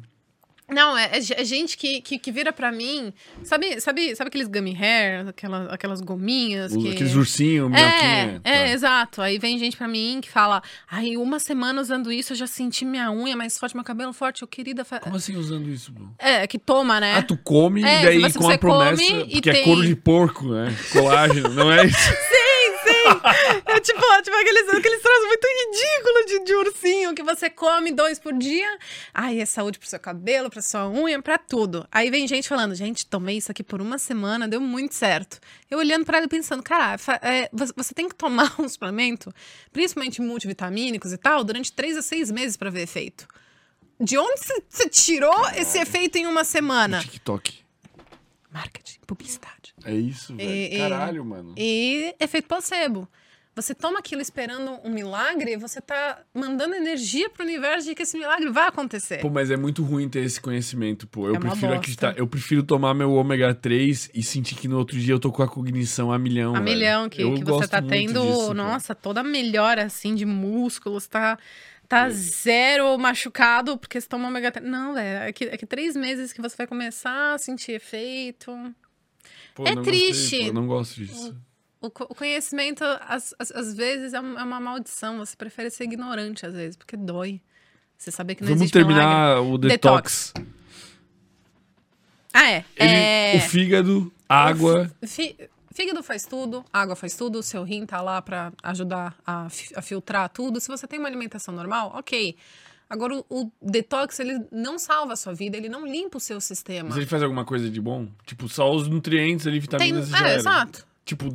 Não, é, é é gente que, que, que vira pra mim. Sabe, sabe, sabe aqueles gummy hair, aquelas, aquelas gominhas que.
Aqueles ursinhos,
É, é,
tá.
exato. Aí vem gente pra mim que fala: Ai, uma semana usando isso, eu já senti minha unha mais forte, meu cabelo forte. Eu, querida. fa-
Como assim usando isso, pô?
É, que toma, né?
Ah, tu come
É,
e daí
mas
com a promessa.
come e
Porque é
tem-
couro de porco, né? Colágeno, não é isso?
É tipo, tipo aqueles, aqueles troços muito ridículos de, de ursinho que você come dois por dia. Ai, é saúde pro seu cabelo, pra sua unha, pra tudo. Aí vem gente falando, gente, tomei isso aqui por uma semana, deu muito certo. Eu olhando pra ela pensando, cara, é, você tem que tomar um suplemento, principalmente multivitamínicos e tal, durante três a seis meses pra ver efeito. De onde você- tirou esse efeito em uma semana?
TikTok.
Marketing, publicidade.
É isso, velho.
E-
Caralho, mano.
E efeito placebo. Você toma aquilo esperando um milagre, você tá mandando energia pro universo de que esse milagre vai acontecer.
Pô, mas é muito ruim ter esse conhecimento, pô. Eu
É uma
prefiro
bosta.
acreditar. Eu prefiro tomar meu ômega 3 e sentir que no outro dia eu tô com a cognição a milhão.
a
velho.
milhão que,
Eu
que você
gosto
tá
muito
tendo,
disso, pô.
nossa, toda melhora assim de músculos, tá, tá zero machucado porque você toma ômega 3. Não, velho, é que, é que três meses que você vai começar a sentir efeito.
Pô,
é
não gostei,
triste.
pô, eu não gosto disso.
O, co- o conhecimento, às, às, vezes, é é uma maldição. Você prefere ser ignorante, às vezes, porque dói. Você saber que não
Vamos
existe milagre.
terminar o detox.
Ah, é.
Ele-
é...
O fígado, água.
Fi- Fígado faz tudo, água faz tudo, o seu rim tá lá pra ajudar a, a filtrar tudo. Se você tem uma alimentação normal, ok. Agora, o, o detox, ele não salva a sua vida, ele não limpa o seu sistema.
Mas ele faz alguma coisa de bom? Tipo, só os nutrientes ali,
Tem,
vitaminas e já
é,
era.
exato.
Tipo,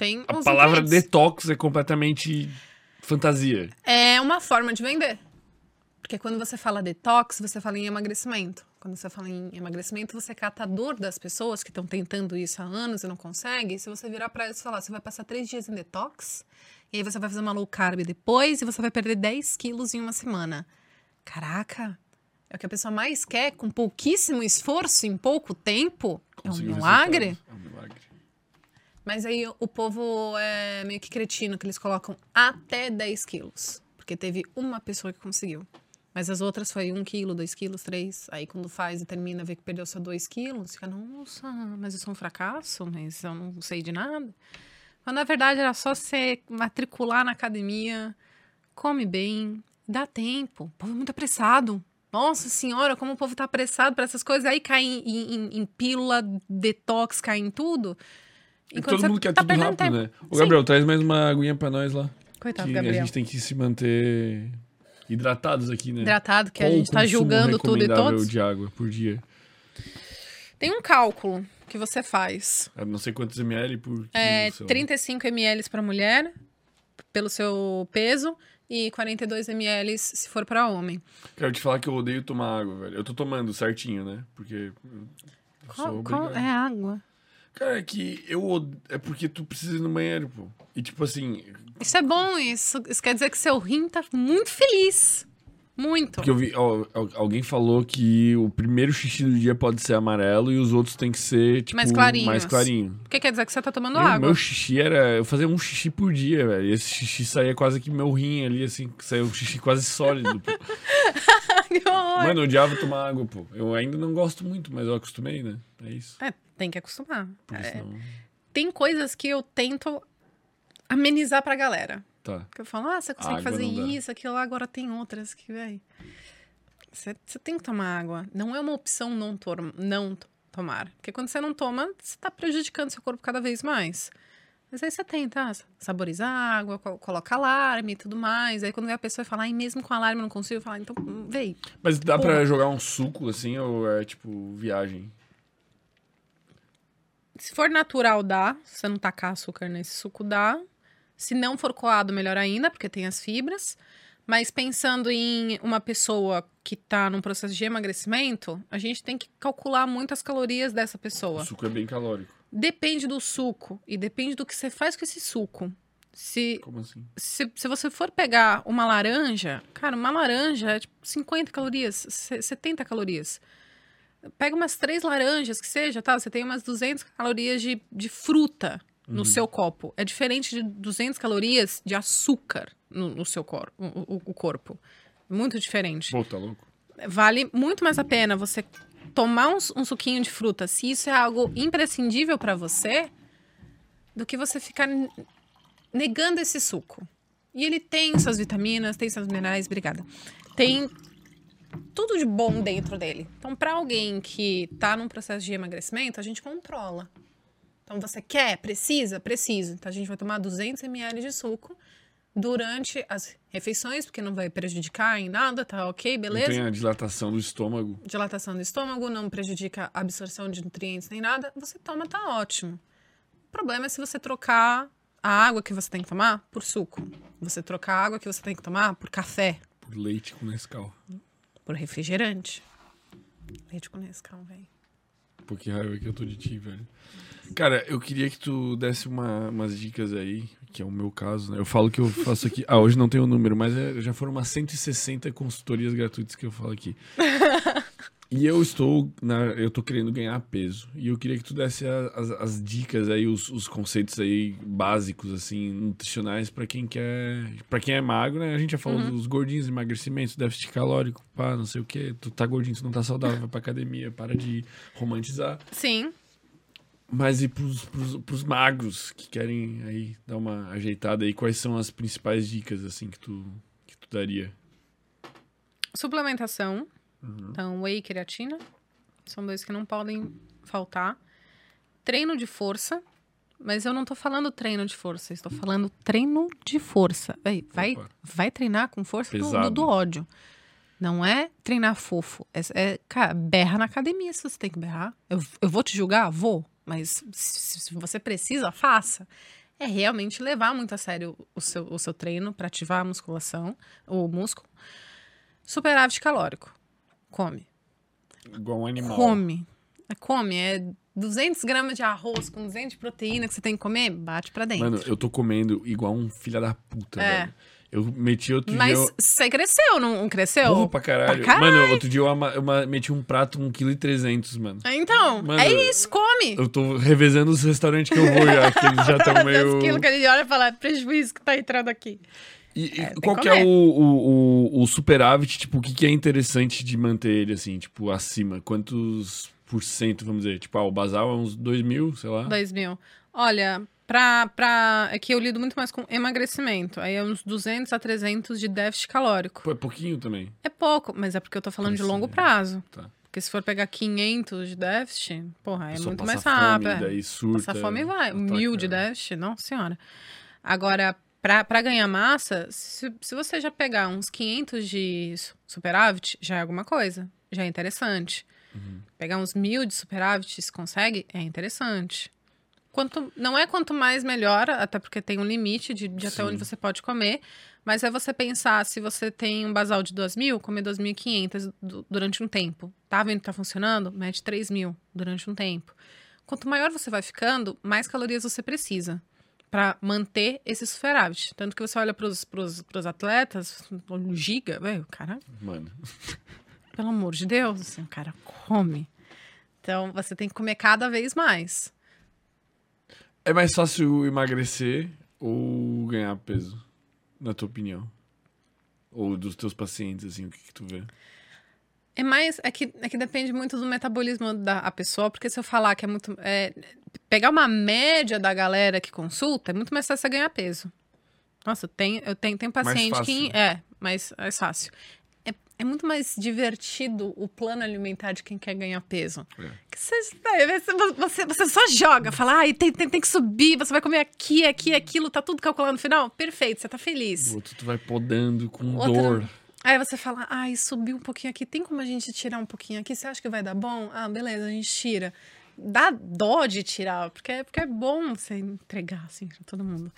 Tem
a palavra
nutrientes.
detox é completamente fantasia.
É uma forma de vender. Porque quando você fala detox, você fala em emagrecimento. Quando você fala em emagrecimento, você é catador das pessoas que estão tentando isso há anos e não conseguem. Se você virar pra eles e falar, você vai passar três dias em detox, e aí você vai fazer uma low carb depois, e você vai perder 10 quilos em uma semana. Caraca! É o que a pessoa mais quer, com pouquíssimo esforço, em pouco tempo. É um milagre.
É um milagre.
Mas aí o povo é meio que cretino, que eles colocam até 10 quilos. Porque teve uma pessoa que conseguiu. Mas as outras foi 1 quilo, 2 quilos, 3. Aí quando faz e termina, vê que perdeu só 2 quilos, fica, nossa, mas eu sou um fracasso, mas eu não sei de nada. Mas na verdade era só você matricular na academia, come bem, dá tempo. O povo é muito apressado. Nossa senhora, como o povo tá apressado para essas coisas. Aí cai em, em- em pílula, detox, cai em tudo.
E
Enquanto
todo mundo quer
tá
tudo rápido,
tempo.
né? Ô,
Sim.
Gabriel, traz mais uma aguinha pra nós lá.
Coitado,
que
Gabriel.
a gente tem que se manter hidratados aqui, né?
Hidratado, que a
Qual o
gente tá julgando tudo e todos.
de água por dia?
Tem um cálculo que você faz.
É não sei quantos ml por quilo,
É
sei lá.
35 ml para mulher, pelo seu peso, e 42 ml se for para homem.
Quero te falar que eu odeio tomar água, velho. Eu tô tomando certinho, né? Porque eu
Qual, qual é a água?
Cara, é que eu é porque tu precisa ir no banheiro, pô. E tipo assim,
Isso é bom, isso, isso quer dizer que seu rim tá muito feliz. Muito.
porque eu vi, ó, alguém falou que o primeiro xixi do dia pode ser amarelo e os outros tem que ser tipo
Mais clarinhos.
mais clarinho.
O que quer dizer que você tá tomando água?
meu xixi era. Eu fazia um xixi por dia, velho. E esse xixi saía quase que meu rim ali, assim, saía um xixi quase sólido, pô.
Que horror.
Mano, eu odiava tomar água, pô. Eu ainda não gosto muito, mas eu acostumei, né? É isso.
É, tem que acostumar. É, tem coisas que eu tento amenizar pra galera.
Tá.
Que eu falo, ah, você consegue fazer isso, aquilo lá, agora tem outras que, véi. Você tem que tomar água. Não é uma opção não, não tomar. Porque quando você não toma, você tá prejudicando seu corpo cada vez mais. Mas aí você tenta saborizar a água, co- coloca alarme e tudo mais. Aí quando vem a pessoa e fala, ai, mesmo com alarme eu não consigo, falar, então, hum, véi.
Mas dá pra
Porra.
jogar um suco assim ou é tipo viagem?
Se for natural, dá. Se você não tacar açúcar nesse suco, dá. Se não for coado, melhor ainda, porque tem as fibras. Mas pensando em uma pessoa que tá num processo de emagrecimento, a gente tem que calcular muito as calorias dessa pessoa.
O suco é bem calórico.
Depende do suco e depende do que você faz com esse suco. Se,
Como assim?
se, se você for pegar uma laranja, cara, uma laranja é tipo 50 calorias, se- 70 calorias. Pega umas três laranjas, que seja, tá? Você tem umas 200 calorias de, de fruta no seu copo. É diferente de 200 calorias de açúcar no, no seu cor, o, o- o corpo. Muito diferente
Pô, tá louco?
vale muito mais a pena você tomar um, um suquinho de fruta, se isso é algo imprescindível para você, do que você ficar negando esse suco. E ele tem suas vitaminas, tem seus minerais, obrigada. Tem tudo de bom dentro dele. Então, para alguém que tá num processo de emagrecimento, a gente controla. Então, você quer, precisa, preciso. Então, a gente vai tomar 200 ml de suco durante as refeições, porque não vai prejudicar em nada, tá ok, beleza?
Não tem a dilatação do estômago.
dilatação do estômago, não prejudica a absorção de nutrientes nem nada, você toma, tá ótimo. O problema é se você trocar a água que você tem que tomar por suco. Você trocar a água que você tem que tomar por café,
Por leite com Nescau.
por refrigerante. Leite com Nescau, velho.
Pô, que raiva que eu tô de ti, velho. Cara, eu queria que tu desse uma, umas dicas aí, que é o meu caso, né? Eu falo que eu faço aqui. Ah, hoje não tem o número, mas é- já foram umas 160 consultorias gratuitas que eu falo aqui. E eu estou na, eu tô querendo ganhar peso. E eu queria que tu desse as, as dicas aí, os, os conceitos aí básicos, assim, nutricionais pra quem quer. para quem é magro, né? A gente já falou dos gordinhos, emagrecimento, déficit calórico, pá, não sei o quê. Tu tá gordinho, tu não tá saudável, vai pra academia, para de romantizar.
Sim.
Mas e pros, pros, pros magros que querem aí dar uma ajeitada aí, quais são as principais dicas, assim, que tu, que tu daria?
Suplementação. Então, whey e creatina. São dois que não podem faltar. Treino de força. Mas eu não tô falando treino de força, estou falando treino de força. Vai,
Opa.
vai treinar com força do- do ódio. Não é treinar fofo. É, é, cara, berra na academia se você tem que berrar. Eu, eu vou te julgar? Vou. Mas se, se você precisa, faça. É realmente levar muito a sério o seu, o seu treino para ativar a musculação, o músculo. Superávit calórico. Come.
Igual um animal.
Come. É, come. É 200 gramas de arroz com 200 de proteína que você tem que comer, bate pra dentro.
Mano, eu tô comendo igual um filho da puta,
É.
velho. Eu meti outro
Mas
dia. eu-
você cresceu, não cresceu?
Porra, pra caralho.
Pra caralho.
Mano, outro dia eu, ama- eu meti um prato 1,3kg, mano.
Então,
Mano,
é isso, come.
Eu tô revezando os restaurantes que eu vou já, que eles já estão meio.
Aquilo que ele olha e fala, "É prejuízo que tá entrando aqui.
E, e
É,
qual
que
é o, o, o, superávit, tipo, o que, que é interessante de manter ele, assim, tipo, acima? Quantos por cento, vamos dizer? Tipo, ah, o basal é uns 2 mil, sei lá.
2 mil. Olha, pra, pra... É que eu lido muito mais com emagrecimento. Aí é uns 200 a 300 de déficit calórico.
Pô, é pouquinho também.
É pouco, mas é porque eu tô falando de
Parece,
longo
né?
prazo.
Tá.
Porque se for pegar 500 de déficit, porra, é muito
passa
mais
fome,
rápido.
daí surta.
Passar fome vai.
ataca.
Mil de déficit, não, senhora. Agora, pra ganhar massa, se, se você já pegar uns 500 de su- superávit, já é alguma coisa. Já é interessante.
Uhum.
Pegar uns mil de superávit, se consegue, é interessante. Quanto, não é quanto mais melhor, até porque tem um limite de, de até onde você pode comer. Mas é você pensar, se você tem um basal de 2 mil, comer 2.500 du- durante um tempo. Tá vendo que tá funcionando? Mete 3 mil durante um tempo. Quanto maior você vai ficando, mais calorias você precisa para manter esse superávit. Tanto que você olha pros, pros atletas, o giga, velho, cara,
Mano,
pelo amor de Deus, assim, o cara come. Então, você tem que comer cada vez mais.
é mais fácil emagrecer ou ganhar peso, na tua opinião? Ou dos teus pacientes, assim, o que, que tu vê?
É mais. É que, é que depende muito do metabolismo da a pessoa, porque se eu falar que é muito. é, pegar uma média da galera que consulta, é muito mais fácil você ganhar peso. Nossa, tenho, eu tenho, tenho paciente que. É, mais, mais fácil. É, é muito mais divertido o plano alimentar de quem quer ganhar peso.
É.
Você, você, você, você só joga, fala, ai, tem, tem, tem que subir, você vai comer aqui, aqui, aquilo, tá tudo calculado no final? Perfeito, você tá feliz.
O outro tu vai podando com
Outra-
dor.
Aí você fala, ai, subiu um pouquinho aqui, tem como a gente tirar um pouquinho aqui? Você acha que vai dar bom? Ah, beleza, a gente tira. Dá dó de tirar, porque, é- porque é bom você entregar, assim, pra todo mundo.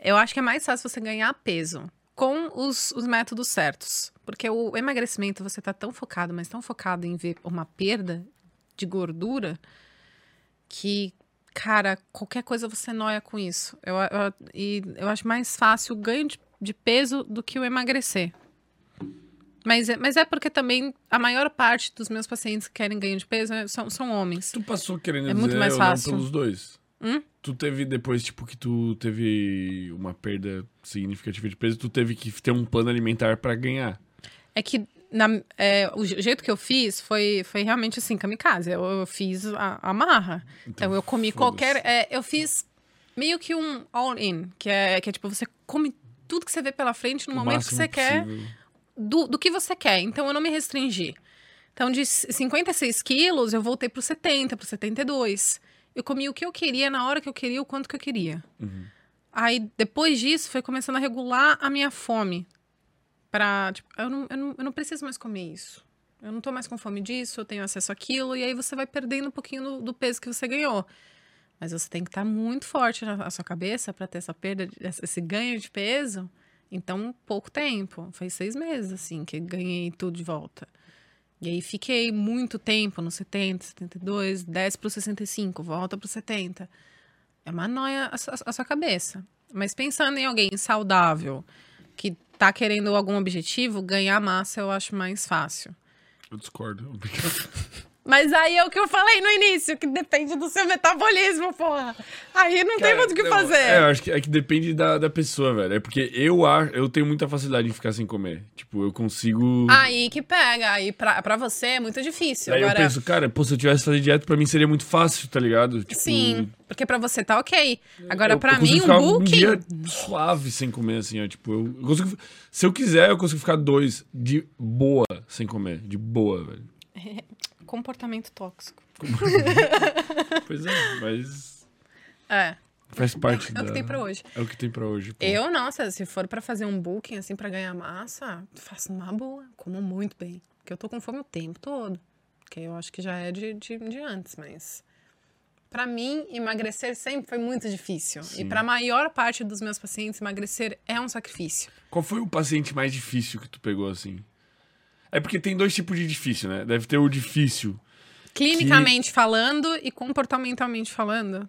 Eu acho que é mais fácil você ganhar peso com os, os métodos certos. Porque o emagrecimento, você tá tão focado, mas tão focado em ver uma perda de gordura, que, cara, qualquer coisa você noia com isso. Eu, eu- e eu acho mais fácil o ganho de, de peso do que o emagrecer. Mas é, mas é porque também a maior parte dos meus pacientes que querem ganho de peso é- são, são homens.
Tu passou querendo
É muito mais fácil.
pelos dois?
Hum?
Tu teve depois, tipo, que tu teve uma perda significativa de peso, tu teve que ter um plano alimentar pra ganhar.
É que na- é, o je- jeito que eu fiz foi, foi realmente assim, kamikaze. Eu, eu fiz a, a marra. Então, eu comi qualquer. é, eu fiz meio que um all-in, que é, que é tipo, você come tudo que você vê pela frente no
O
momento que você quer. Do, do que você quer. Então, eu não me restringi. Então, de c- 56 quilos, eu voltei pro 70, pro 72. Eu comi o que eu queria, na hora que eu queria, o quanto que eu queria.
Uhum.
Aí, depois disso, foi começando a regular a minha fome. Pra, tipo, eu não, eu não, eu não preciso mais comer isso. Eu não tô mais com fome disso, eu tenho acesso àquilo. E aí, você vai perdendo um pouquinho do, do peso que você ganhou. Mas você tem que estar muito forte na, na sua cabeça para ter essa perda, esse ganho de peso. Então, pouco tempo. Foi seis meses, assim, que ganhei tudo de volta. E aí fiquei muito tempo no 70, 72, 10 para 65, volta para 70. É uma noia a, a, a sua cabeça. Mas pensando em alguém saudável, que tá querendo algum objetivo, ganhar massa eu acho mais fácil.
Eu discordo.
Mas aí é o que eu falei no início, que depende do seu metabolismo, porra. Aí não Cara, tem muito o que fazer.
É, eu acho que, é que depende da, da pessoa, velho. É porque eu, eu tenho muita facilidade em ficar sem comer. Tipo, eu consigo.
Aí que pega. Aí pra, pra você é muito difícil.
Aí Agora... eu penso, cara, pô, se eu tivesse fazer dieta, pra mim seria muito fácil, tá ligado?
Tipo... Sim, porque pra você tá ok. Agora, eu, pra eu mim, um booking. Um dia
suave sem comer, assim, ó. Tipo, eu, eu consigo. Se eu quiser, eu consigo ficar dois de boa sem comer. De boa, velho.
comportamento tóxico.
pois é, mas.
É.
Faz parte
é,
da...
É o que tem pra hoje.
É o que tem pra hoje.
Pô. Eu, nossa, se for para fazer um booking, assim, para ganhar massa, faço uma boa. Como muito bem. Porque eu tô com fome o tempo todo. Que eu acho que já é de, de, de antes, mas. Para mim, emagrecer sempre foi muito difícil. Sim. E para a maior parte dos meus pacientes, emagrecer é um sacrifício.
Qual foi o paciente mais difícil que tu pegou assim? É porque tem dois tipos de difícil, né? Deve ter o difícil.
Clinicamente que... falando e comportamentalmente falando.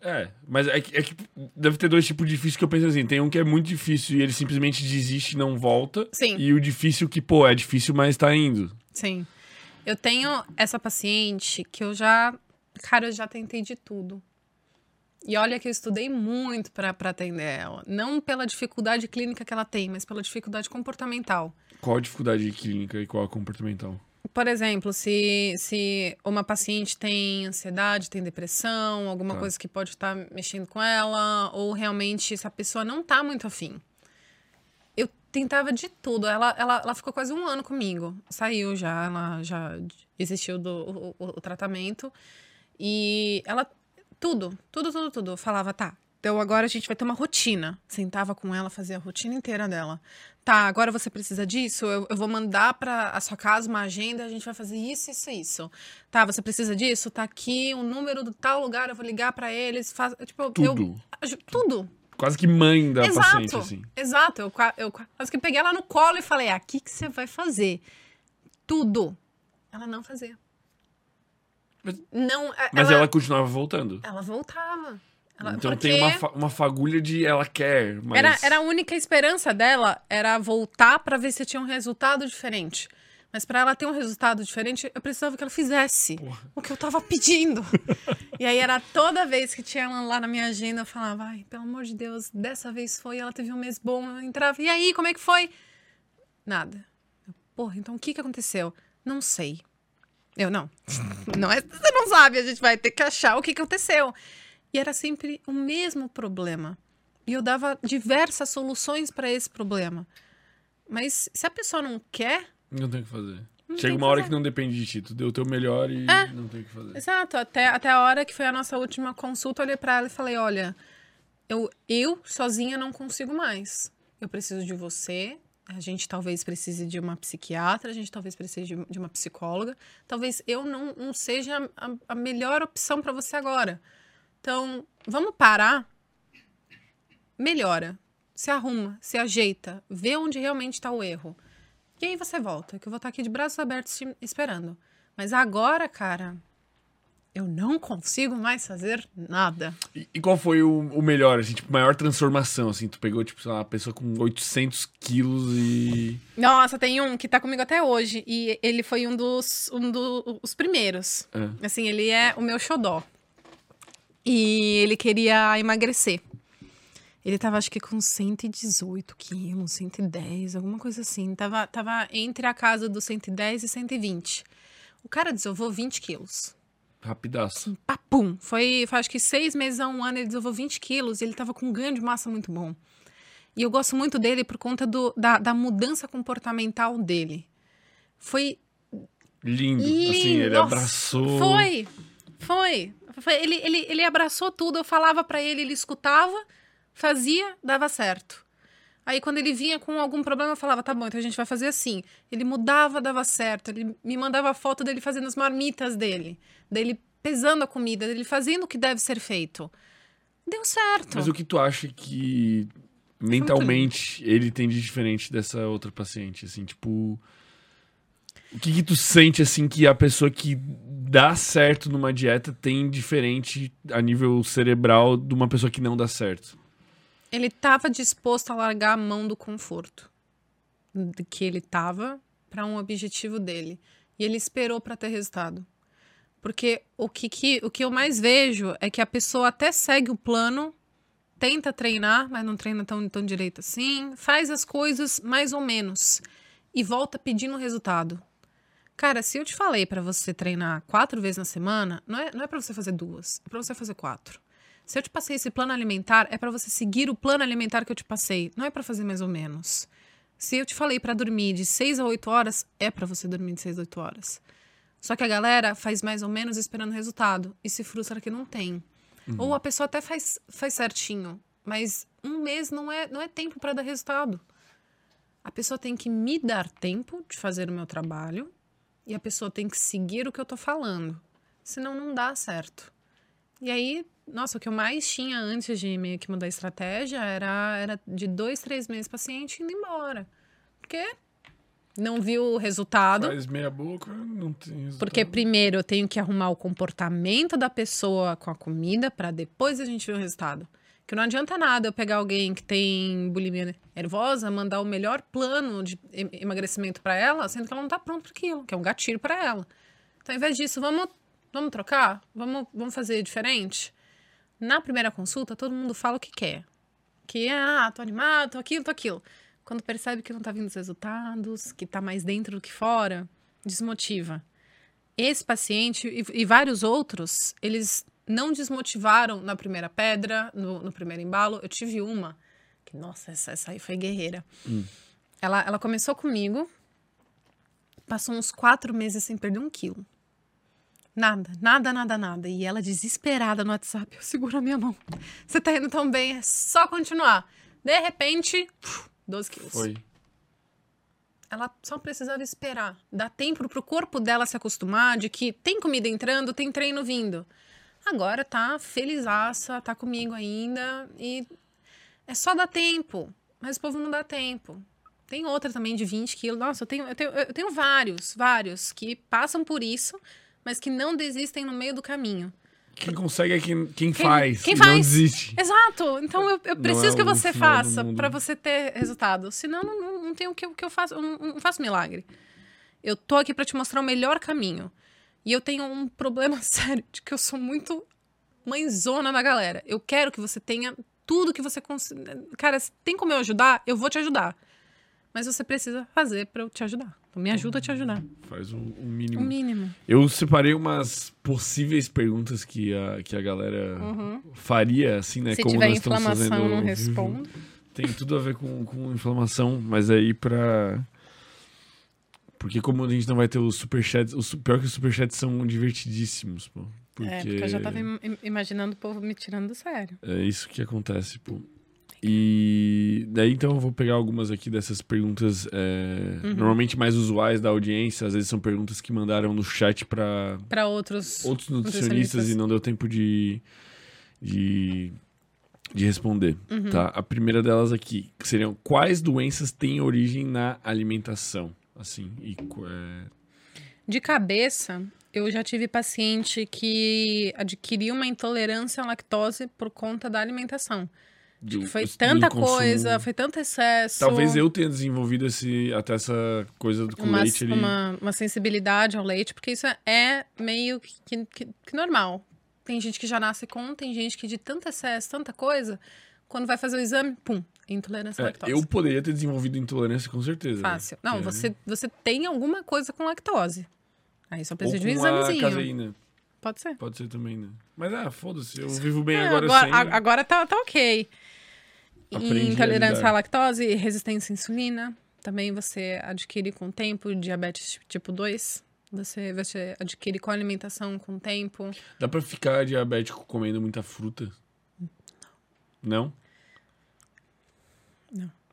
É, mas é que, é que, deve ter dois tipos de difícil que eu penso assim. Tem um que é muito difícil e ele simplesmente desiste e não volta.
Sim.
E o difícil que, pô, é difícil, mas tá indo.
Sim. Eu tenho essa paciente que eu já. Cara, eu já tentei de tudo. E olha que eu estudei muito para atender ela. Não pela dificuldade clínica que ela tem, mas pela dificuldade comportamental.
Qual a dificuldade clínica e qual a comportamental?
Por exemplo, se, se uma paciente tem ansiedade, tem depressão, alguma tá. coisa que pode estar tá mexendo com ela, ou realmente se a pessoa não está muito afim. Eu tentava de tudo. Ela, ela, ela ficou quase um ano comigo. Saiu já, ela já existiu do, o, o tratamento. E ela tudo, tudo, tudo, tudo. Eu falava, tá, então agora a gente vai ter uma rotina. Sentava com ela, fazia a rotina inteira dela. Tá, agora você precisa disso, eu, eu vou mandar para a sua casa uma agenda, a gente vai fazer isso, isso, isso. Tá, você precisa disso? Tá aqui o um número do tal lugar, eu vou ligar para eles, faz, tipo,
tudo.
Eu, tudo.
Quase que mãe da exato, paciente, assim.
Exato, eu, eu quase que peguei ela no colo e falei, aqui que você vai fazer. Tudo. Ela não fazia.
Mas, não, mas ela, ela continuava voltando.
Ela voltava. Ela,
então porque... tem uma, fa uma fagulha de ela quer, mas...
Era, era a única esperança dela, era voltar para ver se tinha um resultado diferente. Mas para ela ter um resultado diferente, eu precisava que ela fizesse Porra. o que eu tava pedindo. e aí era toda vez que tinha ela lá na minha agenda, eu falava, ai, pelo amor de Deus, dessa vez foi, ela teve um mês bom, eu entrava, e aí, como é que foi? Nada. Porra, então o que que aconteceu? Não sei. Eu não. não é, você não sabe, a gente vai ter que achar o que aconteceu. E era sempre o mesmo problema. E eu dava diversas soluções para esse problema. Mas se a pessoa não quer.
Não tem o que fazer. Chega uma hora que não depende de ti. Tu deu o teu melhor e é, não tem o que fazer.
Exato. Até, até a hora que foi a nossa última consulta, eu olhei pra ela e falei: olha, eu, eu sozinha não consigo mais. Eu preciso de você, a gente talvez precise de uma psiquiatra, a gente talvez precise de, de uma psicóloga. Talvez eu não, não seja a, a melhor opção para você agora. Então, vamos parar, melhora, se arruma, se ajeita, vê onde realmente está o erro. E aí você volta, que eu vou estar tá aqui de braços abertos te esperando. Mas agora, cara, eu não consigo mais fazer nada.
E, e qual foi o, o, melhor, assim, tipo, maior transformação, assim? Tu pegou, tipo, sei lá, uma pessoa com 800 quilos e...
Nossa, tem um que tá comigo até hoje. E ele foi um dos um dos primeiros. É. Assim, ele é o meu xodó. E ele queria emagrecer. Ele tava, acho que, com 118 quilos, 110, alguma coisa assim. Tava, tava entre a casa dos 110 e 120. O cara desovou 20 quilos.
Rapidaço.
Assim, papum. Foi, foi, acho que seis meses a um ano, ele desenvolveu 20 quilos e ele tava com um ganho de massa muito bom. E eu gosto muito dele por conta do, da, da mudança comportamental dele. Foi.
Lindo. lindo. Assim, ele Nossa, abraçou.
Foi. Foi. foi. Ele, ele, ele abraçou tudo. Eu falava para ele, ele escutava, fazia, dava certo. Aí, quando ele vinha com algum problema, eu falava, tá bom, então a gente vai fazer assim. Ele mudava, dava certo. Ele me mandava foto dele fazendo as marmitas dele, dele pesando a comida, dele fazendo o que deve ser feito. Deu certo.
Mas o que tu acha que mentalmente ele tem de diferente dessa outra paciente? Assim, tipo. O que, que tu sente, assim, que a pessoa que dá certo numa dieta tem diferente a nível cerebral de uma pessoa que não dá certo?
Ele estava disposto a largar a mão do conforto que ele estava para um objetivo dele. E ele esperou para ter resultado. Porque o que, que, o que eu mais vejo é que a pessoa até segue o plano, tenta treinar, mas não treina tão, tão direito assim, faz as coisas mais ou menos e volta pedindo resultado. Cara, se eu te falei para você treinar quatro vezes na semana, não é, não é para você fazer duas, é para você fazer quatro. Se eu te passei esse plano alimentar, é para você seguir o plano alimentar que eu te passei, não é para fazer mais ou menos. Se eu te falei para dormir de seis a oito horas, é para você dormir de seis a oito horas. Só que a galera faz mais ou menos esperando resultado e se frustra que não tem. Uhum. Ou a pessoa até faz, faz certinho, mas um mês não é, não é tempo para dar resultado. A pessoa tem que me dar tempo de fazer o meu trabalho e a pessoa tem que seguir o que eu tô falando. Senão não dá certo. E aí, nossa, o que eu mais tinha antes de meio que mudar a estratégia era, era de dois, três meses paciente indo embora. Porque não viu o resultado.
Faz meia boca, não tem resultado.
Porque primeiro eu tenho que arrumar o comportamento da pessoa com a comida para depois a gente ver o resultado. Que não adianta nada eu pegar alguém que tem bulimia nervosa, mandar o melhor plano de emagrecimento para ela, sendo que ela não tá pronta para aquilo, que é um gatilho para ela. Então, ao invés disso, vamos, vamos trocar? Vamos, vamos fazer diferente? Na primeira consulta, todo mundo fala o que quer. Que, ah, tô animado, tô aquilo, tô aquilo. Quando percebe que não tá vindo os resultados, que tá mais dentro do que fora, desmotiva. Esse paciente e, e vários outros, eles não desmotivaram na primeira pedra, no, no, primeiro embalo. Eu tive uma, que, nossa, essa, essa aí foi guerreira. Hum. Ela, ela começou comigo, passou uns quatro meses sem perder um quilo. Nada, nada, nada, nada. E ela desesperada no WhatsApp, eu seguro a minha mão. Você tá indo tão bem, é só continuar. De repente, 12 quilos.
Foi.
Ela só precisava esperar. Dar tempo pro corpo dela se acostumar de que tem comida entrando, tem treino vindo. Agora tá felizaça, tá comigo ainda e é só dar tempo. Mas o povo não dá tempo. Tem outra também de 20 quilos. Nossa, eu tenho, eu tenho, eu tenho vários, vários que passam por isso, mas que não desistem no meio do caminho.
Quem consegue é quem, quem, quem faz.
Quem faz.
Não desiste.
Exato. Então eu, eu preciso é que você faça para você ter resultado. Senão não, não, não tem o que, o que eu faço. Eu não, não faço milagre. Eu tô aqui para te mostrar o melhor caminho. E eu tenho um problema sério de que eu sou muito mãezona da galera. Eu quero que você tenha tudo que você consiga. Cara, se tem como eu ajudar, eu vou te ajudar. Mas você precisa fazer para eu te ajudar. Então me ajuda a te ajudar.
Faz um, um mínimo.
Um mínimo.
Eu separei umas possíveis perguntas que a, que a galera uhum. faria, assim, né?
Se
como
tiver
nós
inflamação,
fazendo
não respondo.
Tem tudo a ver com, com inflamação, mas aí pra porque como a gente não vai ter os superchats, os, pior que os superchats são divertidíssimos, pô.
Porque... É, porque eu já tava imaginando o povo me tirando do sério.
É isso que acontece, pô. E daí então eu vou pegar algumas aqui dessas perguntas é, uhum. normalmente mais usuais da audiência. Às vezes são perguntas que mandaram no chat para
para outros
outros nutricionistas e não deu tempo de de, de responder, uhum. tá? A primeira delas aqui seriam quais doenças têm origem na alimentação? Assim? E, é...
De cabeça, eu já tive paciente que adquiriu uma intolerância à lactose por conta da alimentação. Do, foi tanta coisa, foi tanto excesso.
Talvez eu tenha desenvolvido esse, até essa coisa com
uma,
leite ali.
Uma, uma sensibilidade ao leite, porque isso é meio que, que, que normal. Tem gente que já nasce com, tem gente que de tanto excesso, tanta coisa, quando vai fazer o exame, pum, intolerância à
é,
lactose.
Eu poderia ter desenvolvido intolerância com certeza.
Fácil. Né? Não, você, você tem alguma coisa com lactose. Aí só precisa de um examezinho.
caseína.
Pode ser.
Pode ser também, né? Mas ah, foda-se, eu vivo bem é, agora,
agora
sem...
Agora tá, tá ok. Aprendi intolerância à lactose e resistência à insulina. Também você adquire com o tempo diabetes tipo 2. Você, você adquire com alimentação com o tempo.
Dá pra ficar diabético comendo muita fruta? Não?
Não.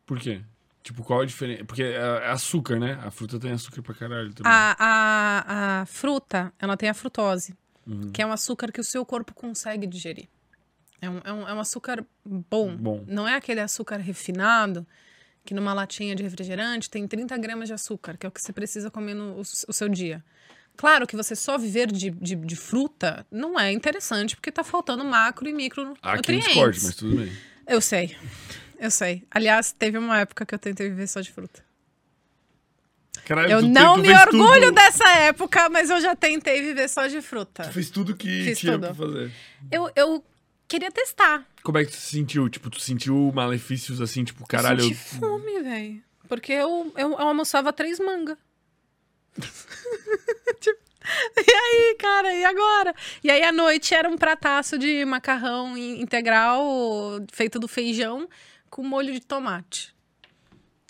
Por quê? Tipo, qual a diferença? Porque é, é açúcar, né? A fruta tem açúcar pra caralho também.
A, a, a fruta, ela tem a frutose, uhum. que é um açúcar que o seu corpo consegue digerir. É um, é um, é um açúcar bom.
bom.
Não é aquele açúcar refinado que numa latinha de refrigerante tem 30 gramas de açúcar, que é o que você precisa comer no o, o seu dia. Claro que você só viver de, de, de, fruta não é interessante, porque tá faltando macro e micro
aqui um discorde, mas tudo bem.
Eu sei. Eu sei. Aliás, teve uma época que eu tentei viver só de fruta.
Caralho,
eu não me orgulho
tudo.
dessa época, mas eu já tentei viver só de fruta.
Tu fez tudo que
Fiz
tinha
tudo.
pra fazer.
Eu, eu queria testar.
Como é que tu se sentiu? Tipo, tu sentiu malefícios assim, tipo, caralho.
Eu senti fome, velho. Porque eu, eu, eu almoçava três mangas. Tipo, e aí, cara, e agora? E aí, à noite era um prataço de macarrão in- integral feito do feijão com molho de tomate.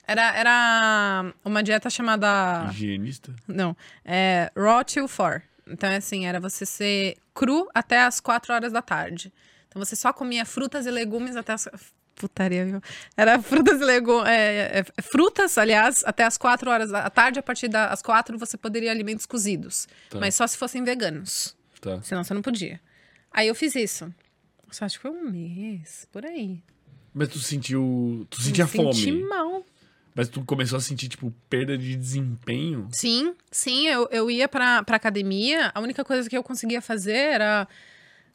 Era, era uma dieta chamada.
Higienista?
Não, é Raw till 4. Então, é assim, era você ser cru até as 4 horas da tarde. Então, você só comia frutas e legumes até as... Putaria, viu? Era frutas e legumes... É, é, é, frutas, aliás, até as 4 horas da tarde. A partir das 4, você poderia alimentos cozidos.
Tá.
Mas só se fossem veganos.
Tá.
Senão, você não podia. Aí, eu fiz isso. Só acho que foi um mês, por aí.
Mas tu sentiu. Tu sentia
Me
fome.
Senti mal.
Mas tu começou a sentir, tipo, perda de desempenho.
Sim, sim, eu, eu ia pra, pra academia, a única coisa que eu conseguia fazer era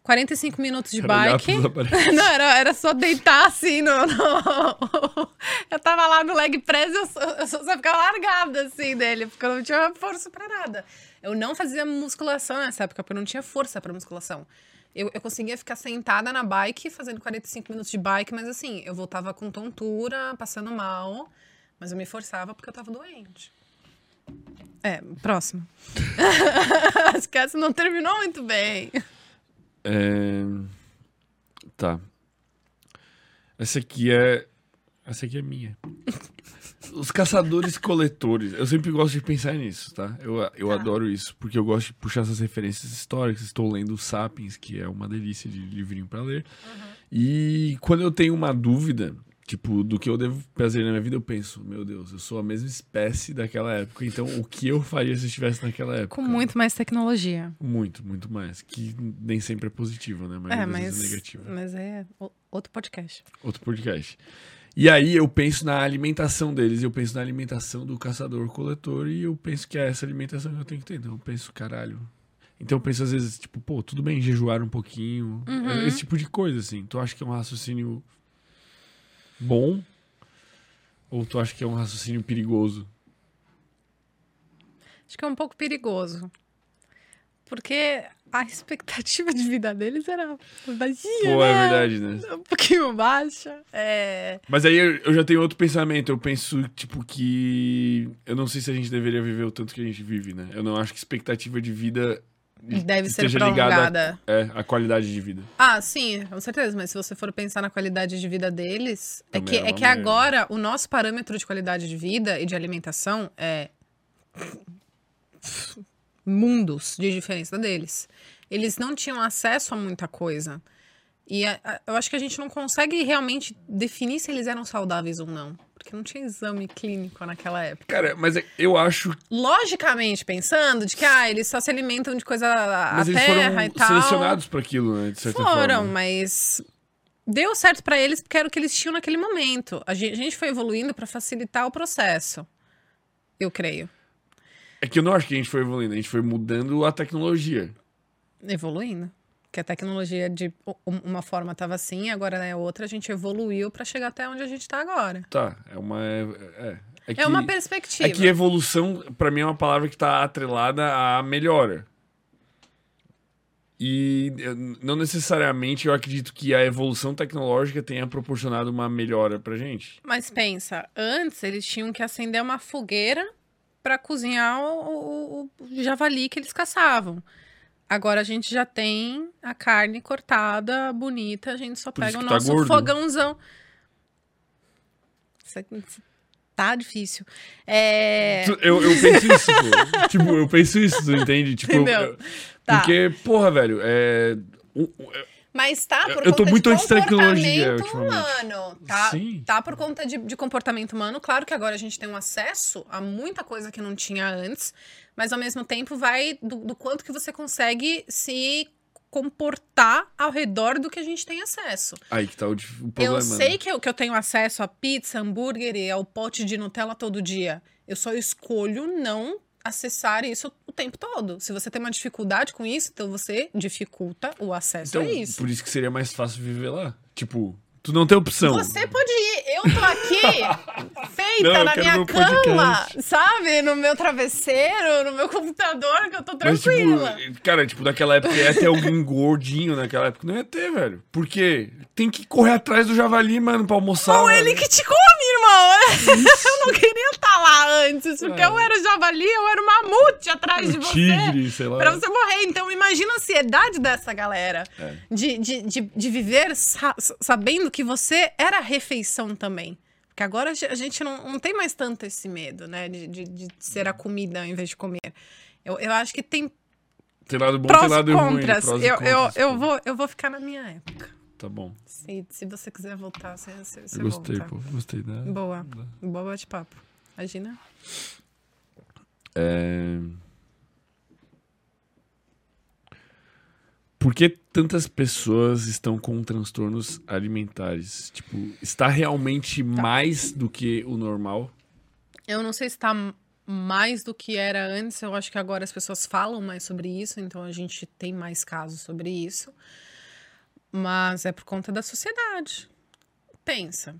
45 minutos de
Era
bike. Não, era, era só deitar assim no, no- Eu tava lá no leg press e eu, só- eu só só ficava largada assim dele, porque eu não tinha força pra nada. Eu não fazia musculação nessa época, porque eu não tinha força pra musculação. Eu, eu conseguia ficar sentada na bike, fazendo 45 minutos de bike, mas assim, eu voltava com tontura, passando mal, mas eu me forçava porque eu tava doente. É, próximo. Essa não terminou muito bem.
É... Tá. Essa aqui é. Essa aqui é minha. Os caçadores coletores. Eu sempre gosto de pensar nisso, tá? Eu, eu
Tá.
adoro isso, porque eu gosto de puxar essas referências históricas. Estou lendo Sapiens, que é uma delícia de livrinho pra ler. E quando eu tenho uma dúvida, tipo, do que eu devo fazer na minha vida, eu penso, meu Deus, eu sou a mesma espécie daquela época. Então, o que eu faria se eu estivesse naquela época?
Com muito mais tecnologia.
Muito, muito mais. Que nem sempre é positivo, né? Mas,
É,
às vezes
mas,
é negativo.
mas é outro podcast.
Outro podcast. E aí eu penso na alimentação deles, eu penso na alimentação do caçador-coletor e eu penso que é essa alimentação que eu tenho que ter. Então eu penso, caralho. Então eu penso às vezes, tipo, pô, tudo bem jejuar um pouquinho.
Uhum.
Esse tipo de coisa, assim. Tu acha que é um raciocínio bom? Ou tu acha que é um raciocínio perigoso?
Acho que é um pouco perigoso. Porque a expectativa de vida deles era baixinha,
Pô,
né?
é verdade, né?
Um pouquinho baixa. É...
Mas aí eu já tenho outro pensamento. Eu penso, tipo, que. Eu não sei se a gente deveria viver o tanto que a gente vive, né? Eu não acho que expectativa de vida
Deve ser prolongada.
é, à qualidade de vida.
Ah, sim, com certeza. Mas se você for pensar na qualidade de vida deles, é
Também
que,
é
é que agora o nosso parâmetro de qualidade de vida e de alimentação é mundos de diferença deles. Eles não tinham acesso a muita coisa. E a- a- eu acho que a gente não consegue realmente definir se eles eram saudáveis ou não. Porque não tinha exame clínico naquela época.
Cara, mas é- eu acho.
Logicamente, pensando de que ah, eles só se alimentam de coisa a
Mas eles
terra e tal.
selecionados para aquilo, né? De certa
Foram,
forma.
mas deu certo pra eles porque era o que eles tinham naquele momento. A gen- a gente foi evoluindo pra facilitar o processo. Eu creio.
É que eu não acho que a gente foi evoluindo, a gente foi mudando a tecnologia.
Evoluindo. Que a tecnologia de uma forma tava assim, agora é outra, a gente evoluiu pra chegar até onde a gente tá agora.
Tá, é uma. É, é, que,
É uma perspectiva.
É que evolução, pra mim, é uma palavra que tá atrelada à melhora. E não necessariamente eu acredito que a evolução tecnológica tenha proporcionado uma melhora pra gente.
Mas pensa, antes eles tinham que acender uma fogueira pra cozinhar o, o- o javali que eles caçavam. Agora a gente já tem a carne cortada, bonita, a gente só
Por
pega o
tá
nosso
gordo.
fogãozão. Aqui tá difícil. É...
Eu, eu penso isso, pô. tipo, eu penso isso, tu entende? Tipo, eu-
Entendeu?
eu-
Tá.
Porque, porra, velho, é.
Mas tá por
Eu
conta
muito
de comportamento humano. Tá,
Sim.
tá por conta de, de comportamento humano. Claro que agora a gente tem um acesso a muita coisa que não tinha antes, mas ao mesmo tempo vai do, do quanto que você consegue se comportar ao redor do que a gente tem acesso.
Aí que tá o, o problema.
Eu sei
né?
que eu, que eu tenho acesso a pizza, hambúrguer e ao pote de Nutella todo dia. Eu só escolho não acessar isso o tempo todo. Se você tem uma dificuldade com isso, então você dificulta o acesso
Então,
a isso.
por isso que seria mais fácil viver lá. Tipo, tu não tem opção.
Você pode ir. Eu tô aqui, feita
Não,
na minha cama,
podcast.
sabe? No meu travesseiro, no meu computador, que eu tô
Mas,
tranquila.
tipo, cara, tipo, naquela época ia ter alguém gordinho naquela época. Não ia ter, velho. Por quê? Tem que correr atrás do javali, mano, pra almoçar.
Ou ele que te come, irmão. eu não queria estar lá antes, porque
É.
eu era o javali, eu era o mamute atrás de você.
tigre, sei lá.
Pra você morrer. Então, imagina a ansiedade dessa galera.
É.
De, de, de, de viver sa- sabendo que você era a refeição também. Porque agora a ge- a gente não, não tem mais tanto esse medo, né? De, de, de ser a comida ao invés de comer. Eu, eu acho que tem
Tem lado bom,
prós
tem lado
e
ruim.
contras.
prós
eu, eu,
contras,
eu,
pô.
vou, eu vou ficar na minha época.
Tá bom.
Se, se você quiser voltar, você, você, você
Eu gostei,
volta.
pô. Gostei, né?
Boa. Boa bate-papo. Imagina.
É... Por que tantas pessoas estão com transtornos alimentares? Tipo, está realmente
Tá.
mais do que o normal?
Eu não sei se tá m- mais do que era antes. Eu acho que agora as pessoas falam mais sobre isso, então a gente tem mais casos sobre isso. Mas é por conta da sociedade. Pensa.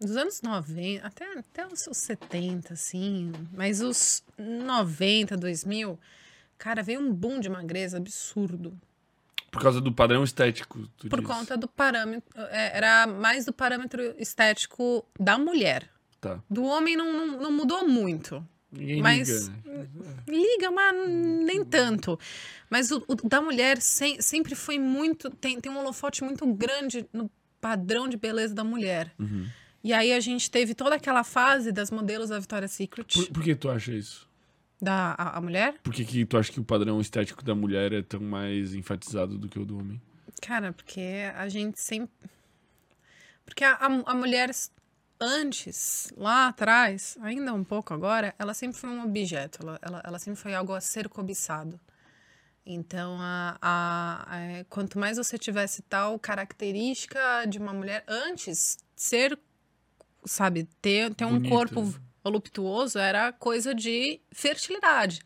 Dos anos 90, até, até os seus 70, assim, mas os 90, 2000, cara, veio um boom de magreza absurdo.
Por causa do padrão estético,
Por
diz.
conta do parâmetro. é, Era mais do parâmetro estético da mulher.
Tá.
Do homem não, não, não mudou muito.
Ninguém
Mas-
liga, né?
Liga, mas nem tanto. Mas o, o da mulher sem- sempre foi muito. Tem, tem um holofote muito grande no padrão de beleza da mulher.
Uhum.
E aí a gente teve toda aquela fase das modelos da Victoria's Secret,
Por, por que tu acha isso?
Da a, a mulher.
Por que, que tu acha que o padrão estético da mulher é tão mais enfatizado do que o do homem?
Cara, porque a gente sempre. Porque a, a, a mulher antes, lá atrás, ainda um pouco agora, ela sempre foi um objeto, ela, ela, ela sempre foi algo a ser cobiçado. Então, a, a, a- quanto mais você tivesse tal característica de uma mulher antes, ser, sabe, ter, ter um corpo voluptuoso era coisa de fertilidade.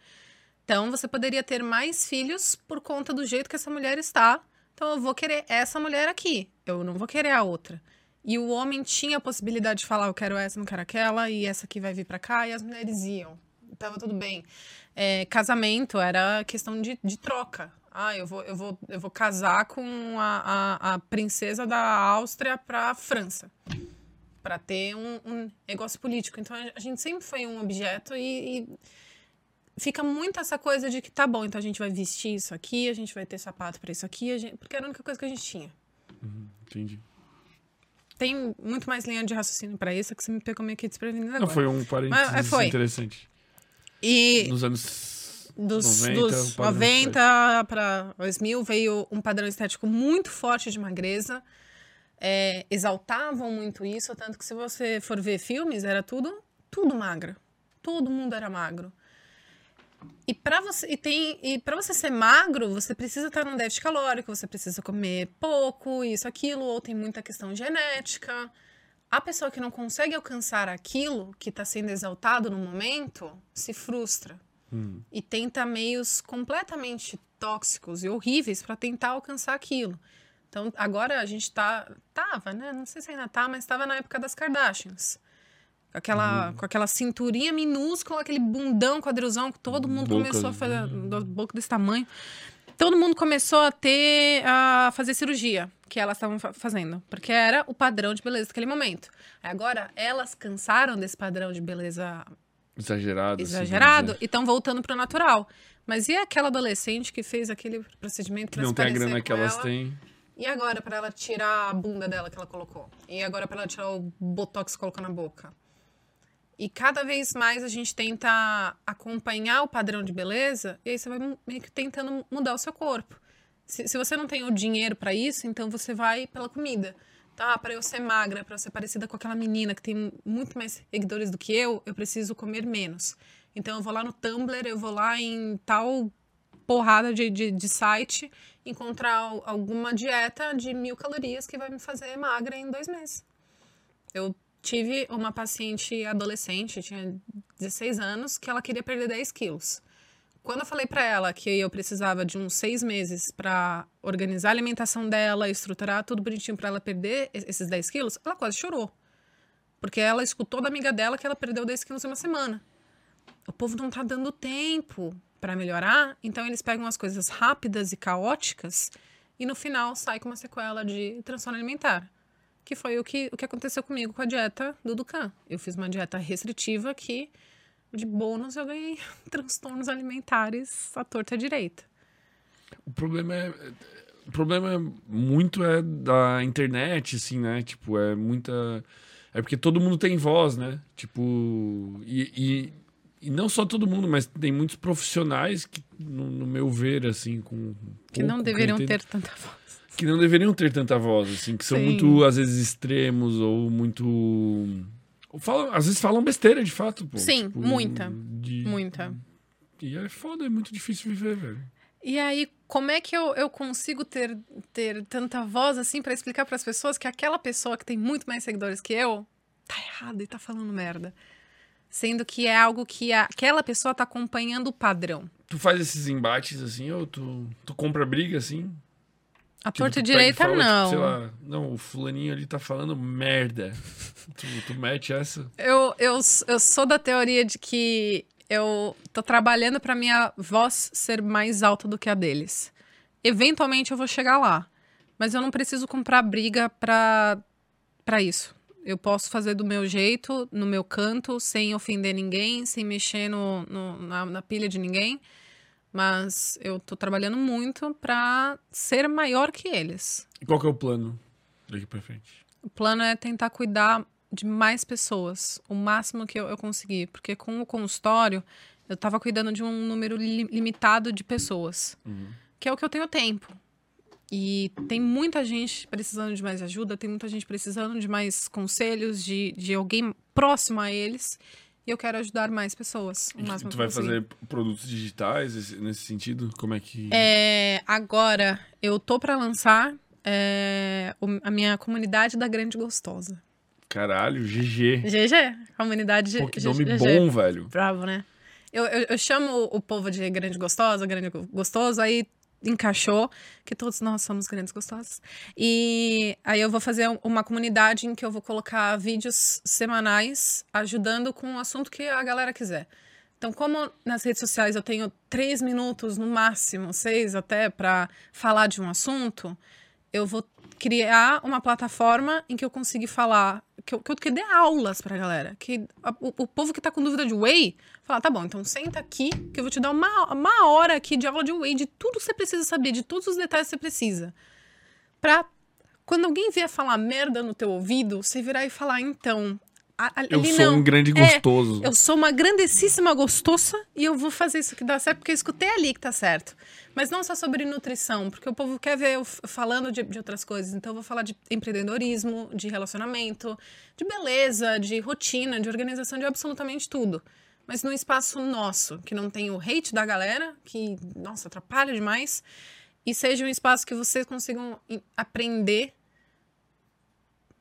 Então, você poderia ter mais filhos por conta do jeito que essa mulher está. Então, eu vou querer essa mulher aqui, eu não vou querer a outra. E o homem tinha a possibilidade de falar, eu quero essa, não quero aquela, e essa aqui vai vir pra cá, e as mulheres iam. Tava tudo bem. É, casamento era questão de, de troca. Ah, eu vou, eu, vou, eu vou casar com a, a, a princesa da Áustria pra França. Pra ter um, um negócio político. Então, a gente sempre foi um objeto e, e fica muito essa coisa de que tá bom, então a gente vai vestir isso aqui, a gente vai ter sapato pra isso aqui, a gente- porque era a única coisa que a gente tinha.
Entendi.
Tem muito mais linha de raciocínio pra isso que você me pegou meio que desprevenido agora.
Não, foi um parênteses
Mas, é, foi.
interessante.
E
Nos anos
dos
90,
90,
o
dos
padrão
90 para 2000 veio um padrão estético muito forte de magreza. É, exaltavam muito isso, tanto que se você for ver filmes, era tudo, tudo magro. Todo mundo era magro. E para você e tem e para você ser magro, você precisa estar num déficit calórico, você precisa comer pouco, isso aquilo, ou tem muita questão genética. A pessoa que não consegue alcançar aquilo que está sendo exaltado no momento se frustra
Hum.
e tenta meios completamente tóxicos e horríveis para tentar alcançar aquilo. Então, agora a gente tá tava, né? Não sei se ainda tá, mas estava na época das Kardashians. Com aquela, com aquela cinturinha minúscula, aquele bundão quadrilzão que todo mundo
Boca,
começou a fazer, do- boca desse tamanho. Todo mundo começou a ter, a fazer cirurgia que elas estavam fa- fazendo, porque era o padrão de beleza daquele momento. Agora, elas cansaram desse padrão de beleza
Exagerado. assim,
exagerado
vamos
e estão voltando pro natural. Mas e aquela adolescente que fez aquele procedimento pra
Não tem a grana que elas
ela?
têm.
E agora pra ela tirar a bunda dela que ela colocou? E agora pra ela tirar o botox que colocou na boca? E cada vez mais a gente tenta acompanhar o padrão de beleza e aí você vai meio que tentando mudar o seu corpo. Se, se você não tem o dinheiro pra isso, então você vai pela comida. Tá, para eu ser magra, pra eu ser parecida com aquela menina que tem muito mais seguidores do que eu, eu preciso comer menos. Então eu vou lá no Tumblr, eu vou lá em tal porrada de, de, de site, encontrar al- alguma dieta de mil calorias que vai me fazer magra em dois meses. Eu tive uma paciente adolescente, tinha 16 anos, que ela queria perder 10 quilos. Quando eu falei pra ela que eu precisava de uns seis meses pra organizar a alimentação dela, estruturar tudo bonitinho pra ela perder es- esses 10 quilos, ela quase chorou. Porque ela escutou da amiga dela que ela perdeu 10 quilos em uma semana. O povo não tá dando tempo pra melhorar, então eles pegam as coisas rápidas e caóticas e no final sai com uma sequela de transtorno alimentar. Que foi o que, o que aconteceu comigo com a dieta do Ducan. Eu fiz uma dieta restritiva que, de bônus, eu ganhei transtornos alimentares à torta direita.
O problema é. O problema é muito é da internet, assim, né? Tipo, é muita. É porque todo mundo tem voz, né? Tipo. E, e, e não só todo mundo, mas tem muitos profissionais que, no, no meu ver, assim, com.
Que não deveriam
criterio-
ter tanta voz.
que não deveriam ter tanta voz, assim, que são
Sim.
muito, às vezes, extremos ou muito. Ou falam, às vezes falam besteira, de fato, pô.
Sim,
Tipo,
muita.
de-
Muita.
E é foda, é muito difícil viver, velho.
E aí, como é que eu, eu consigo ter, ter tanta voz assim pra explicar pras pessoas que aquela pessoa que tem muito mais seguidores que eu tá errada e tá falando merda? Sendo que é algo que a- aquela pessoa tá acompanhando o padrão.
Tu faz esses embates assim, ou tu, tu compra briga assim?
A
Tipo,
torta direita,
fala, tipo,
não.
sei lá, não, o fulaninho ali tá falando merda. tu, tu mete essa?
Eu, eu, eu sou da teoria de que eu tô trabalhando pra minha voz ser mais alta do que a deles. Eventualmente eu vou chegar lá. Mas eu não preciso comprar briga pra, pra isso. Eu posso fazer do meu jeito, no meu canto, sem ofender ninguém, sem mexer no, no- na, na pilha de ninguém. Mas eu tô trabalhando muito pra ser maior que eles.
E qual que é o plano daqui pra frente?
O plano é tentar cuidar de mais pessoas, o máximo que eu, eu conseguir. Porque com o consultório, eu tava cuidando de um número li- limitado de pessoas, que é o que eu tenho tempo. E tem muita gente precisando de mais ajuda, tem muita gente precisando de mais conselhos, de, de alguém próximo a eles. E eu quero ajudar mais pessoas. O máximo
tu vai fazer produtos digitais esse- nesse sentido? Como é que.
É, agora, eu tô pra lançar é, a minha comunidade da Grande Gostosa.
Caralho, GG.
GG, comunidade
Pô, que nome
GG.
bom, velho.
Bravo, né? Eu, eu, eu chamo o povo de grande gostosa, grande go- gostoso, aí encaixou que todos nós somos grandes gostosos. E aí eu vou fazer um- uma comunidade em que eu vou colocar vídeos semanais ajudando com o assunto que a galera quiser. Então, como nas redes sociais eu tenho três minutos no máximo, seis até, para falar de um assunto, eu vou criar uma plataforma em que eu consiga falar, que eu, que eu que dê aulas pra galera. Que a- o, o povo que tá com dúvida de whey, fala, tá bom, então senta aqui que eu vou te dar uma, uma hora aqui de aula de whey, de tudo que você precisa saber, de todos os detalhes que você precisa. Pra quando alguém vier falar merda no teu ouvido, você virar e falar, então. A- a-
Eu sou
não.
um grande
É,
gostoso.
eu sou uma grandessíssima gostosa e eu vou fazer isso que dá certo, porque eu escutei ali que tá certo. Mas não só sobre nutrição, porque o povo quer ver eu falando de, de outras coisas. Então eu vou falar de empreendedorismo, de relacionamento, de beleza, de rotina, de organização, de absolutamente tudo. Mas num espaço nosso, que não tem o hate da galera, que, nossa, atrapalha demais. E seja um espaço que vocês consigam aprender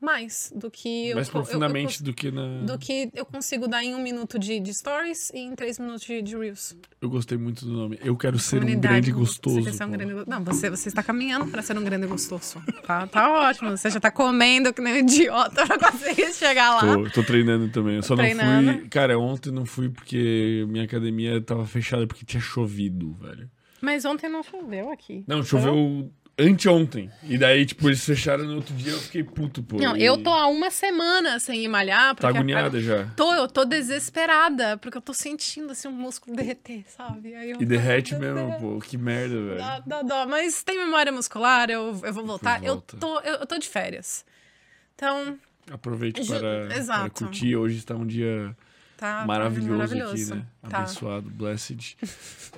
mais do que eu
Mais
eu- eu
profundamente
cons-
do que na.
do que eu consigo dar em um minuto de, de stories e em três minutos de, de reels.
Eu gostei muito do nome. Eu quero ser um grande
Você
gostoso.
quer ser um grande Não, você, você está caminhando para ser um grande gostoso. Tá, tá ótimo. Você já tá comendo que nem um idiota pra conseguir chegar lá.
Tô, tô treinando também. Eu só não
Treinando.
fui. Cara, ontem não fui porque minha academia tava fechada porque tinha chovido, velho.
Mas ontem não choveu aqui.
Não, choveu anteontem. E daí, tipo, eles fecharam no outro dia eu fiquei puto, pô.
Não,
E
eu tô há uma semana sem ir malhar.
Tá agoniada já.
Tô, eu tô desesperada, porque eu tô sentindo assim um músculo derreter, sabe? Aí eu
E derrete mesmo, pô. Que merda, velho.
Dá, dá dó. Mas tem memória muscular, eu, eu vou voltar. Eu
volta.
tô, eu, eu tô de férias. Então,
Aproveite
Ju-
para, para curtir. Hoje está um dia
tá tá
maravilhoso, aqui, né?
Tá.
Abençoado, blessed.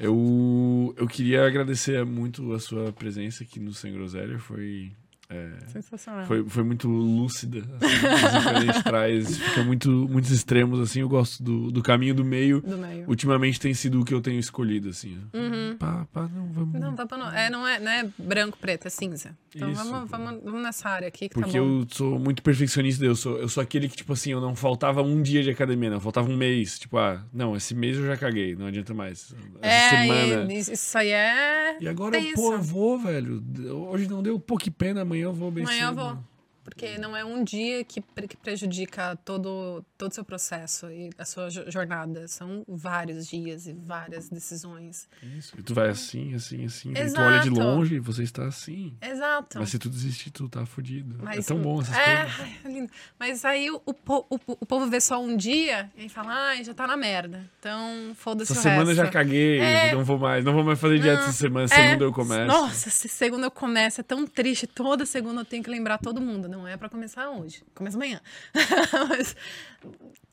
eu, eu queria agradecer muito a sua presença aqui no Sem Groselha. Foi, é,
Sensacional.
foi, foi muito lúcida. Assim, a gente traz. Fica muito, muitos extremos, assim. Eu gosto do, do caminho do meio.
Do meio.
Ultimamente tem sido o que eu tenho escolhido, assim. ó.
Uhum.
Pá, pá, não, vamos.
Não, tá bom, não. É, não, é, não é branco, preto, é cinza. Então
Isso,
vamos,
pô.
vamos, vamos nessa área aqui que
Porque
tá
eu sou muito perfeccionista, eu sou, eu sou aquele que, tipo assim, eu não faltava um dia de academia, não, faltava um mês. Tipo, ah, não, esse mês eu já caguei, não adianta mais. Essa
É,
semana.
e isso aí é.
E agora,
tenso.
pô, eu vou, velho. Hoje não deu pouco pena, amanhã eu vou bem
Amanhã eu
cedo.
vou. Porque não é um dia que, que prejudica todo todo o seu processo e a sua jo- jornada. São vários dias e várias decisões.
Isso. E tu vai assim, assim, assim. Aí tu olha de longe e você está assim.
Exato.
Mas se tu desistir, tu tá fudido.
Mas-
é tão bom essas
é,
coisas.
é lindo. Mas aí o, o, o, o povo vê só um dia e fala, ai, já tá na merda. Então, foda-se
Essa
o
semana eu
resto.
já caguei,
É.
não vou mais. Não vou mais fazer dieta essa semana.
É,
Segunda eu começo.
Nossa, se segunda eu começo, é tão triste. Toda segunda eu tenho que lembrar todo mundo. Não é pra começar hoje, começa amanhã. Mas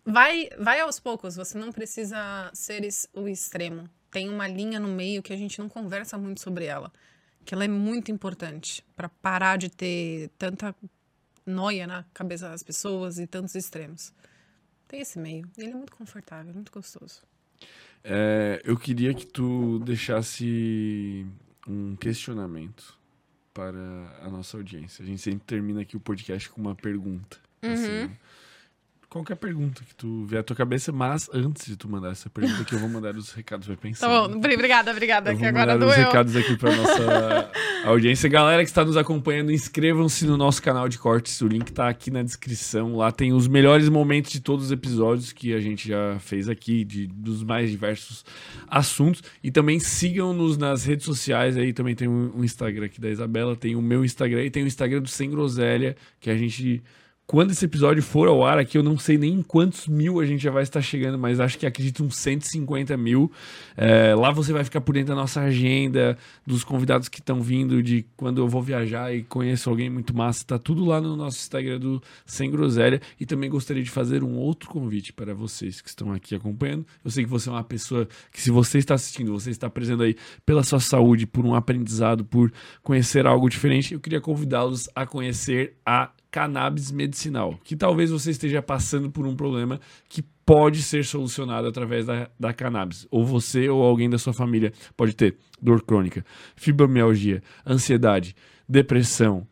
vai, vai aos poucos, você não precisa ser o extremo. Tem uma linha no meio que a gente não conversa muito sobre ela, que ela é muito importante pra parar de ter tanta noia na cabeça das pessoas e tantos extremos. Tem esse meio. Ele é muito confortável, muito gostoso.
É, eu queria que tu deixasse um questionamento para a nossa audiência. A gente sempre termina aqui o podcast com uma pergunta.
Uhum.
assim, qualquer pergunta que tu vier à tua cabeça, mas antes de tu mandar essa pergunta, que eu vou mandar os recados, vai pensar.
Tá bom, obri- obrigada, obrigada,
Eu
que
vou
agora
mandar os recados aqui para nossa audiência. Galera que está nos acompanhando, inscrevam-se no nosso canal de cortes. O link tá aqui na descrição. Lá tem os melhores momentos de todos os episódios que a gente já fez aqui, de, dos mais diversos assuntos. E também sigam-nos nas redes sociais. Aí também tem um, um Instagram aqui da Isabela, tem o meu Instagram e tem o Instagram do Sem Groselha, que a gente. Quando esse episódio for ao ar aqui, eu não sei nem em quantos mil a gente já vai estar chegando, mas acho que acredito uns 150 mil. É, lá você vai ficar por dentro da nossa agenda, dos convidados que estão vindo, de quando eu vou viajar e conheço alguém muito massa. Tá tudo lá no nosso Instagram do Sem Groselha. E também gostaria de fazer um outro convite para vocês que estão aqui acompanhando. Eu sei que você é uma pessoa que, se você está assistindo, você está presente aí pela sua saúde, por um aprendizado, por conhecer algo diferente. Eu queria convidá-los a conhecer a cannabis medicinal, que talvez você esteja passando por um problema que pode ser solucionado através da, da cannabis. Ou você ou alguém da sua família pode ter dor crônica, fibromialgia, ansiedade, depressão,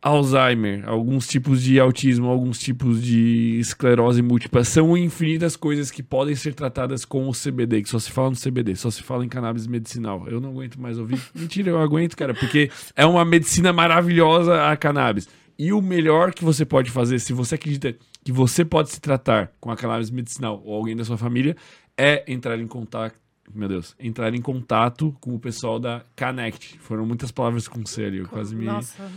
Alzheimer, alguns tipos de autismo, alguns tipos de esclerose múltipla. São infinitas coisas que podem ser tratadas com o CBD, que só se fala no CBD, só se fala em cannabis medicinal. Eu não aguento mais ouvir. Mentira, eu aguento, cara, porque é uma medicina maravilhosa a cannabis. E o melhor que você pode fazer, se você acredita que você pode se tratar com a cannabis medicinal ou alguém da sua família, é entrar em contato. Meu Deus, entrar em contato com o pessoal da Connect. Foram muitas palavras com C ali, eu quase me.
Nossa,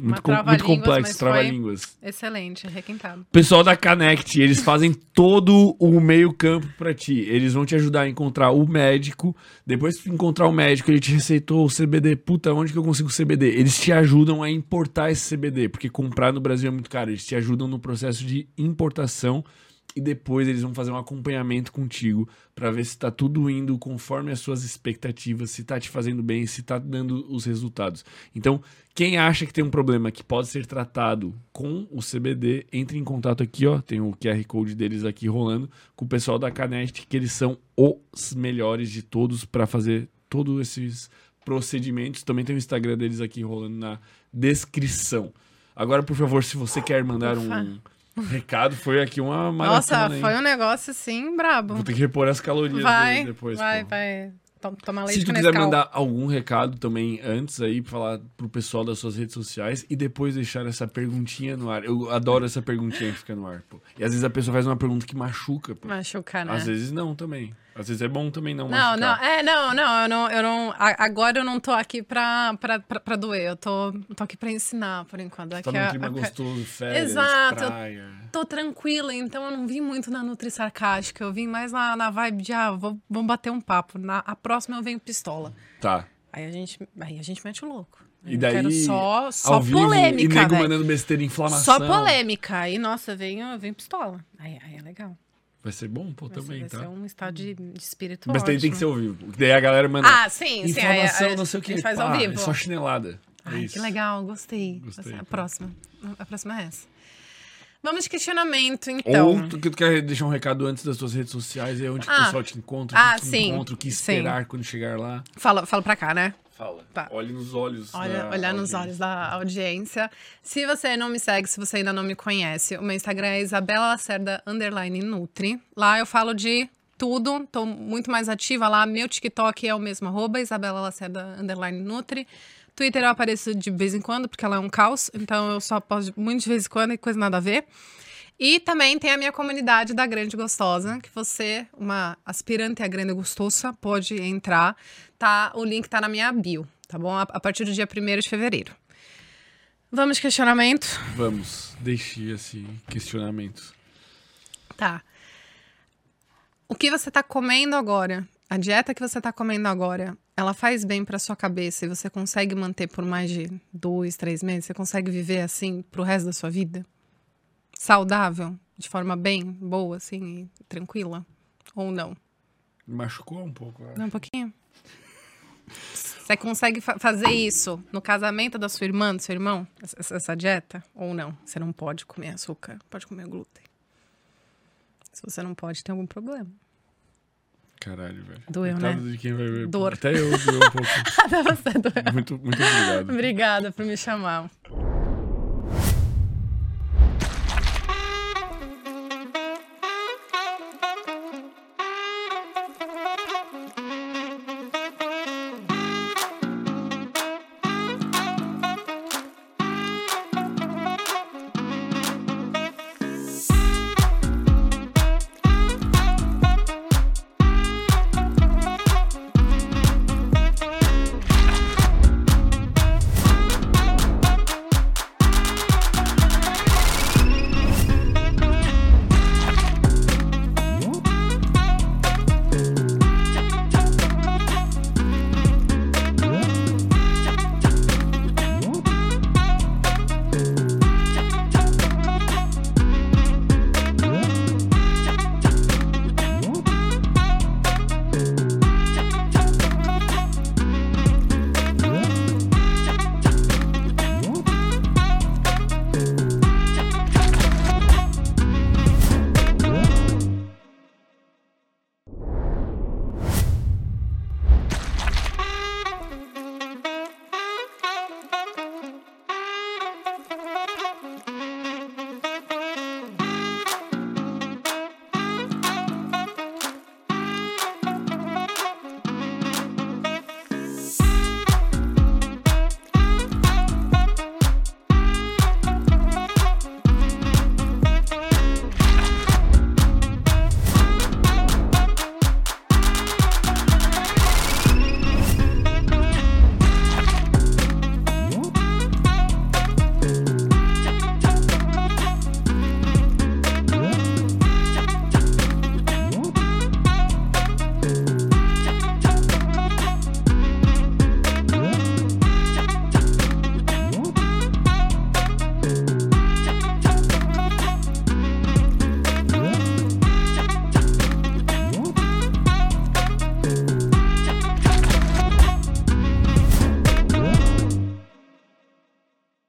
Muito, com- muito complexo, trava-línguas.
excelente, requintado.
Pessoal da Connect, eles fazem todo o meio-campo pra ti. Eles vão te ajudar a encontrar o médico. Depois que encontrar o médico, ele te receitou o CBD. Puta, onde que eu consigo CBD? Eles te ajudam a importar esse CBD, porque comprar no Brasil é muito caro. Eles te ajudam no processo de importação e depois eles vão fazer um acompanhamento contigo pra ver se tá tudo indo conforme as suas expectativas, se tá te fazendo bem, se tá dando os resultados. Então, quem acha que tem um problema que pode ser tratado com o CBD, entre em contato aqui, ó, tem o QR Code deles aqui rolando com o pessoal da Canest, que eles são os melhores de todos pra fazer todos esses procedimentos. Também tem o Instagram deles aqui rolando na descrição. Agora, por favor, se você quer mandar um recado, foi aqui uma
Nossa,
maratona, hein?
foi um negócio assim brabo.
Vou ter que repor as calorias
Vai,
dele depois.
vai,
pô.
vai. Tom- Tomar leite
Se tu quiser
Nescau.
mandar algum recado também antes aí, pra falar pro pessoal das suas redes sociais e depois deixar essa perguntinha no ar. Eu adoro essa perguntinha que fica no ar, pô. E às vezes a pessoa faz uma pergunta que machuca, pô.
Machucar, né?
Às vezes não também. Às vezes é bom também não,
Não, não,
machucar.
é, não, não, eu não, eu não, agora eu não tô aqui pra, pra, pra, pra doer, eu tô, tô aqui pra ensinar, por enquanto.
Tá
Aqui
num
a-
clima
a-
gostoso, férias,
Exato.
praia.
Tô tranquila, então eu não vim muito na Nutri Sarcástica, eu vim mais na, na vibe de, ah, vou, vamos bater um papo, na, a próxima eu venho pistola.
Tá.
Aí a gente, aí a gente mete o louco.
E daí,
quero só, só
vivo, e
polêmica,
nego mandando besteira, inflamação.
Só polêmica. Aí, nossa, venho, venho pistola. Aí, aí é legal.
Vai ser bom, pô, também,
ser, vai
tá?
ser um estado de, de espírito
Mas daí tem que ser ao vivo. Daí a galera manda
Ah, sim, sim.
inflamação,
aí
não sei o
a
que.
gente faz
Pá,
ao vivo.
É só chinelada. É
Ai,
isso.
que legal, gostei.
Gostei,
a
pô.
próxima. A próxima é essa. Vamos de questionamento, então.
Ou tu, tu quer deixar um recado antes das tuas redes sociais, é onde que o
Ah.
pessoal te encontra,
Ah,
o que te
sim.
encontra, o que
Sim.
esperar quando chegar lá.
Fala, fala pra cá, né?
Fala.
Tá.
Olhe nos olhos.
Olha, olhar nos
audiência.
olhos da audiência. Se você não me segue, se você ainda não me conhece, o meu Instagram é Isabela Lacerda underline Nutri. Lá eu falo de tudo, tô muito mais ativa lá. Meu TikTok é o mesmo arroba, Isabela Lacerda underline Nutri. Twitter eu apareço de vez em quando, porque ela é um caos, então eu só posto muito de vez em quando e coisa nada a ver. E também tem a minha comunidade da Grande Gostosa, que você, uma aspirante à Grande Gostosa, pode entrar. Tá, o link tá na minha bio, tá bom? A, a partir do dia 1 de fevereiro. Vamos questionamento?
Vamos, deixe esse questionamento.
Tá. O que você tá comendo agora? A dieta que você tá comendo agora, ela faz bem pra sua cabeça e você consegue manter por mais de dois, três meses? Você consegue viver assim pro resto da sua vida? Saudável? De forma bem, boa, assim, tranquila? Ou não?
Machucou um pouco. eu acho.
Não, um pouquinho. Você consegue fa- fazer isso no casamento da sua irmã, do seu irmão? Essa, essa dieta? Ou não? Você não pode comer açúcar, pode comer glúten. Se você não pode, tem algum problema.
Caralho, velho.
Doeu,
Coitado
né?
de quem vai ver.
Dor.
Até eu doeu um pouco.
Até você doeu.
muito, muito obrigado.
Obrigada por me chamar.